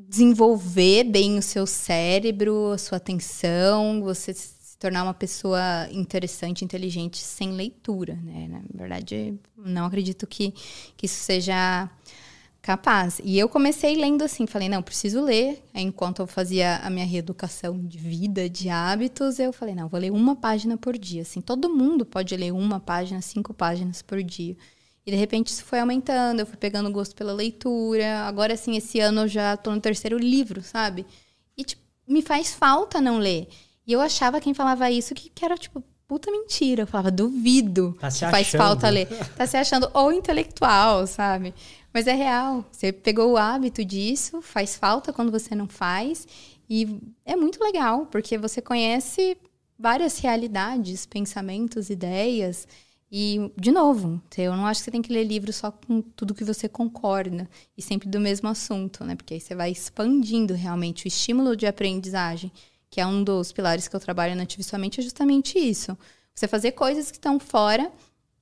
Speaker 2: desenvolver bem o seu cérebro, a sua atenção, você tornar uma pessoa interessante, inteligente sem leitura, né? Na verdade, não acredito que, que isso seja capaz. E eu comecei lendo assim, falei, não, preciso ler. Enquanto eu fazia a minha reeducação de vida, de hábitos, eu falei, não, vou ler uma página por dia. Assim, todo mundo pode ler uma página, cinco páginas por dia. E de repente isso foi aumentando, eu fui pegando gosto pela leitura. Agora, assim, esse ano eu já tô no terceiro livro, sabe? E, tipo, me faz falta não ler. E eu achava quem falava isso que, que era, tipo, puta mentira. Eu falava, duvido
Speaker 1: Tá se
Speaker 2: faz falta ler. Tá se achando ou intelectual, sabe? Mas é real. Você pegou o hábito disso, faz falta quando você não faz. E é muito legal, porque você conhece várias realidades, pensamentos, ideias. E, de novo, eu não acho que você tem que ler livro só com tudo que você concorda e sempre do mesmo assunto, né? Porque aí você vai expandindo realmente o estímulo de aprendizagem, que é um dos pilares que eu trabalho na Ative Sua Mente, é justamente isso. Você fazer coisas que estão fora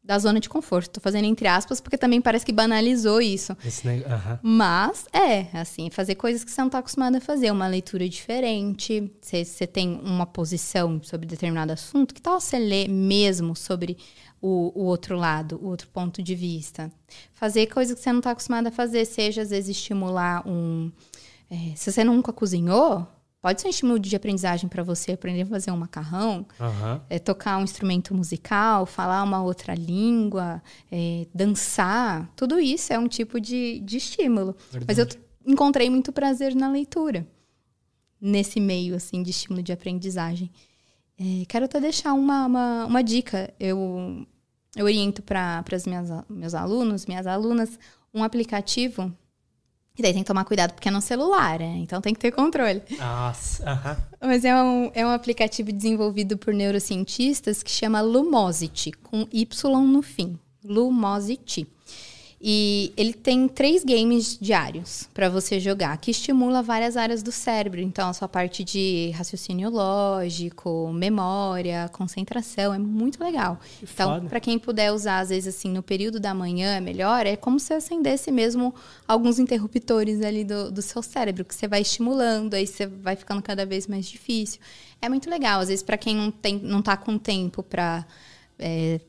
Speaker 2: da zona de conforto. Tô fazendo entre aspas, porque também parece que banalizou isso.
Speaker 1: Neg- aham.
Speaker 2: Mas é, assim, fazer coisas que você não está acostumado a fazer, uma leitura diferente. Você, você tem uma posição sobre determinado assunto, que tal você ler mesmo sobre o, o outro lado, o outro ponto de vista? Fazer coisas que você não está acostumado a fazer, seja às vezes estimular um. é, se você nunca cozinhou, pode ser um estímulo de aprendizagem para você aprender a fazer um macarrão
Speaker 1: Aham.
Speaker 2: é, tocar um instrumento musical, falar uma outra língua, é, dançar, tudo isso é um tipo de, de estímulo. Mas eu
Speaker 1: Verdade.
Speaker 2: encontrei muito prazer na leitura, nesse meio assim de estímulo de aprendizagem. É, quero até deixar uma, uma, uma dica. Eu, eu oriento para meus alunos, minhas alunas, um aplicativo. E daí tem que tomar cuidado porque é no celular, né? Então tem que ter controle.
Speaker 1: Nossa, aham.
Speaker 2: Mas é um, é um aplicativo desenvolvido por neurocientistas que chama Lumosity, com Y no fim. Lumosity. E ele tem três games diários para você jogar, que estimula várias áreas do cérebro. Então, a sua parte de raciocínio lógico, memória, concentração, é muito legal.
Speaker 1: Que
Speaker 2: Então, para quem puder usar, às vezes, assim, no período da manhã é melhor, é como se acendesse mesmo alguns interruptores ali do, do seu cérebro, que você vai estimulando, aí você vai ficando cada vez mais difícil. É muito legal, às vezes, para quem não, tem, não tá com tempo para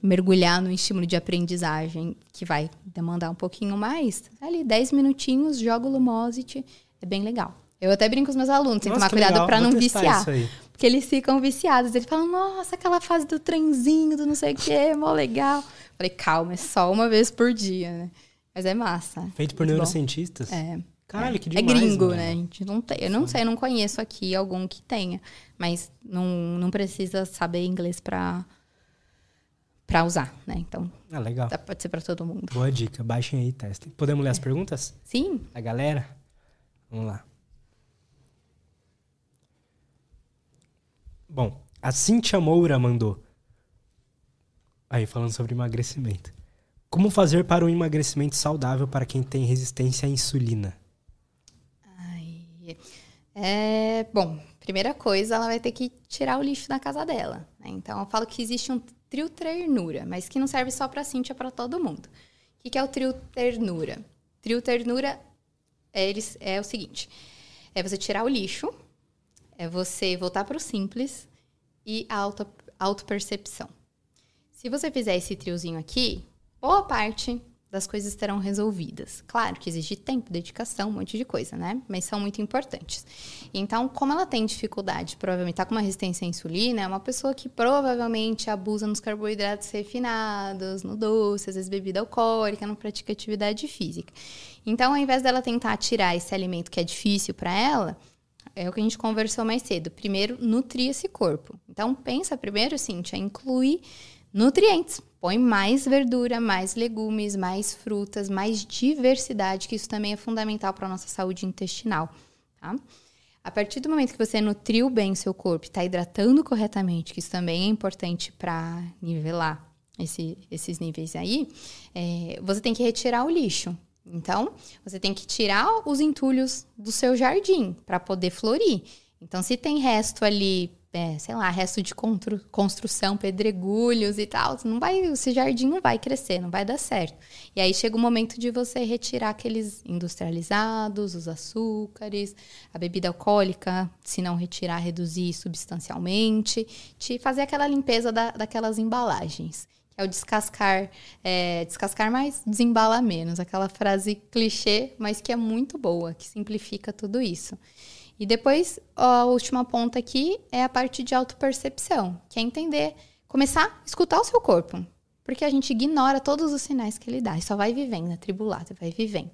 Speaker 2: mergulhar no estímulo de aprendizagem, que vai demandar um pouquinho mais, ali 10 minutinhos, joga o Lumosity, é bem legal. Eu até brinco com os meus alunos, tem que tomar cuidado para não viciar. Porque eles ficam viciados. Eles falam, nossa, aquela fase do trenzinho, do não sei o quê, mó legal. Falei, calma, é só uma vez por dia, né? Mas é massa.
Speaker 1: Feito por
Speaker 2: Muito bom.
Speaker 1: neurocientistas?
Speaker 2: É.
Speaker 1: Caralho, que
Speaker 2: É
Speaker 1: demais.
Speaker 2: gringo,
Speaker 1: mano.
Speaker 2: né? A gente não tem. Eu não sei, eu não conheço aqui algum que tenha. Mas não, não precisa saber inglês pra, pra usar, né? Então,
Speaker 1: Ah, legal.
Speaker 2: dá- pode ser pra todo mundo.
Speaker 1: Boa dica. Baixem aí testem. Podemos ler as perguntas?
Speaker 2: Sim?
Speaker 1: A galera? Vamos lá. Bom, a Cintia Moura mandou. Aí, falando sobre emagrecimento. Como fazer para um emagrecimento saudável para quem tem resistência à insulina?
Speaker 2: Ai, é, bom, primeira coisa, ela vai ter que tirar o lixo da casa dela. né? Então, eu falo que existe um trio ternura, mas que não serve só pra Cintia, para todo mundo. O que, que é o trio ternura? Trio ternura é, eles, é o seguinte: é você tirar o lixo, é você voltar para o simples e a auto, autopercepção. Se você fizer esse triozinho aqui, boa parte das coisas terão resolvidas. Claro que exige tempo, dedicação, um monte de coisa, né? Mas são muito importantes. Então, como ela tem dificuldade, provavelmente tá com uma resistência à insulina, é uma pessoa que provavelmente abusa nos carboidratos refinados, no doce, às vezes bebida alcoólica, não pratica atividade física. Então, ao invés dela tentar tirar esse alimento que é difícil para ela, é o que a gente conversou mais cedo. Primeiro, nutrir esse corpo. Então, pensa primeiro, Cíntia, incluir nutrientes. Põe mais verdura, mais legumes, mais frutas, mais diversidade, que isso também é fundamental para a nossa saúde intestinal, tá? A partir do momento que você nutriu bem seu corpo, está hidratando corretamente, que isso também é importante para nivelar esse- esses níveis aí, é, você tem que retirar o lixo. Então, você tem que tirar os entulhos do seu jardim para poder florir. Então, se tem resto ali, é, sei lá, resto de construção, pedregulhos e tal, não vai, esse jardim não vai crescer, não vai dar certo. E aí chega o momento de você retirar aqueles industrializados, os açúcares, a bebida alcoólica, se não retirar, reduzir substancialmente, te fazer aquela limpeza da, daquelas embalagens. que É o descascar, é, descascar mais, desembalar menos. Aquela frase clichê, mas que é muito boa, que simplifica tudo isso. E depois, a última ponta aqui é a parte de autopercepção, que é entender, começar a escutar o seu corpo. Porque a gente ignora todos os sinais que ele dá e só vai vivendo, atribulado, vai vivendo.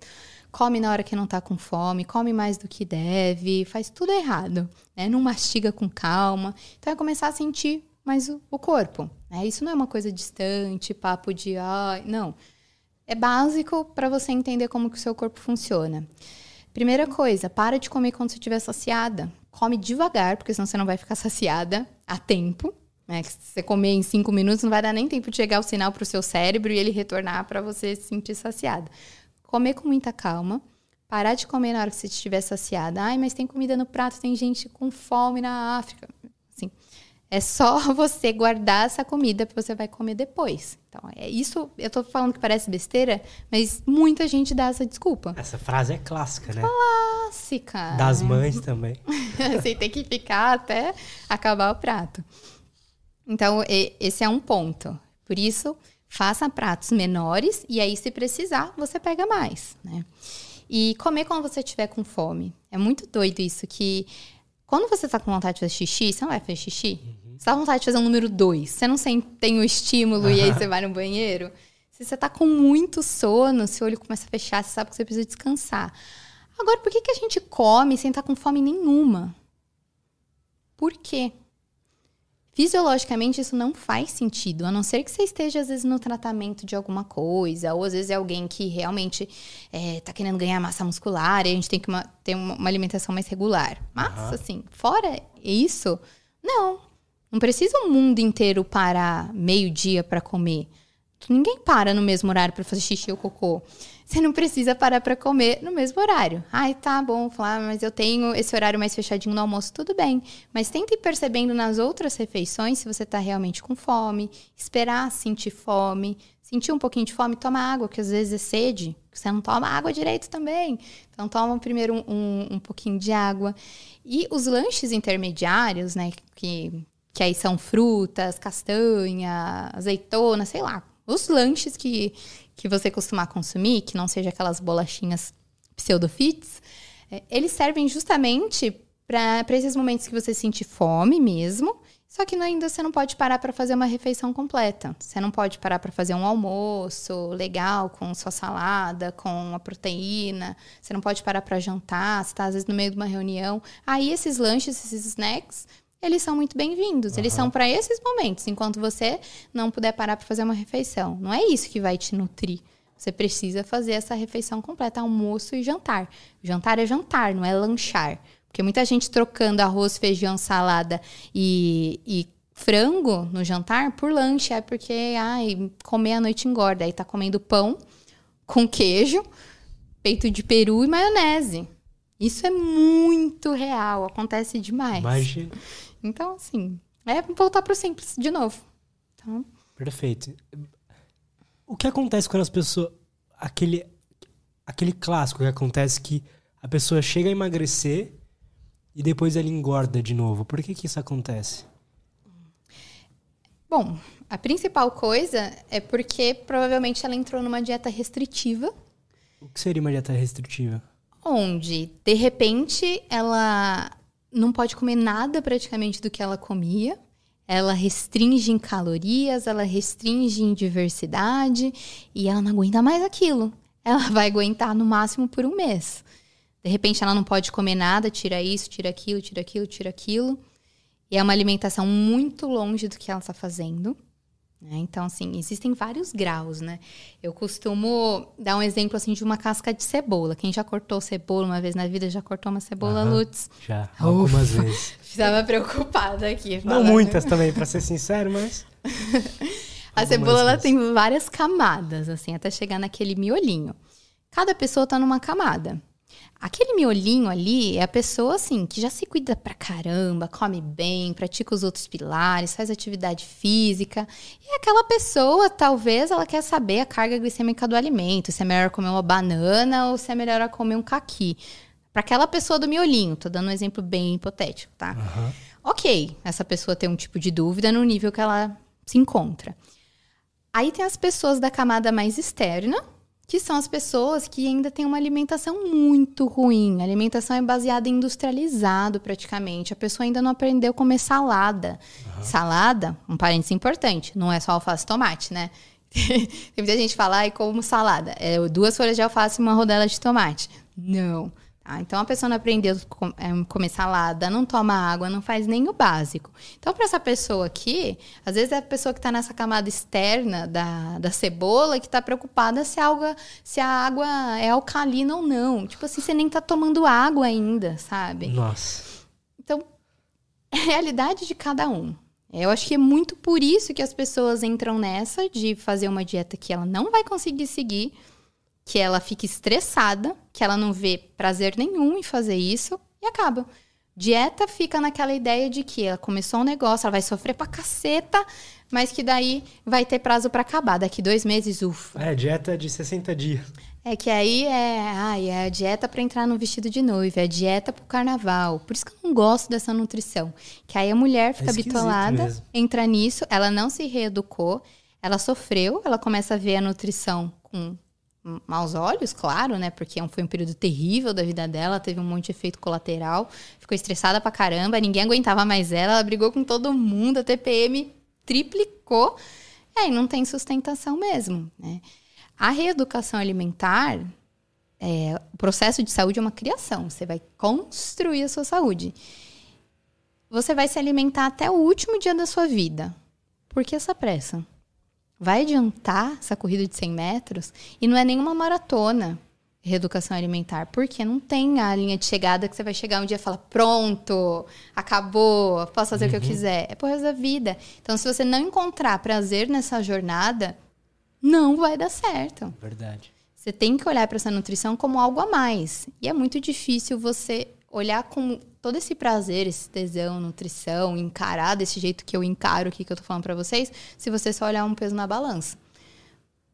Speaker 2: Come na hora que não tá com fome, come mais do que deve, faz tudo errado, né? Não mastiga com calma. Então é começar a sentir mais o, o corpo. Né? Isso não é uma coisa distante, papo de não. É básico para você entender como que o seu corpo funciona. Primeira coisa, para de comer quando você estiver saciada. Come devagar, porque senão você não vai ficar saciada a tempo. Né? Se você comer em cinco minutos, não vai dar nem tempo de chegar o sinal para o seu cérebro e ele retornar para você se sentir saciada. Comer com muita calma. Parar de comer na hora que você estiver saciada. Ai, mas tem comida no prato, tem gente com fome na África. Assim, é só você guardar essa comida que você vai comer depois. Então, é isso. Eu tô falando que parece besteira, mas muita gente dá essa desculpa.
Speaker 1: Essa frase é clássica, né?
Speaker 2: Clássica.
Speaker 1: Das mães também.
Speaker 2: você tem que ficar até acabar o prato. Então, esse é um ponto. Por isso, faça pratos menores e aí, se precisar, você pega mais, né? E comer quando você estiver com fome. É muito doido isso, que quando você está com vontade de fazer xixi, você não vai fazer xixi. Uhum. Você tá com vontade de fazer um número dois. Você não tem o estímulo e aí você vai no banheiro. Se você está com muito sono, seu olho começa a fechar, você sabe que você precisa descansar. Agora, por que, que a gente come sem estar tá com fome nenhuma? Por quê? Fisiologicamente, isso não faz sentido, a não ser que você esteja, às vezes, no tratamento de alguma coisa, ou às vezes é alguém que realmente está é, querendo ganhar massa muscular e a gente tem que uma, ter uma, alimentação mais regular. Mas, uhum. assim, fora isso, não. Não precisa o mundo inteiro parar meio-dia para comer. Ninguém para no mesmo horário para fazer xixi ou cocô. Você não precisa parar para comer no mesmo horário. Ai, tá bom, falar, mas eu tenho esse horário mais fechadinho no almoço, tudo bem. Mas tenta ir percebendo nas outras refeições se você está realmente com fome, esperar sentir fome, sentir um pouquinho de fome, toma água, que às vezes é sede, você não toma água direito também. Então toma primeiro um, um, um pouquinho de água. E os lanches intermediários, né, que, que aí são frutas, castanha, azeitona, sei lá, os lanches que, que você costuma consumir, que não seja aquelas bolachinhas pseudofits, é, eles servem justamente para esses momentos que você sente fome mesmo, só que ainda você não pode parar para fazer uma refeição completa. Você não pode parar para fazer um almoço legal com sua salada, com a proteína. Você não pode parar para jantar, você está às vezes no meio de uma reunião. Aí esses lanches, esses snacks, eles são muito bem-vindos. Uhum. Eles são para esses momentos, enquanto você não puder parar para fazer uma refeição. Não é isso que vai te nutrir. Você precisa fazer essa refeição completa, almoço e jantar. Jantar é jantar, não é lanchar. Porque muita gente trocando arroz, feijão, salada e, e frango no jantar por lanche. É porque, ai, comer à noite engorda. Aí tá comendo pão com queijo, peito de peru e maionese. Isso é muito real, acontece demais.
Speaker 1: Imagina.
Speaker 2: Então, assim, é voltar para o simples de novo. Então...
Speaker 1: Perfeito. O que acontece quando as pessoas. Aquele, aquele clássico que acontece que a pessoa chega a emagrecer e depois ela engorda de novo. Por que, que isso acontece?
Speaker 2: Bom, a principal coisa é porque provavelmente ela entrou numa dieta restritiva.
Speaker 1: O que seria uma dieta restritiva?
Speaker 2: Onde, de repente, ela não pode comer nada praticamente do que ela comia. Ela restringe em calorias, ela restringe em diversidade e ela não aguenta mais aquilo. Ela vai aguentar no máximo por um mês. De repente ela não pode comer nada, tira isso, tira aquilo, tira aquilo, tira aquilo. E é uma alimentação muito longe do que ela está fazendo. Né? Então, assim, existem vários graus, né? Eu costumo dar um exemplo, assim, de uma casca de cebola. Quem já cortou cebola uma vez na vida, já cortou uma cebola, uhum, Lutz?
Speaker 1: Já, algumas Ufa. vezes.
Speaker 2: Estava preocupada aqui.
Speaker 1: Falando. Não muitas também, para ser sincero, mas...
Speaker 2: A cebola, ela tem várias camadas, assim, até chegar naquele miolinho. Cada pessoa tá numa camada. Aquele miolinho ali é a pessoa, assim, que já se cuida pra caramba, come bem, pratica os outros pilares, faz atividade física. E aquela pessoa, talvez, ela quer saber a carga glicêmica do alimento, se é melhor comer uma banana ou se é melhor comer um caqui. Para aquela pessoa do miolinho, tô dando um exemplo bem hipotético, tá? Uhum. Ok, essa pessoa tem um tipo de dúvida no nível que ela se encontra. Aí tem as pessoas da camada mais externa, que são as pessoas que ainda têm uma alimentação muito ruim. A alimentação é baseada em industrializado, praticamente. A pessoa ainda não aprendeu a comer salada. Uhum. Salada, um parênteses importante, não é só alface e tomate, né? Tem muita gente que fala, ai, como salada. É duas folhas de alface e uma rodela de tomate. Não. Tá? Então, a pessoa não aprendeu a comer salada, não toma água, não faz nem o básico. Então, para essa pessoa aqui, às vezes é a pessoa que está nessa camada externa da, da cebola que está preocupada se a, água, se a água é alcalina ou não. Tipo assim, você nem está tomando água ainda, sabe?
Speaker 1: Nossa.
Speaker 2: Então, é a realidade de cada um. Eu acho que é muito por isso que as pessoas entram nessa de fazer uma dieta que ela não vai conseguir seguir que ela fica estressada, que ela não vê prazer nenhum em fazer isso e acaba. Dieta fica naquela ideia de que ela começou um negócio, ela vai sofrer pra caceta, mas que daí vai ter prazo para acabar. Daqui dois meses, ufa.
Speaker 1: É, dieta de 60 dias.
Speaker 2: É que aí é, ai, é a dieta para entrar no vestido de noiva, é a dieta pro carnaval. Por isso que eu não gosto dessa nutrição. Que aí a mulher fica é habituada, mesmo. entra nisso, ela não se reeducou, ela sofreu, ela começa a ver a nutrição com maus olhos, claro, né? Porque foi um período terrível da vida dela, teve um monte de efeito colateral, ficou estressada pra caramba, ninguém aguentava mais ela, ela brigou com todo mundo, a TPM triplicou, e aí não tem sustentação mesmo, né? A reeducação alimentar, é, o processo de saúde é uma criação, você vai construir a sua saúde. Você vai se alimentar até o último dia da sua vida. Por que essa pressa? Vai adiantar essa corrida de 100 metros e não é nenhuma maratona reeducação alimentar, porque não tem a linha de chegada que você vai chegar um dia e falar, pronto, acabou, posso fazer uhum. o que eu uhum. quiser. É por resto da vida. Então, se você não encontrar prazer nessa jornada, não vai dar certo.
Speaker 1: Verdade.
Speaker 2: Você tem que olhar para essa nutrição como algo a mais. E é muito difícil você olhar com todo esse prazer, esse tesão, nutrição, encarar desse jeito que eu encaro aqui que eu tô falando para vocês, se você só olhar um peso na balança.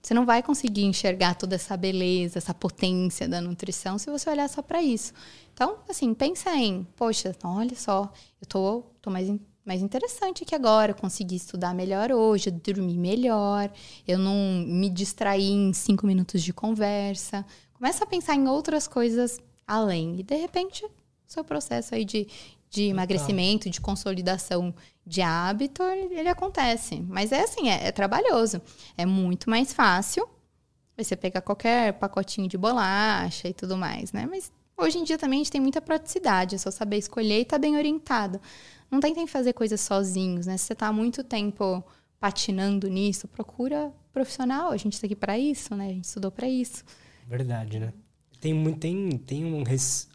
Speaker 2: Você não vai conseguir enxergar toda essa beleza, essa potência da nutrição se você olhar só para isso. Então, assim, pensa em, poxa, olha só, eu tô, tô mais, mais interessante aqui agora, eu consegui estudar melhor hoje, eu dormi melhor, eu não me distraí em cinco minutos de conversa. Começa a pensar em outras coisas além. E de repente seu processo aí de, de emagrecimento, de consolidação de hábito, ele acontece. Mas é assim, é, é trabalhoso. É muito mais fácil você pegar qualquer pacotinho de bolacha e tudo mais, né? Mas hoje em dia também a gente tem muita praticidade, é só saber escolher e estar tá bem orientado. Não tentem fazer coisas sozinhos, né? Se você está há muito tempo patinando nisso, procura profissional. A gente está aqui para isso, né? A gente estudou para isso.
Speaker 1: Verdade, né? Tem, tem, tem um, res,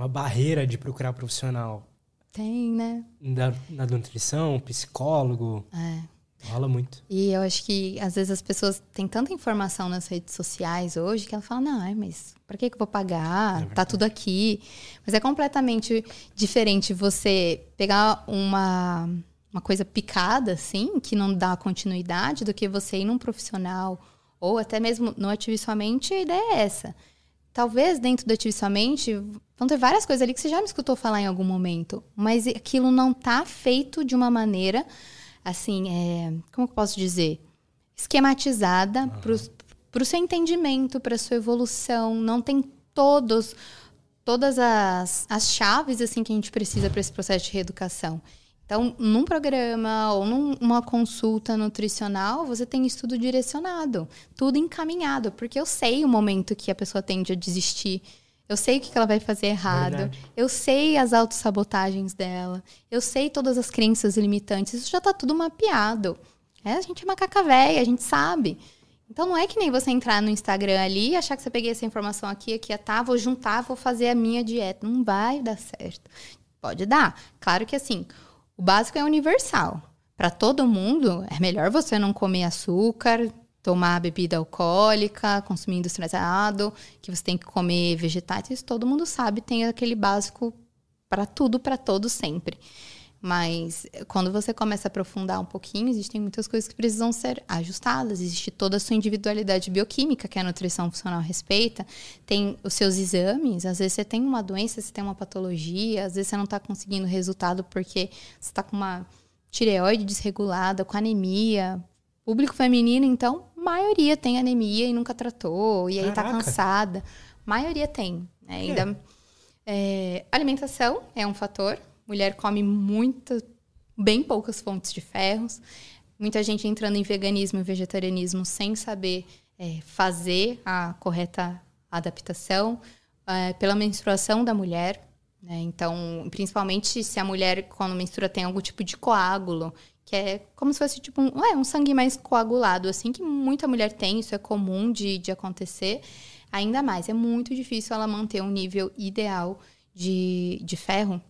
Speaker 1: uma barreira de procurar profissional.
Speaker 2: Tem, né?
Speaker 1: Da, da nutrição, psicólogo.
Speaker 2: É.
Speaker 1: Rola muito.
Speaker 2: E eu acho que às vezes as pessoas têm tanta informação nas redes sociais hoje que ela fala, não, mas para que, que eu vou pagar? É tá tudo aqui. Mas é completamente diferente você pegar uma, uma coisa picada, assim, que não dá continuidade, do que você ir num profissional ou até mesmo no Ative Sua Mente, a ideia é essa talvez dentro do Ative Sua Mente vão ter várias coisas ali que você já me escutou falar em algum momento, mas aquilo não tá feito de uma maneira, assim, é, como eu posso dizer? Esquematizada uhum. para o seu entendimento, para sua evolução. Não tem todos todas as, as chaves assim que a gente precisa para esse processo de reeducação. Então, num programa ou numa consulta nutricional, você tem estudo direcionado, tudo encaminhado, porque eu sei o momento que a pessoa tende a desistir. Eu sei o que ela vai fazer errado. Verdade. Eu sei as autossabotagens dela. Eu sei todas as crenças limitantes. Isso já está tudo mapeado. É, a gente é macaca velha, a gente sabe. Então não é que nem você entrar no Instagram ali e achar que você peguei essa informação aqui, aqui, tá, vou juntar, vou fazer a minha dieta. Não vai dar certo. Pode dar. Claro que assim, o básico é universal. Para todo mundo, é melhor você não comer açúcar, tomar bebida alcoólica, consumir industrializado, que você tem que comer vegetais. Isso todo mundo sabe, tem aquele básico para tudo, para todos sempre. Mas quando você começa a aprofundar um pouquinho, existem muitas coisas que precisam ser ajustadas. Existe toda a sua individualidade bioquímica que a nutrição funcional respeita. Tem os seus exames. Às vezes você tem uma doença, você tem uma patologia. Às vezes você não está conseguindo resultado porque você está com uma tireoide desregulada, com anemia. Público feminino, então, maioria tem anemia e nunca tratou. E aí está cansada. Maioria tem. Né? Ainda, é, alimentação é um fator Mulher come muito, bem poucas fontes de ferros. muita gente entrando em veganismo e vegetarianismo sem saber é, fazer a correta adaptação, é, pela menstruação da mulher. Né? Então, principalmente se a mulher, quando menstrua, tem algum tipo de coágulo, que é como se fosse tipo um, é, um sangue mais coagulado, assim, que muita mulher tem, isso é comum de, de acontecer. Ainda mais, é muito difícil ela manter um nível ideal de, de ferro.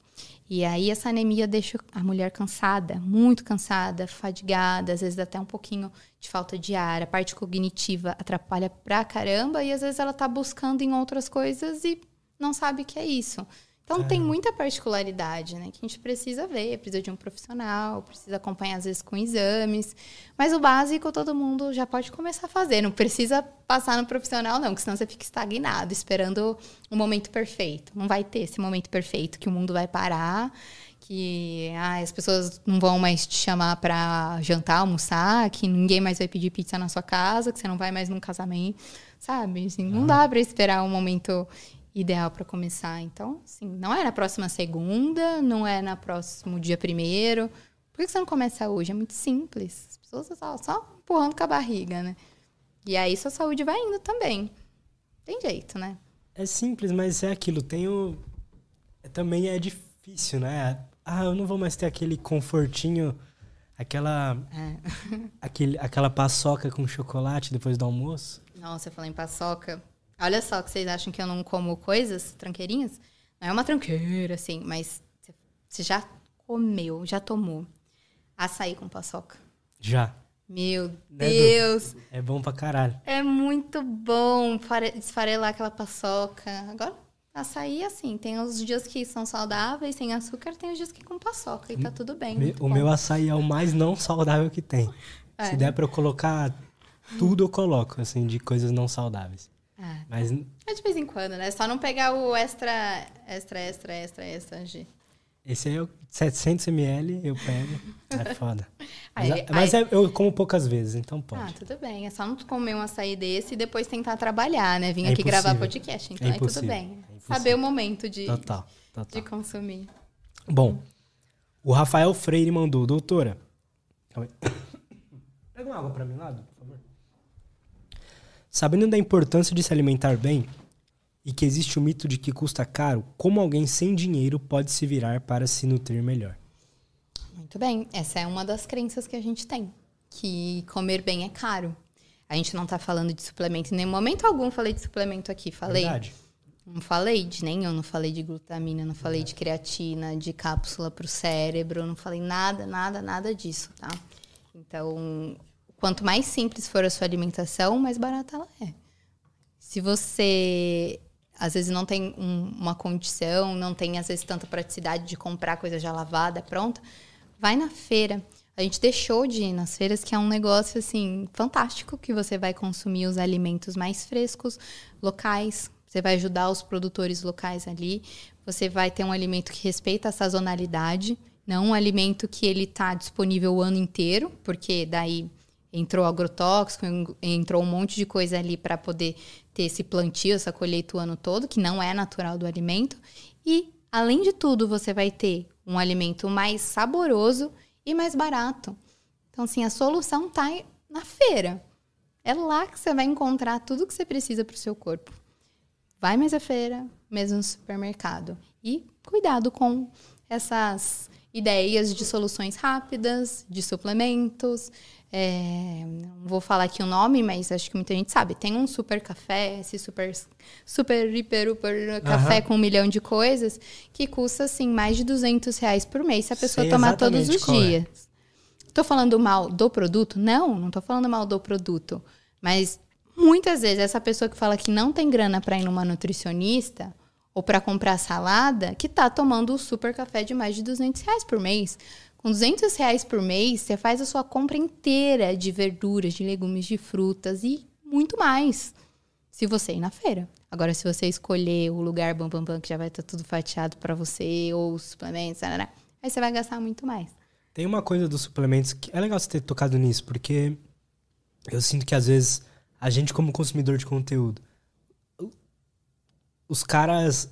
Speaker 2: E aí essa anemia deixa a mulher cansada, muito cansada, fadigada, às vezes até um pouquinho de falta de ar. A parte cognitiva atrapalha pra caramba e às vezes ela tá buscando em outras coisas e não sabe que é isso. Então é. tem muita particularidade, né? Que a gente precisa ver, precisa de um profissional, precisa acompanhar às vezes com exames. Mas o básico todo mundo já pode começar a fazer. Não precisa passar no profissional, não, porque senão você fica estagnado, esperando o momento perfeito. Não vai ter esse momento perfeito que o mundo vai parar, que ah, as pessoas não vão mais te chamar para jantar, almoçar, que ninguém mais vai pedir pizza na sua casa, que você não vai mais num casamento, sabe? Assim, não dá para esperar um momento ideal para começar. Então, sim, não é na próxima segunda, não é na próximo dia primeiro. Por que você não começa hoje? É muito simples. As pessoas só, só empurrando com a barriga, né? E aí sua saúde vai indo também. Tem jeito, né?
Speaker 1: É simples, mas é aquilo. Tem o... Também é difícil, né? Ah, eu não vou mais ter aquele confortinho, aquela... É. aquele, aquela paçoca com chocolate depois do almoço.
Speaker 2: Nossa, eu falei em paçoca. Olha só que vocês acham que eu não como coisas, tranqueirinhas. Não é uma tranqueira, assim, mas você já comeu, já tomou açaí com paçoca?
Speaker 1: Já.
Speaker 2: Meu né, Deus!
Speaker 1: É bom pra caralho.
Speaker 2: É muito bom esfarelar aquela paçoca. Agora, açaí, assim, tem os dias que são saudáveis, sem açúcar, tem os dias que com paçoca, e tá tudo bem.
Speaker 1: Me, o bom. meu açaí é o mais não saudável que tem. É. Se der pra eu colocar tudo, eu coloco, assim, de coisas não saudáveis.
Speaker 2: Ah, Mas... É de vez em quando, né? Só não pegar o extra, extra, extra, extra, extra G.
Speaker 1: Esse é o 700 ml, eu pego. É foda. Mas, aí, mas aí... É, eu como poucas vezes, então pode.
Speaker 2: Ah, tudo bem. É só não comer um açaí desse e depois tentar trabalhar, né? Vim é aqui gravar podcast, então é aí tudo bem. É Saber o momento de, total, total. de consumir.
Speaker 1: Bom, o Rafael Freire mandou, doutora. Pega uma água pra mim, lado. Sabendo da importância de se alimentar bem e que existe o mito de que custa caro, como alguém sem dinheiro pode se virar para se nutrir melhor?
Speaker 2: Muito bem, essa é uma das crenças que a gente tem, que comer bem é caro. A gente não está falando de suplemento em nenhum momento algum falei de suplemento aqui, falei. Verdade. Não falei de nenhum, não falei de glutamina, não falei de creatina, de cápsula para o cérebro, não falei nada, nada, nada disso, tá? Então, Quanto mais simples for a sua alimentação, mais barata ela é. Se você às vezes não tem um, uma condição, não tem às vezes tanta praticidade de comprar coisa já lavada, pronta, vai na feira. A gente deixou de ir nas feiras, que é um negócio assim fantástico, que você vai consumir os alimentos mais frescos, locais. Você vai ajudar os produtores locais ali. Você vai ter um alimento que respeita a sazonalidade, não um alimento que ele está disponível o ano inteiro, porque daí entrou agrotóxico, entrou um monte de coisa ali para poder ter esse plantio, essa colheita o ano todo, que não é natural do alimento. E, além de tudo, você vai ter um alimento mais saboroso e mais barato. Então, assim, a solução está na feira. É lá que você vai encontrar tudo que você precisa para o seu corpo. Vai mais à feira, mesmo no supermercado. E cuidado com essas ideias de soluções rápidas, de suplementos, é, não vou falar aqui o nome, mas acho que muita gente sabe. Tem um super café, esse super, super, hiper, super café uhum. com um milhão de coisas, que custa, assim, mais de 200 reais por mês se a pessoa Sei tomar todos os é. dias. Estou falando mal do produto? Não, não estou falando mal do produto. Mas muitas vezes essa pessoa que fala que não tem grana para ir numa nutricionista ou para comprar salada, que está tomando o super café de mais de 200 reais por mês. Com 200 reais por mês, você faz a sua compra inteira de verduras, de legumes, de frutas e muito mais. Se você ir na feira. Agora, se você escolher o lugar bam, bam, bam, que já vai estar tudo fatiado para você, ou os suplementos, aí você vai gastar muito mais.
Speaker 1: Tem uma coisa dos suplementos que é legal você ter tocado nisso, porque eu sinto que às vezes a gente, como consumidor de conteúdo, os caras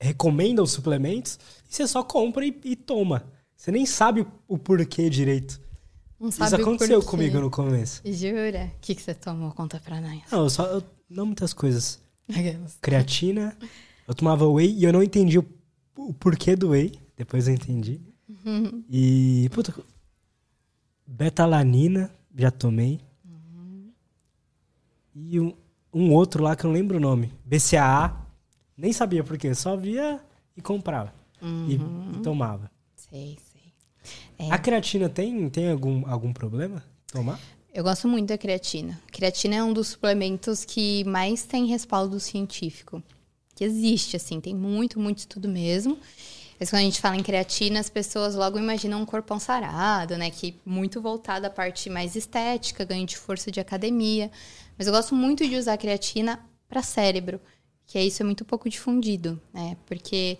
Speaker 1: recomendam os suplementos e você só compra e, e toma. Você nem sabe o porquê direito.
Speaker 2: Não sabe
Speaker 1: Isso aconteceu comigo no começo.
Speaker 2: Jura? O que, que você tomou? Conta pra nós.
Speaker 1: Não, eu só. eu- não muitas coisas. Creatina. Eu tomava whey e eu não entendi o, o porquê do whey. Depois eu entendi.
Speaker 2: Uhum.
Speaker 1: E. Puta. Betalanina, já tomei. E um, um outro lá que eu não lembro o nome. BCAA. Nem sabia por quê. Só via e comprava. E- E, tomava.
Speaker 2: Sei, sei. É.
Speaker 1: A creatina tem, tem algum, algum problema? Tomar?
Speaker 2: Eu gosto muito da creatina. Creatina é um dos suplementos que mais tem respaldo científico. Que existe, assim, tem muito, muito estudo mesmo. Mas quando a gente fala em creatina, as pessoas logo imaginam um corpão sarado, né? Que muito voltado à parte mais estética, ganho de força de academia. Mas eu gosto muito de usar creatina para cérebro, que é isso é muito pouco difundido, né? Porque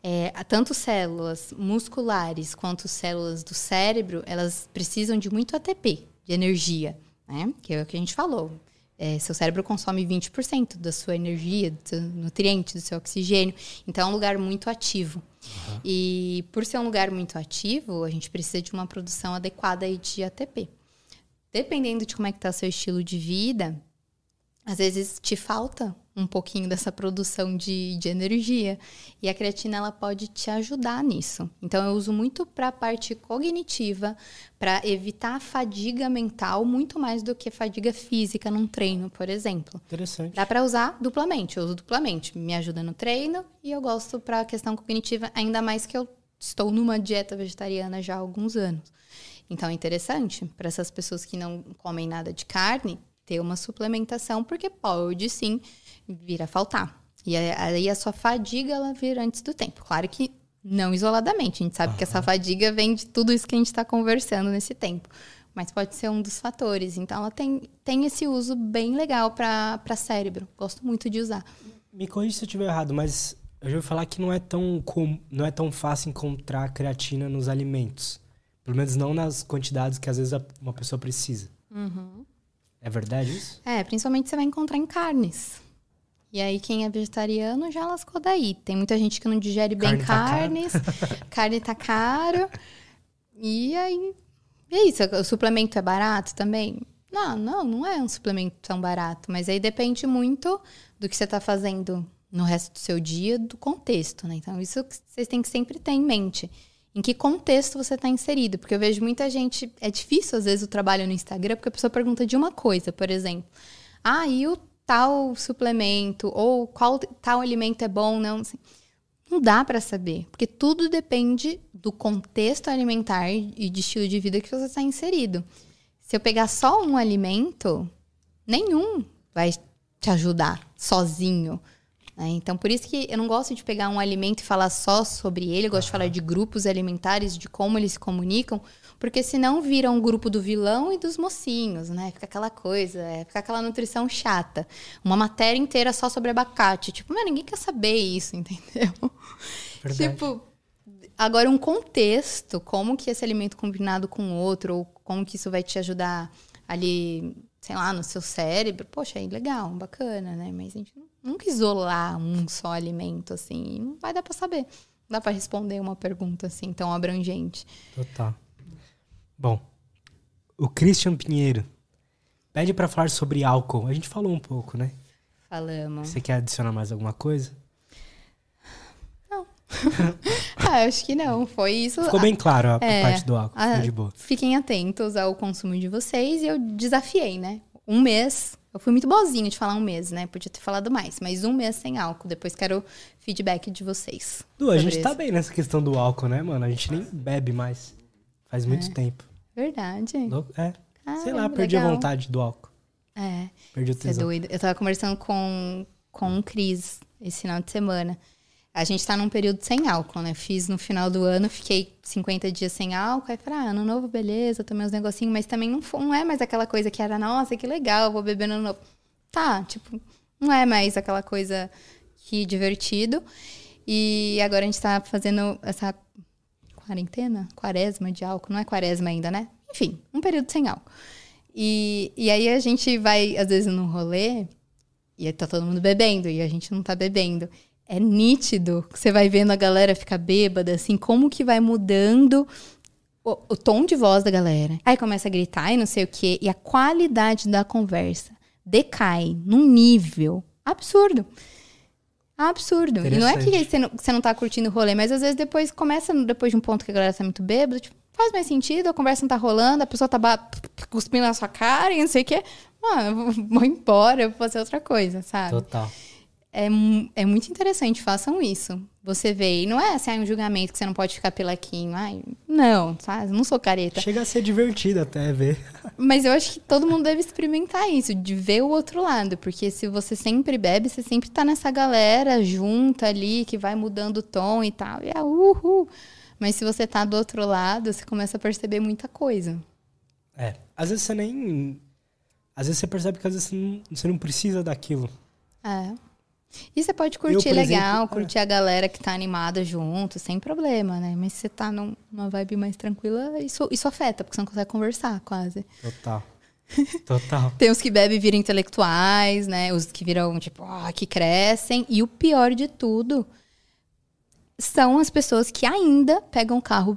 Speaker 2: é, tanto células musculares quanto células do cérebro, elas precisam de muito ATP, de energia, né? Que é o que a gente falou. É, seu cérebro consome 20% da sua energia, do seu nutriente, do seu oxigênio. Então, é um lugar muito ativo. E por ser um lugar muito ativo, a gente precisa de uma produção adequada de ATP. Dependendo de como é que tá seu estilo de vida, às vezes te falta um pouquinho dessa produção de, de energia. E a creatina ela pode te ajudar nisso. Então eu uso muito para a parte cognitiva, para evitar a fadiga mental, muito mais do que fadiga física num treino, por exemplo.
Speaker 1: Interessante.
Speaker 2: Dá para usar duplamente, eu uso duplamente. Me ajuda no treino e eu gosto para a questão cognitiva, ainda mais que eu estou numa dieta vegetariana já há alguns anos. Então é interessante para essas pessoas que não comem nada de carne ter uma suplementação, porque pode sim vir a faltar. E aí a sua fadiga ela vir antes do tempo. Claro que não isoladamente, a gente sabe que essa fadiga vem de tudo isso que a gente está conversando nesse tempo. Mas pode ser um dos fatores. Então ela tem, tem esse uso bem legal para cérebro. Gosto muito de usar.
Speaker 1: Me corrija se eu estiver errado, mas eu já ouvi falar que não é tão com, não é tão fácil encontrar creatina nos alimentos. Pelo menos não nas quantidades que às vezes uma pessoa precisa. É verdade isso?
Speaker 2: É, principalmente você vai encontrar em carnes. E aí, quem é vegetariano já lascou daí. Tem muita gente que não digere bem
Speaker 1: Carne tá caro.
Speaker 2: carnes, carne tá caro. E aí. E é isso, o suplemento é barato também? Não, não, não é um suplemento tão barato. Mas aí depende muito do que você tá fazendo no resto do seu dia, do contexto, né? Então, isso que vocês têm que sempre ter em mente. Em que contexto você está inserido? Porque eu vejo muita gente. É difícil, às vezes, o trabalho no Instagram, porque a pessoa pergunta de uma coisa, por exemplo. Ah, e o tal suplemento? Ou qual tal alimento é bom? Não, assim, não dá para saber. Porque tudo depende do contexto alimentar e de estilo de vida que você está inserido. Se eu pegar só um alimento, nenhum vai te ajudar sozinho. Né? Então, por isso que eu não gosto de pegar um alimento e falar só sobre ele. Eu gosto de falar de grupos alimentares, de como eles se comunicam, porque senão vira um grupo do vilão e dos mocinhos, né? Fica aquela coisa, é, fica aquela nutrição chata. Uma matéria inteira só sobre abacate. Tipo, mas ninguém quer saber isso, entendeu?
Speaker 1: Verdade.
Speaker 2: Tipo, agora um contexto, como que esse alimento combinado com outro, ou como que isso vai te ajudar ali, sei lá, no seu cérebro, poxa, aí legal, bacana, né? Mas a gente nu- nunca isolar um só alimento, assim, não vai dar pra saber. Não dá pra responder uma pergunta assim tão abrangente.
Speaker 1: Total. Bom, o Christian Pinheiro pede pra falar sobre álcool. A gente falou um pouco, né?
Speaker 2: Falamos.
Speaker 1: Você quer adicionar mais alguma coisa?
Speaker 2: Ah, acho que não. Foi isso.
Speaker 1: Ficou bem claro a, a
Speaker 2: É,
Speaker 1: parte do álcool.
Speaker 2: Ah,
Speaker 1: Ficou de boa.
Speaker 2: Fiquem atentos ao consumo de vocês e eu desafiei, né? Um mês. Eu fui muito boazinha de falar um mês, né? Podia ter falado mais, mas um mês sem álcool. Depois quero feedback de vocês.
Speaker 1: Du, a gente tá
Speaker 2: isso.
Speaker 1: bem nessa questão do álcool, né, mano? A gente nem bebe mais. Faz muito tempo.
Speaker 2: Verdade.
Speaker 1: É. Sei lá,
Speaker 2: Caramba,
Speaker 1: perdi a
Speaker 2: legal.
Speaker 1: vontade do álcool.
Speaker 2: É,
Speaker 1: Perdi o
Speaker 2: você é
Speaker 1: tesão.
Speaker 2: doido. Eu tava conversando com, com o Cris esse final de semana. A gente tá num período sem álcool, né? Fiz no final do ano, fiquei 50 dias sem álcool. Aí falei, ah, ano novo, beleza, tomei uns negocinhos, mas também não, não é mais aquela coisa que era, nossa, que legal, vou beber no ano novo. Tá, tipo, não é mais aquela coisa que divertido. E agora a gente tá fazendo essa quarentena, quaresma de álcool, não é quaresma ainda, né? Enfim, um período sem álcool. E, e aí a gente vai, às vezes, num rolê e tá todo mundo bebendo e a gente não tá bebendo. É nítido que você vai vendo a galera ficar bêbada, assim, como que vai mudando o, o, tom de voz da galera. Aí começa a gritar e não sei o quê. E a qualidade da conversa decai num nível absurdo. Absurdo. E não é que você não, você não tá curtindo o rolê, mas às vezes depois começa, depois de um ponto que a galera tá muito bêbada, tipo, faz mais sentido, a conversa não tá rolando, a pessoa tá cuspindo na sua cara e não sei o quê. Mano, vou embora, vou fazer outra coisa, sabe?
Speaker 1: Total.
Speaker 2: É, é muito interessante, façam isso. Você vê, e não é assim, um julgamento que você não pode ficar pelaquinho. Ai, não, sabe? Não sou careta.
Speaker 1: Chega a ser divertido até ver.
Speaker 2: Mas eu acho que todo mundo deve experimentar isso, de ver o outro lado. Porque se você sempre bebe, você sempre tá nessa galera junta ali, que vai mudando o tom e tal. E é uhul. Mas se você tá do outro lado, você começa a perceber muita coisa.
Speaker 1: É. Às vezes você nem. Às vezes você percebe que às vezes você não, você não precisa daquilo.
Speaker 2: É. E você pode curtir eu, legal, exemplo, é. curtir é. a galera que tá animada junto, sem problema, né? Mas se você tá numa vibe mais tranquila, isso, isso afeta, porque você não consegue conversar quase.
Speaker 1: Total. Total.
Speaker 2: Tem os que bebem e viram intelectuais, né? Os que viram, tipo, ah, que crescem. E o pior de tudo são as pessoas que ainda pegam o carro,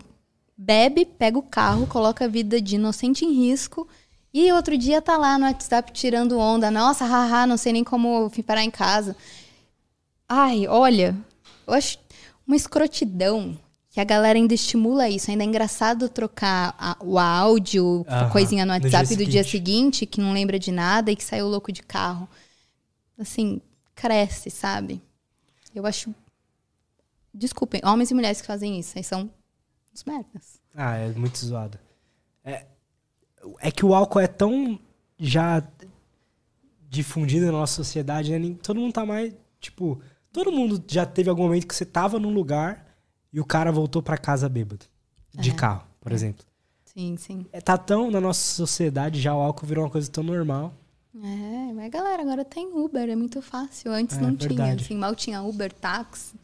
Speaker 2: bebe, pega o carro, coloca a vida de inocente em risco e outro dia tá lá no WhatsApp tirando onda. Nossa, haha, não sei nem como fui parar em casa. Ai, olha, eu acho uma escrotidão que a galera ainda estimula isso. Ainda é engraçado trocar a, o áudio, a coisinha no WhatsApp no dia do dia seguinte, que não lembra de nada e que saiu louco de carro. Assim, cresce, sabe? Eu acho. Desculpem, homens e mulheres que fazem isso, aí são os merdas.
Speaker 1: Ah, é muito zoado. É, é que o álcool é tão já difundido na nossa sociedade, né? Todo mundo tá mais, tipo, todo mundo já teve algum momento que você tava num lugar e o cara voltou para casa bêbado. De é. carro, por é. exemplo.
Speaker 2: Sim, sim.
Speaker 1: É, tá tão na nossa sociedade já o álcool virou uma coisa tão normal.
Speaker 2: É, mas galera, agora tem Uber, é muito fácil. Antes é, não verdade. tinha, assim, mal tinha Uber, táxi.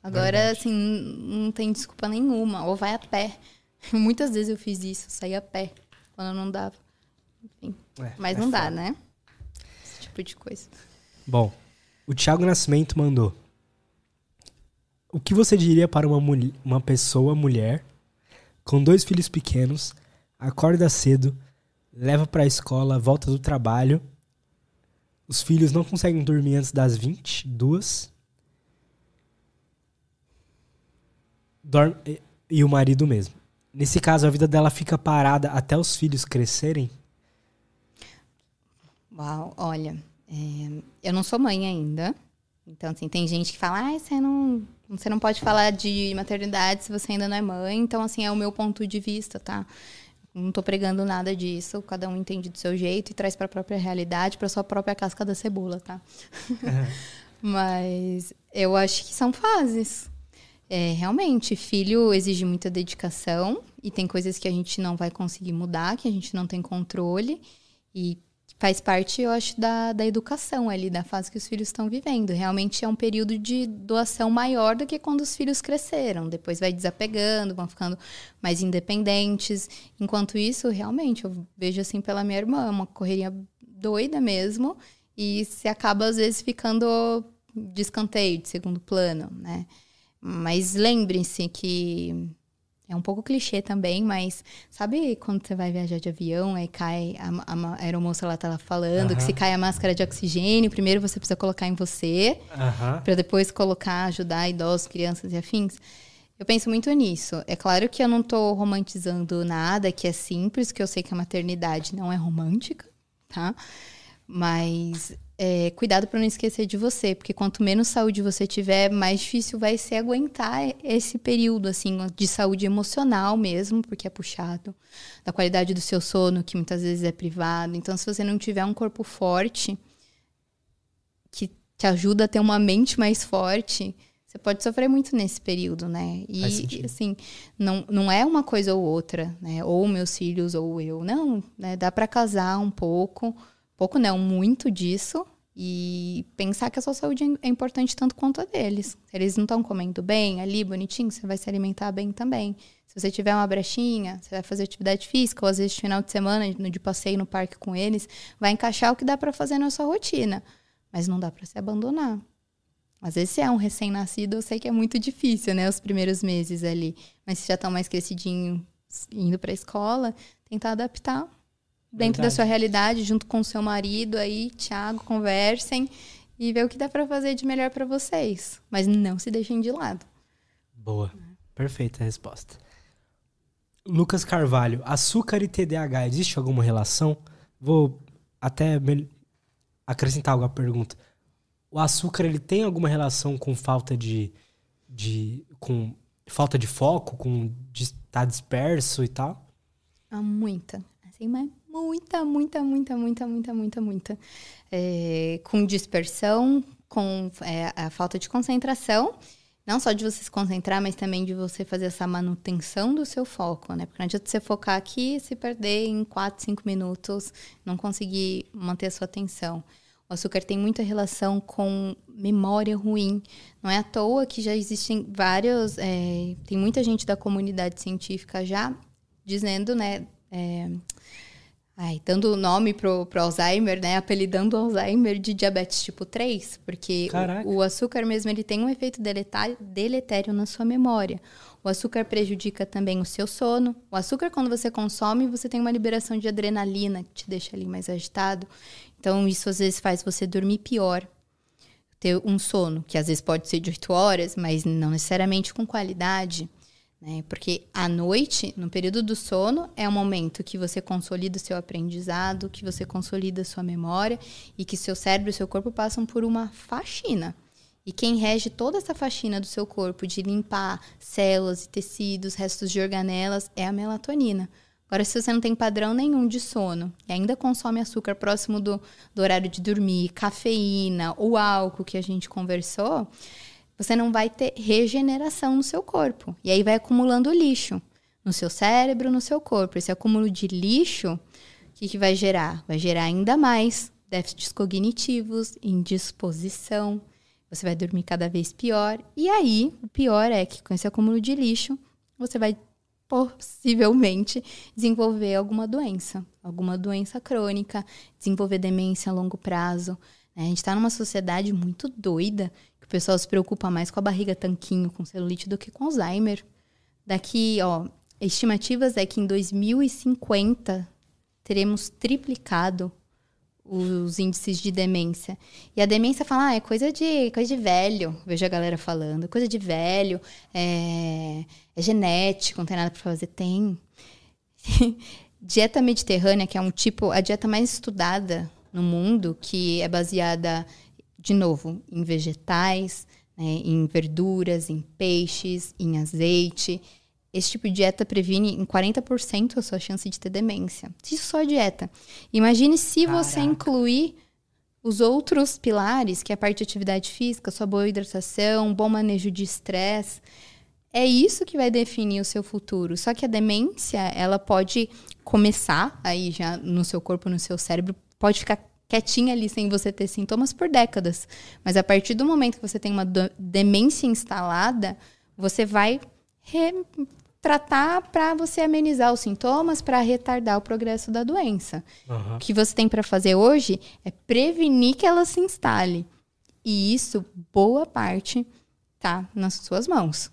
Speaker 2: Agora, verdade. assim, não tem desculpa nenhuma. Ou vai a pé. Muitas vezes eu fiz isso, saí a pé quando não dava. Enfim. É, Mas é não foda. dá, né? Esse tipo de coisa.
Speaker 1: Bom, o Thiago Nascimento mandou. O que você diria para uma, uma pessoa mulher com dois filhos pequenos, acorda cedo, leva para a escola, volta do trabalho, os filhos não conseguem dormir antes das 20, duas, e o marido mesmo. Nesse caso, a vida dela fica parada até os filhos crescerem?
Speaker 2: Uau, olha, é, eu não sou mãe ainda. Então, assim, tem gente que fala, ah, você não, você não pode falar de maternidade se você ainda não é mãe. Então, assim, é o meu ponto de vista, tá? Não tô pregando nada disso. Cada um entende do seu jeito e traz para a própria realidade, para sua própria casca da cebola, tá? Uhum. Mas eu acho que são fases. É, realmente, filho exige muita dedicação e tem coisas que a gente não vai conseguir mudar, que a gente não tem controle. E faz parte, eu acho, da, da educação ali, da fase que os filhos estão vivendo. Realmente é um período de doação maior do que quando os filhos cresceram. Depois vai desapegando, vão ficando mais independentes. Enquanto isso, realmente, eu vejo assim pela minha irmã, uma correria doida mesmo. E se acaba, às vezes, ficando de escanteio, de segundo plano, né? Mas lembrem-se que é um pouco clichê também, mas sabe quando você vai viajar de avião, aí cai a, a, a aeromoça lá tá falando que se cai a máscara de oxigênio, primeiro você precisa colocar em você, para depois colocar, ajudar idosos, crianças e afins. Eu penso muito nisso. É claro que eu não estou romantizando nada, que é simples, que eu sei que a maternidade não é romântica, tá? Mas é, cuidado para não esquecer de você, porque quanto menos saúde você tiver, mais difícil vai ser aguentar esse período assim de saúde emocional mesmo, porque é puxado, da qualidade do seu sono, que muitas vezes é privado. Então, se você não tiver um corpo forte que te ajuda a ter uma mente mais forte, você pode sofrer muito nesse período, né? E assim, não, não é uma coisa ou outra, né? Ou meus filhos ou eu, não, né? Dá para casar um pouco pouco não, muito disso e pensar que a sua saúde é importante tanto quanto a deles. Se eles não estão comendo bem, ali, bonitinho, você vai se alimentar bem também. Se você tiver uma brechinha, você vai fazer atividade física, ou às vezes final de semana, de passeio no parque com eles, vai encaixar o que dá para fazer na sua rotina. Mas não dá para se abandonar. Às vezes, se é um recém-nascido, eu sei que é muito difícil, né? Os primeiros meses ali. Mas se já estão mais crescidinho, indo para a escola, tentar adaptar dentro
Speaker 1: Verdade.
Speaker 2: da sua realidade, junto com o seu marido aí, Thiago, conversem e ver o que dá para fazer de melhor para vocês. Mas não se deixem de lado.
Speaker 1: Boa. Perfeita a resposta. Lucas Carvalho, açúcar e TDAH, existe alguma relação? Vou até acrescentar algo à pergunta. O açúcar ele tem alguma relação com falta de, de com falta de foco, com estar disperso e tal?
Speaker 2: Há muita. Assim, mas muita, muita, muita, muita, muita, muita, muita. É, com dispersão, com é, a falta de concentração. Não só de você se concentrar, mas também de você fazer essa manutenção do seu foco, né? Porque não adianta você focar aqui e se perder em 4, 5 minutos, não conseguir manter a sua atenção. O açúcar tem muita relação com memória ruim. Não é à toa que já existem vários. é, tem muita gente da comunidade científica já dizendo, né? é, ai, dando o nome pro, pro Alzheimer, né? Apelidando o Alzheimer de diabetes tipo 3, porque o, o açúcar mesmo ele tem um efeito deletério na sua memória. O açúcar prejudica também o seu sono. O açúcar, quando você consome, você tem uma liberação de adrenalina que te deixa ali mais agitado. Então, isso às vezes faz você dormir pior. Ter um sono, que às vezes pode ser de 8 horas, mas não necessariamente com qualidade. Né? Porque à noite, no período do sono, é o momento que você consolida o seu aprendizado, que você consolida a sua memória e que seu cérebro e seu corpo passam por uma faxina. E quem rege toda essa faxina do seu corpo de limpar células e tecidos, restos de organelas, é a melatonina. Agora, se você não tem padrão nenhum de sono e ainda consome açúcar próximo do, do horário de dormir, cafeína ou álcool que a gente conversou, você não vai ter regeneração no seu corpo. E aí vai acumulando lixo no seu cérebro, no seu corpo. Esse acúmulo de lixo, o que, que vai gerar? Vai gerar ainda mais déficits cognitivos, indisposição. Você vai dormir cada vez pior. E aí, o pior é que com esse acúmulo de lixo, você vai possivelmente desenvolver alguma doença, alguma doença crônica, desenvolver demência a longo prazo. né? A gente está numa sociedade muito doida, pessoal se preocupa mais com a barriga tanquinho, com celulite, do que com Alzheimer. Daqui, ó, estimativas é que em 2050 teremos triplicado os índices de demência. E a demência fala, ah, é coisa de, coisa de velho. Vejo a galera falando, coisa de velho, é, é genético, não tem nada para fazer. Tem. dieta mediterrânea, que é um tipo, a dieta mais estudada no mundo, que é baseada, de novo, em vegetais, né, em verduras, em peixes, em azeite. Esse tipo de dieta previne em 40% a sua chance de ter demência. Isso só a dieta. Imagine se você
Speaker 1: Caraca.
Speaker 2: incluir os outros pilares, que é a parte de atividade física, sua boa hidratação, bom manejo de estresse. É isso que vai definir o seu futuro. Só que a demência, ela pode começar aí já no seu corpo, no seu cérebro, pode ficar quietinha ali sem você ter sintomas por décadas. Mas a partir do momento que você tem uma demência instalada, você vai tratar para você amenizar os sintomas, para retardar o progresso da doença.
Speaker 1: Aham.
Speaker 2: O que você tem para fazer hoje é prevenir que ela se instale. E isso, boa parte, tá nas suas mãos.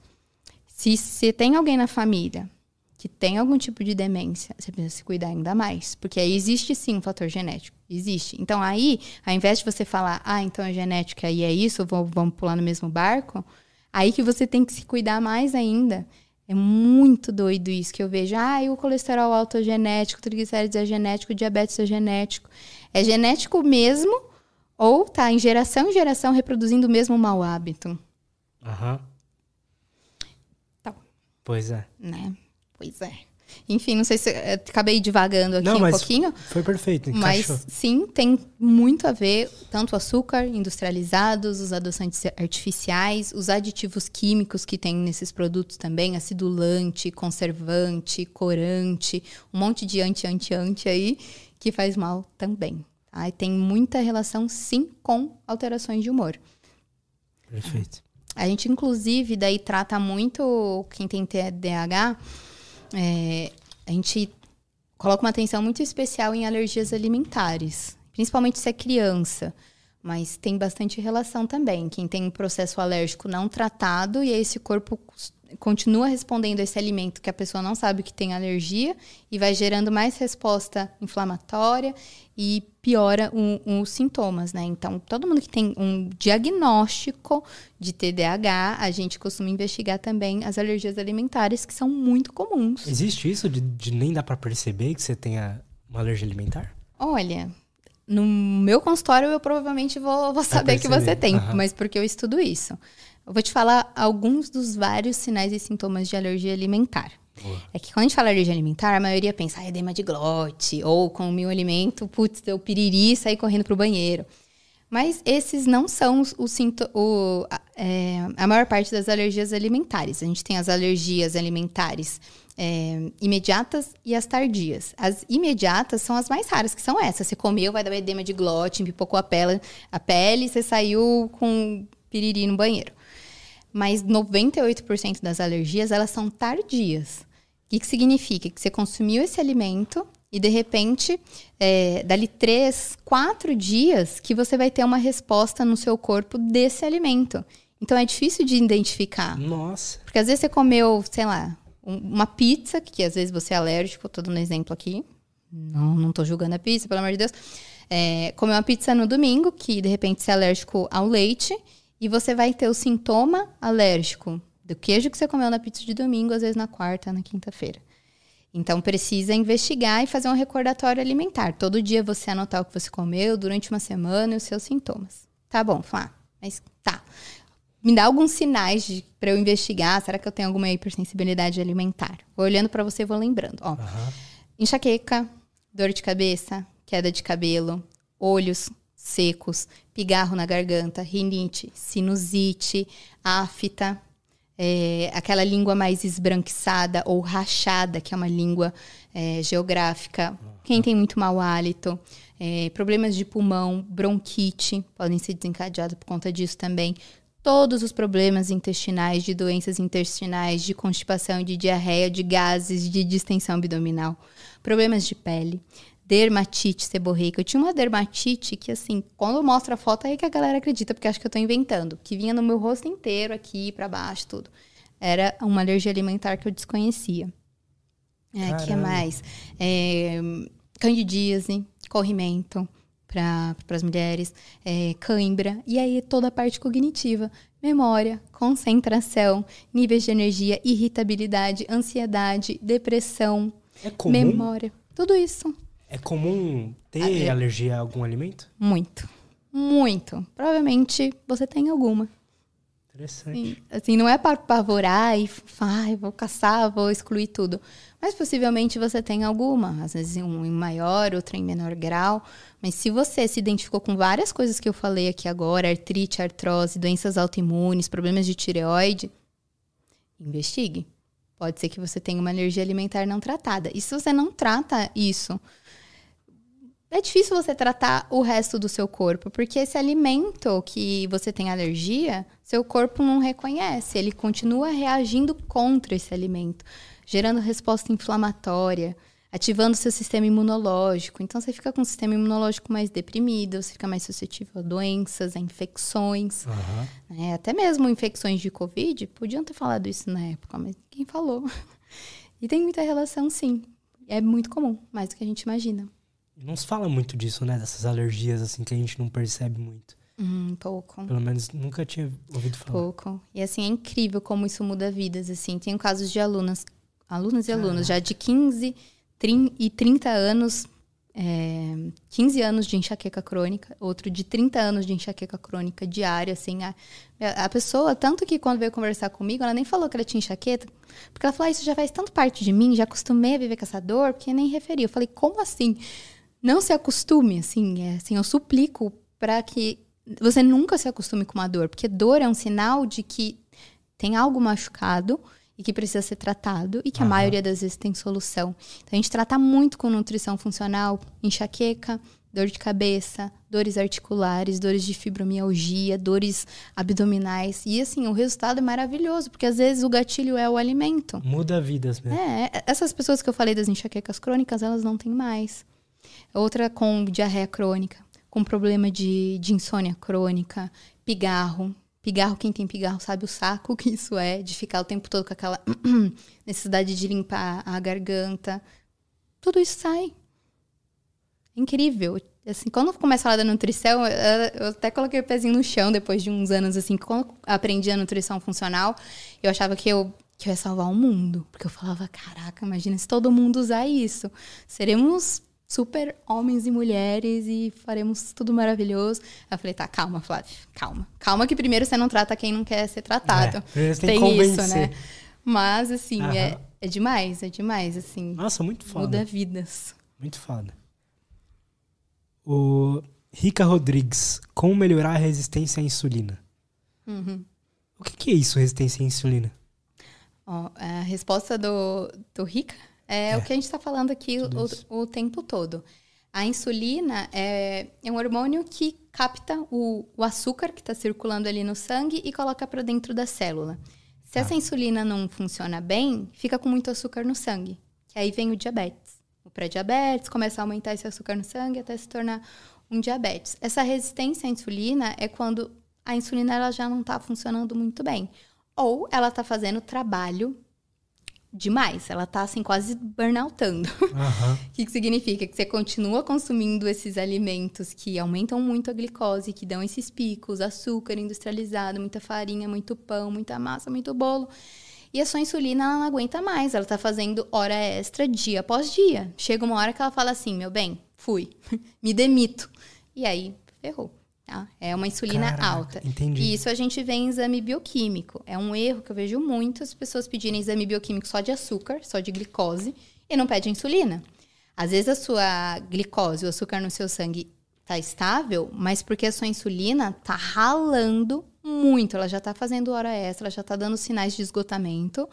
Speaker 2: Se você tem alguém na família que tem algum tipo de demência, você precisa se cuidar ainda mais. Porque aí existe sim um fator genético. Existe. Então aí, ao invés de você falar, ah, então é genética e é isso, vamos, vamos pular no mesmo barco, aí que você tem que se cuidar mais ainda. É muito doido isso que eu vejo. Ah, e o colesterol alto é genético, o triglicérides é genético, o diabetes é genético. É genético mesmo ou tá em geração em geração reproduzindo o mesmo mau hábito,
Speaker 1: Aham.
Speaker 2: Tá.
Speaker 1: Pois é.
Speaker 2: né? Pois é. Enfim, não sei se eu acabei divagando aqui
Speaker 1: Não,
Speaker 2: um
Speaker 1: mas
Speaker 2: pouquinho,
Speaker 1: Foi perfeito,
Speaker 2: mas
Speaker 1: encaixou.
Speaker 2: sim, tem muito a ver tanto açúcar industrializados, os adoçantes artificiais, os aditivos químicos que tem nesses produtos também, acidulante, conservante, corante, um monte de anti, anti, anti aí que faz mal também. Tá? E tem muita relação, sim, com alterações de humor.
Speaker 1: Perfeito.
Speaker 2: A gente, inclusive, daí trata muito quem tem TDAH. É, a gente coloca uma atenção muito especial em alergias alimentares, principalmente se é criança. Mas tem bastante relação também. Quem tem um processo alérgico não tratado e esse corpo continua respondendo esse alimento que a pessoa não sabe que tem alergia e vai gerando mais resposta inflamatória e piora os sintomas, né? Então, todo mundo que tem um diagnóstico de TDAH, a gente costuma investigar também as alergias alimentares, que são muito comuns.
Speaker 1: Existe isso de, de nem dá para perceber que você tenha uma alergia alimentar?
Speaker 2: Olha, no meu consultório eu provavelmente vou, vou saber que você tem, uhum. mas porque eu estudo isso. Eu vou te falar alguns dos vários sinais e sintomas de alergia alimentar. Boa. É que quando a gente fala alergia alimentar, a maioria pensa, ah, edema de glote, ou com o alimento, putz, deu piriri e saí correndo pro banheiro. Mas esses não são os, os o, é, a maior parte das alergias alimentares. A gente tem as alergias alimentares é, imediatas e as tardias. As imediatas são as mais raras, que são essas. Você comeu, vai dar um edema de glote, pipocou a pele, a pele, você saiu com piriri no banheiro mas 98% das alergias elas são tardias. O que, que significa? Que você consumiu esse alimento e de repente, é, dali três, quatro dias, que você vai ter uma resposta no seu corpo desse alimento. Então é difícil de identificar.
Speaker 1: Nossa.
Speaker 2: Porque às vezes você comeu, sei lá, uma pizza, que às vezes você é alérgico, tô dando um exemplo aqui. Não, não tô julgando a pizza, pelo amor de Deus. É, comeu uma pizza no domingo, que de repente você é alérgico ao leite, e você vai ter o sintoma alérgico do queijo que você comeu na pizza de domingo, às vezes na quarta, na quinta-feira. Então precisa investigar e fazer um recordatório alimentar. Todo dia você anotar o que você comeu durante uma semana e os seus sintomas. Tá bom, Flá, mas tá. Me dá alguns sinais para eu investigar. Será que eu tenho alguma hipersensibilidade alimentar? Vou olhando para você e vou lembrando. Ó, uhum. Enxaqueca, dor de cabeça, queda de cabelo, olhos secos, pigarro na garganta, rinite, sinusite, afta, é, aquela língua mais esbranquiçada ou rachada, que é uma língua é, geográfica. Quem tem muito mau hálito, é, problemas de pulmão, bronquite, podem ser desencadeados por conta disso também. Todos os problemas intestinais, de doenças intestinais, de constipação, de diarreia, de gases, de distensão abdominal. Problemas de pele dermatite seborreica. Eu tinha uma dermatite que, assim, quando eu mostro a foto, é aí que a galera acredita, porque acha que eu tô inventando. Que vinha no meu rosto inteiro, aqui, para baixo, tudo. Era uma alergia alimentar que eu desconhecia. É, que é mais? É, candidíase, corrimento para as mulheres, é, cãibra, e aí toda a parte cognitiva, memória, concentração, níveis de energia, irritabilidade, ansiedade, depressão,
Speaker 1: é comum?
Speaker 2: memória, tudo isso.
Speaker 1: É comum ter alergia a algum alimento?
Speaker 2: Muito. Muito. Provavelmente você tem alguma.
Speaker 1: Interessante.
Speaker 2: Sim. Assim, não é para apavorar e ai, vou caçar, vou excluir tudo. Mas possivelmente você tem alguma. Às vezes um em maior, outra em menor grau. Mas se você se identificou com várias coisas que eu falei aqui agora, artrite, artrose, doenças autoimunes, problemas de tireoide, investigue. Pode ser que você tenha uma alergia alimentar não tratada. E se você não trata isso, é difícil você tratar o resto do seu corpo, porque esse alimento que você tem alergia, seu corpo não reconhece, ele continua reagindo contra esse alimento, gerando resposta inflamatória, ativando seu sistema imunológico. Então você fica com o sistema imunológico mais deprimido, você fica mais suscetível a doenças, a infecções, uhum. né? até mesmo infecções de Covid. Podiam ter falado isso na época, mas quem falou? E tem muita relação, sim. É muito comum, mais do que a gente imagina.
Speaker 1: Não se fala muito disso, né? Dessas alergias, assim, que a gente não percebe muito.
Speaker 2: Hum, pouco.
Speaker 1: Pelo menos nunca tinha ouvido falar.
Speaker 2: Pouco. E assim, é incrível como isso muda vidas, assim. Tem casos de alunas, alunas e alunos, já de 15 30, e 30 anos, é, 15 anos de enxaqueca crônica, outro de 30 anos de enxaqueca crônica diária, assim. A, a pessoa, tanto que quando veio conversar comigo, ela nem falou que ela tinha enxaqueca, porque ela falou, ah, isso já faz tanto parte de mim, já acostumei a viver com essa dor, porque nem referi. Eu falei, como assim? Não se acostume, assim, é, assim eu suplico para que você nunca se acostume com uma dor, porque dor é um sinal de que tem algo machucado e que precisa ser tratado e que uhum. a maioria das vezes tem solução. Então a gente trata muito com nutrição funcional, enxaqueca, dor de cabeça, dores articulares, dores de fibromialgia, dores abdominais. E assim, o resultado é maravilhoso, porque às vezes o gatilho é o alimento.
Speaker 1: Muda vidas mesmo.
Speaker 2: É, essas pessoas que eu falei das enxaquecas crônicas, elas não têm mais. Outra com diarreia crônica, com problema de, de insônia crônica, pigarro. Pigarro, quem tem pigarro sabe o saco que isso é, de ficar o tempo todo com aquela necessidade de limpar a garganta. Tudo isso sai. Incrível. Assim, quando começa a falar da nutrição, eu até coloquei o pezinho no chão depois de uns anos, assim, quando aprendi a nutrição funcional, eu achava que eu, que eu ia salvar o mundo. Porque eu falava, caraca, imagina se todo mundo usar isso. Seremos super homens e mulheres e faremos tudo maravilhoso. Eu falei, tá, calma, Flávia, calma. Calma que primeiro você não trata quem não quer ser tratado.
Speaker 1: É, tem, tem isso, né?
Speaker 2: Mas, assim, é, é demais, é demais, assim.
Speaker 1: Nossa, muito foda.
Speaker 2: Muda vidas.
Speaker 1: Muito foda. O Rica Rodrigues, como melhorar a resistência à insulina?
Speaker 2: Uhum.
Speaker 1: O que, que, é isso, resistência à insulina?
Speaker 2: Ó, a resposta do, do Rica é, é, o que a gente está falando aqui o, o, tempo todo. A insulina é, é, um hormônio que capta o, o açúcar que está circulando ali no sangue e coloca para dentro da célula. Se ah. essa insulina não funciona bem, fica com muito açúcar no sangue. Que aí vem o diabetes. O pré-diabetes começa a aumentar esse açúcar no sangue até se tornar um diabetes. Essa resistência à insulina é quando a insulina ela já não está funcionando muito bem. Ou ela está fazendo trabalho demais. Ela tá assim quase burnoutando. O
Speaker 1: uhum.
Speaker 2: que, que significa? Que você continua consumindo esses alimentos que aumentam muito a glicose, que dão esses picos, açúcar industrializado, muita farinha, muito pão, muita massa, muito bolo. E a sua insulina ela não aguenta mais, ela tá fazendo hora extra dia após dia. Chega uma hora que ela fala assim: "Meu bem, fui. Me demito". E aí ferrou. Tá? É uma insulina
Speaker 1: Caraca,
Speaker 2: alta.
Speaker 1: Entendi.
Speaker 2: E isso a gente vê em exame bioquímico. É um erro que eu vejo muitas pessoas pedirem exame bioquímico só de açúcar, só de glicose, e não pede insulina. Às vezes a sua glicose, o açúcar no seu sangue está estável, mas porque a sua insulina está ralando muito. Ela já está fazendo hora extra, ela já está dando sinais de esgotamento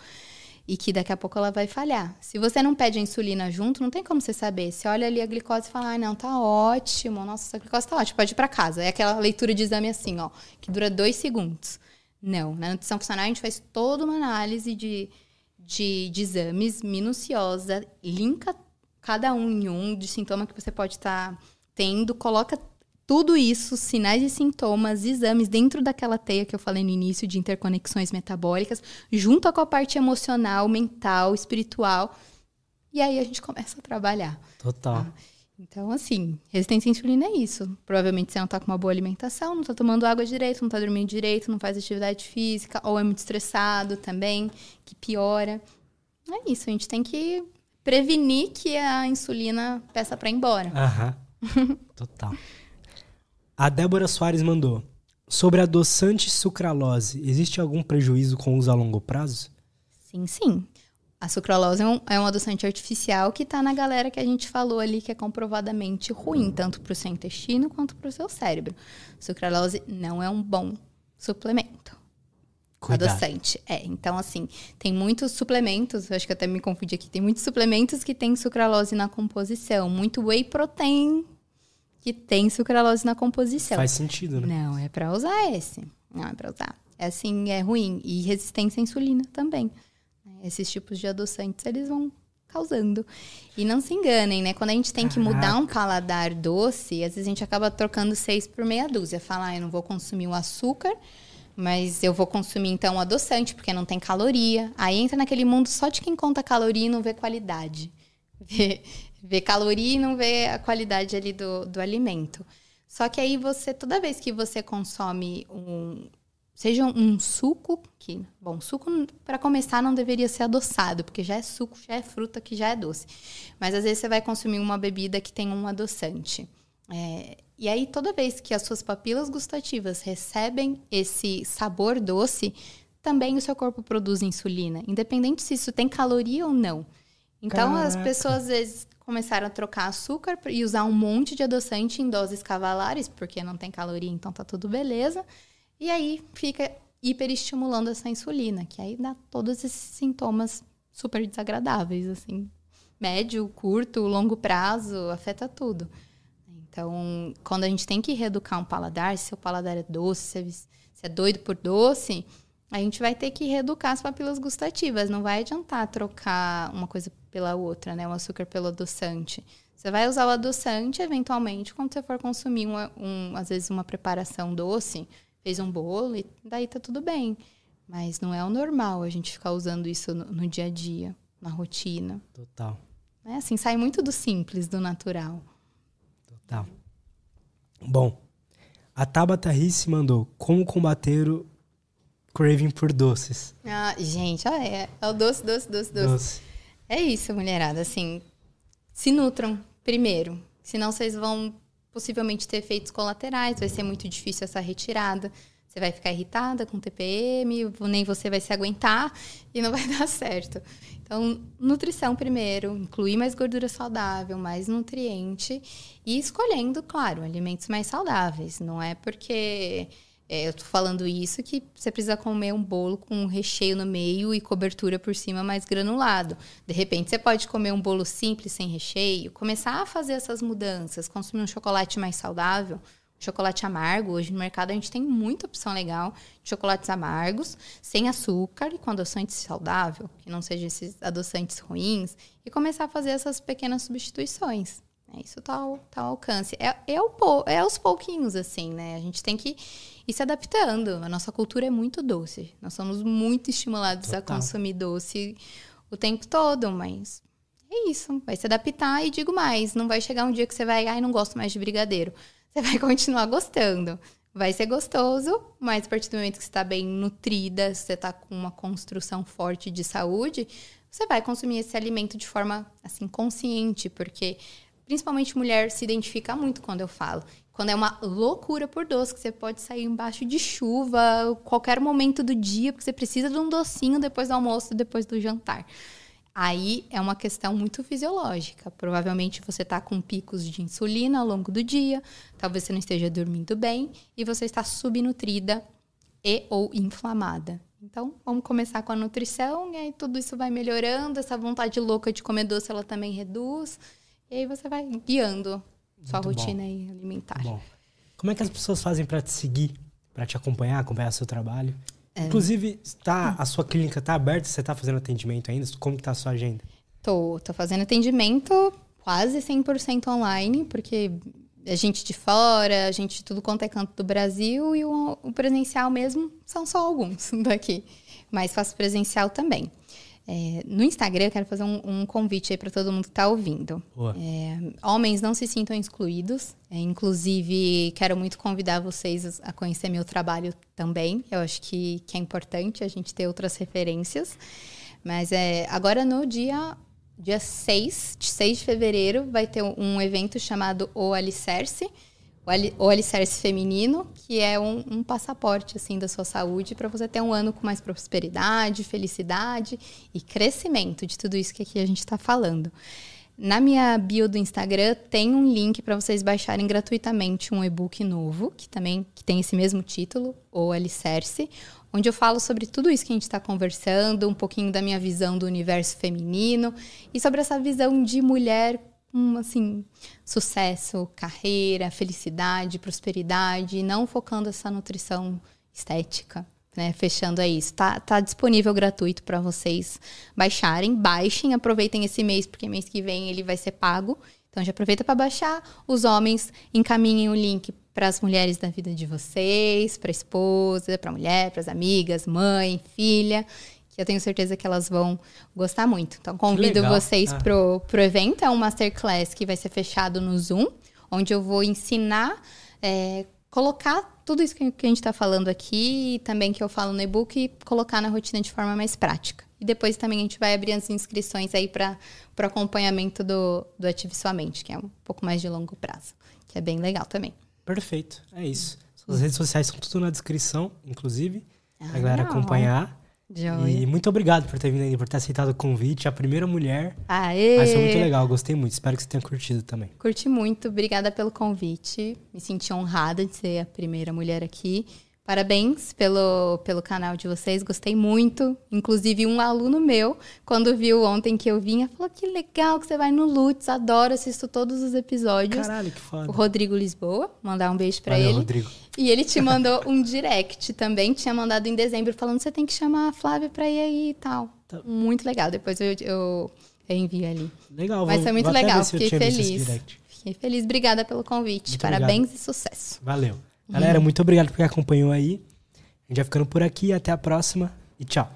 Speaker 2: e que daqui a pouco ela vai falhar. Se você não pede a insulina junto, não tem como você saber. Você olha ali a glicose e fala, ai, não, tá ótimo, nossa, essa glicose tá ótima, pode ir para casa. É aquela leitura de exame assim, ó, que dura dois segundos. Não, na nutrição funcional a gente faz toda uma análise de, de, de exames minuciosa, linka cada um em um de sintoma que você pode estar tá tendo, coloca tudo isso, sinais e sintomas, exames dentro daquela teia que eu falei no início de interconexões metabólicas, junto com a parte emocional, mental, espiritual. E aí a gente começa a trabalhar.
Speaker 1: Total.
Speaker 2: Tá? Então, assim, resistência à insulina é isso. Provavelmente você não está com uma boa alimentação, não está tomando água direito, não está dormindo direito, não faz atividade física, ou é muito estressado também, que piora. É isso, a gente tem que prevenir que a insulina peça para ir embora.
Speaker 1: Aham. Total. A Débora Soares mandou. Sobre adoçante sucralose, existe algum prejuízo com o uso a longo prazo?
Speaker 2: Sim, sim. A sucralose é um, é um adoçante artificial que está na galera que a gente falou ali, que é comprovadamente ruim, tanto para o seu intestino quanto para o seu cérebro. Sucralose não é um bom suplemento. Cuidado. Adoçante. É, então assim, tem muitos suplementos, acho que até me confundi aqui, tem muitos suplementos que tem sucralose na composição, muito whey protein que tem sucralose na composição.
Speaker 1: Faz sentido, né?
Speaker 2: Não, é para usar esse. Não, é para usar. É assim, é ruim. E resistência à insulina também. Esses tipos de adoçantes, eles vão causando. E não se enganem, né? Quando a gente tem Caraca. que mudar um paladar doce, às vezes a gente acaba trocando seis por meia dúzia. Falar, ah, eu não vou consumir o açúcar, mas eu vou consumir então o adoçante, porque não tem caloria. Aí entra naquele mundo só de quem conta caloria e não vê qualidade. Vê, vê caloria e não vê a qualidade ali do, do alimento. Só que aí você, toda vez que você consome um. Seja um suco, que, bom, suco para começar não deveria ser adoçado, porque já é suco, já é fruta que já é doce. Mas às vezes você vai consumir uma bebida que tem um adoçante. É, e aí, toda vez que as suas papilas gustativas recebem esse sabor doce, também o seu corpo produz insulina, independente se isso tem caloria ou não. Então, Caraca. as pessoas às vezes começaram a trocar açúcar e usar um monte de adoçante em doses cavalares, porque não tem caloria, então tá tudo beleza. E aí fica hiperestimulando essa insulina, que aí dá todos esses sintomas super desagradáveis, assim. Médio, curto, longo prazo, afeta tudo. Então, quando a gente tem que reeducar um paladar, se o paladar é doce, se é doido por doce, a gente vai ter que reeducar as papilas gustativas. Não vai adiantar trocar uma coisa pela outra, né? O açúcar pelo adoçante. Você vai usar o adoçante, eventualmente, quando você for consumir, uma, um, às vezes, uma preparação doce, fez um bolo e daí tá tudo bem. Mas não é o normal a gente ficar usando isso no, no dia a dia, na rotina.
Speaker 1: Total.
Speaker 2: É assim, sai muito do simples, do natural.
Speaker 1: Total. Bom, a Tabata Risse mandou como combater o craving por doces.
Speaker 2: Ah, gente, ah, é, é o doce, doce, doce, doce, doce. É isso, mulherada. Assim, se nutram primeiro. Senão vocês vão possivelmente ter efeitos colaterais, vai ser muito difícil essa retirada. Você vai ficar irritada com TPM, nem você vai se aguentar e não vai dar certo. Então, nutrição primeiro, incluir mais gordura saudável, mais nutriente e escolhendo, claro, alimentos mais saudáveis. Não é porque é, eu tô falando isso que você precisa comer um bolo com um recheio no meio e cobertura por cima mais granulado. De repente, você pode comer um bolo simples sem recheio, começar a fazer essas mudanças, consumir um chocolate mais saudável, chocolate amargo. Hoje no mercado a gente tem muita opção legal de chocolates amargos, sem açúcar e com adoçante saudável, que não sejam esses adoçantes ruins, e começar a fazer essas pequenas substituições. É, isso tá ao, tá ao alcance. É, é, o, é aos pouquinhos, assim, né? A gente tem que ir se adaptando. A nossa cultura é muito doce. Nós somos muito estimulados Total. a consumir doce o tempo todo, mas é isso. Vai se adaptar e digo mais. Não vai chegar um dia que você vai, ai, não gosto mais de brigadeiro. Você vai continuar gostando. Vai ser gostoso, mas a partir do momento que você está bem nutrida, você está com uma construção forte de saúde, você vai consumir esse alimento de forma assim consciente, porque principalmente mulher se identifica muito quando eu falo. Quando é uma loucura por doce, que você pode sair embaixo de chuva, qualquer momento do dia, porque você precisa de um docinho depois do almoço, depois do jantar. Aí é uma questão muito fisiológica. Provavelmente você está com picos de insulina ao longo do dia, talvez você não esteja dormindo bem e você está subnutrida e ou inflamada. Então, vamos começar com a nutrição e aí tudo isso vai melhorando, essa vontade louca de comer doce ela também reduz. E aí você vai guiando sua Muito rotina bom. alimentar. Bom.
Speaker 1: Como é que as pessoas fazem para te seguir, para te acompanhar, acompanhar seu trabalho? É. Inclusive, tá, a sua clínica está aberta? Você está fazendo atendimento ainda? Como está a sua agenda?
Speaker 2: Tô, tô fazendo atendimento quase 100% online, porque a gente de fora, a gente de tudo quanto é canto do Brasil e o, o presencial mesmo são só alguns daqui. Mas faço presencial também. É, no Instagram, eu quero fazer um, um convite aí para todo mundo que está ouvindo. É, homens não se sintam excluídos. É, inclusive, quero muito convidar vocês a conhecer meu trabalho também. Eu acho que, que é importante a gente ter outras referências. Mas é, agora no dia, dia 6, 6 de fevereiro, vai ter um evento chamado O Alicerce o alicerce feminino, que é um, um passaporte assim da sua saúde para você ter um ano com mais prosperidade, felicidade e crescimento de tudo isso que aqui a gente está falando. Na minha bio do Instagram tem um link para vocês baixarem gratuitamente um e-book novo, que também que tem esse mesmo título, o Alicerce, onde eu falo sobre tudo isso que a gente está conversando, um pouquinho da minha visão do universo feminino e sobre essa visão de mulher um assim sucesso, carreira, felicidade, prosperidade, não focando essa nutrição estética, né? Fechando é isso. Tá, tá disponível gratuito para vocês baixarem, baixem, aproveitem esse mês porque mês que vem ele vai ser pago. Então já aproveita para baixar. Os homens encaminhem o link para as mulheres da vida de vocês, para a esposa, para a mulher, para as amigas, mãe, filha que eu tenho certeza que elas vão gostar muito. Então, convido vocês ah. pro, pro evento. É um masterclass que vai ser fechado no Zoom, onde eu vou ensinar, é, colocar tudo isso que, a gente está falando aqui e também que eu falo no e-book e colocar na rotina de forma mais prática. E depois também a gente vai abrir as inscrições aí para o acompanhamento do, do Ative Sua Mente, que é um pouco mais de longo prazo, que é bem legal também.
Speaker 1: Perfeito, é isso. As redes sociais são tudo na descrição, inclusive, ah, a galera acompanhar. E muito obrigado por ter vindo aí, por ter aceitado o convite. A primeira mulher.
Speaker 2: Aê!
Speaker 1: Mas foi muito legal, gostei muito. Espero que você tenha curtido também.
Speaker 2: Curti muito, obrigada pelo convite. Me senti honrada de ser a primeira mulher aqui. Parabéns pelo, pelo canal de vocês, gostei muito. Inclusive, um aluno meu, quando viu ontem que eu vinha, falou: Que legal que você vai no Lutz, adoro, assisto todos os episódios.
Speaker 1: Caralho, que foda.
Speaker 2: O Rodrigo Lisboa, mandar um beijo para ele.
Speaker 1: Rodrigo.
Speaker 2: E ele te mandou um direct também, tinha mandado em dezembro, falando: Você tem que chamar a Flávia pra ir aí e tal. Tá. Muito legal, depois eu, eu, eu envio ali.
Speaker 1: Legal,
Speaker 2: Mas foi muito legal, fiquei feliz. Fiquei feliz, obrigada pelo convite. Muito Parabéns obrigado. e sucesso.
Speaker 1: Valeu. Galera, muito obrigado por quem acompanhou aí. A gente vai ficando por aqui. Até a próxima e tchau.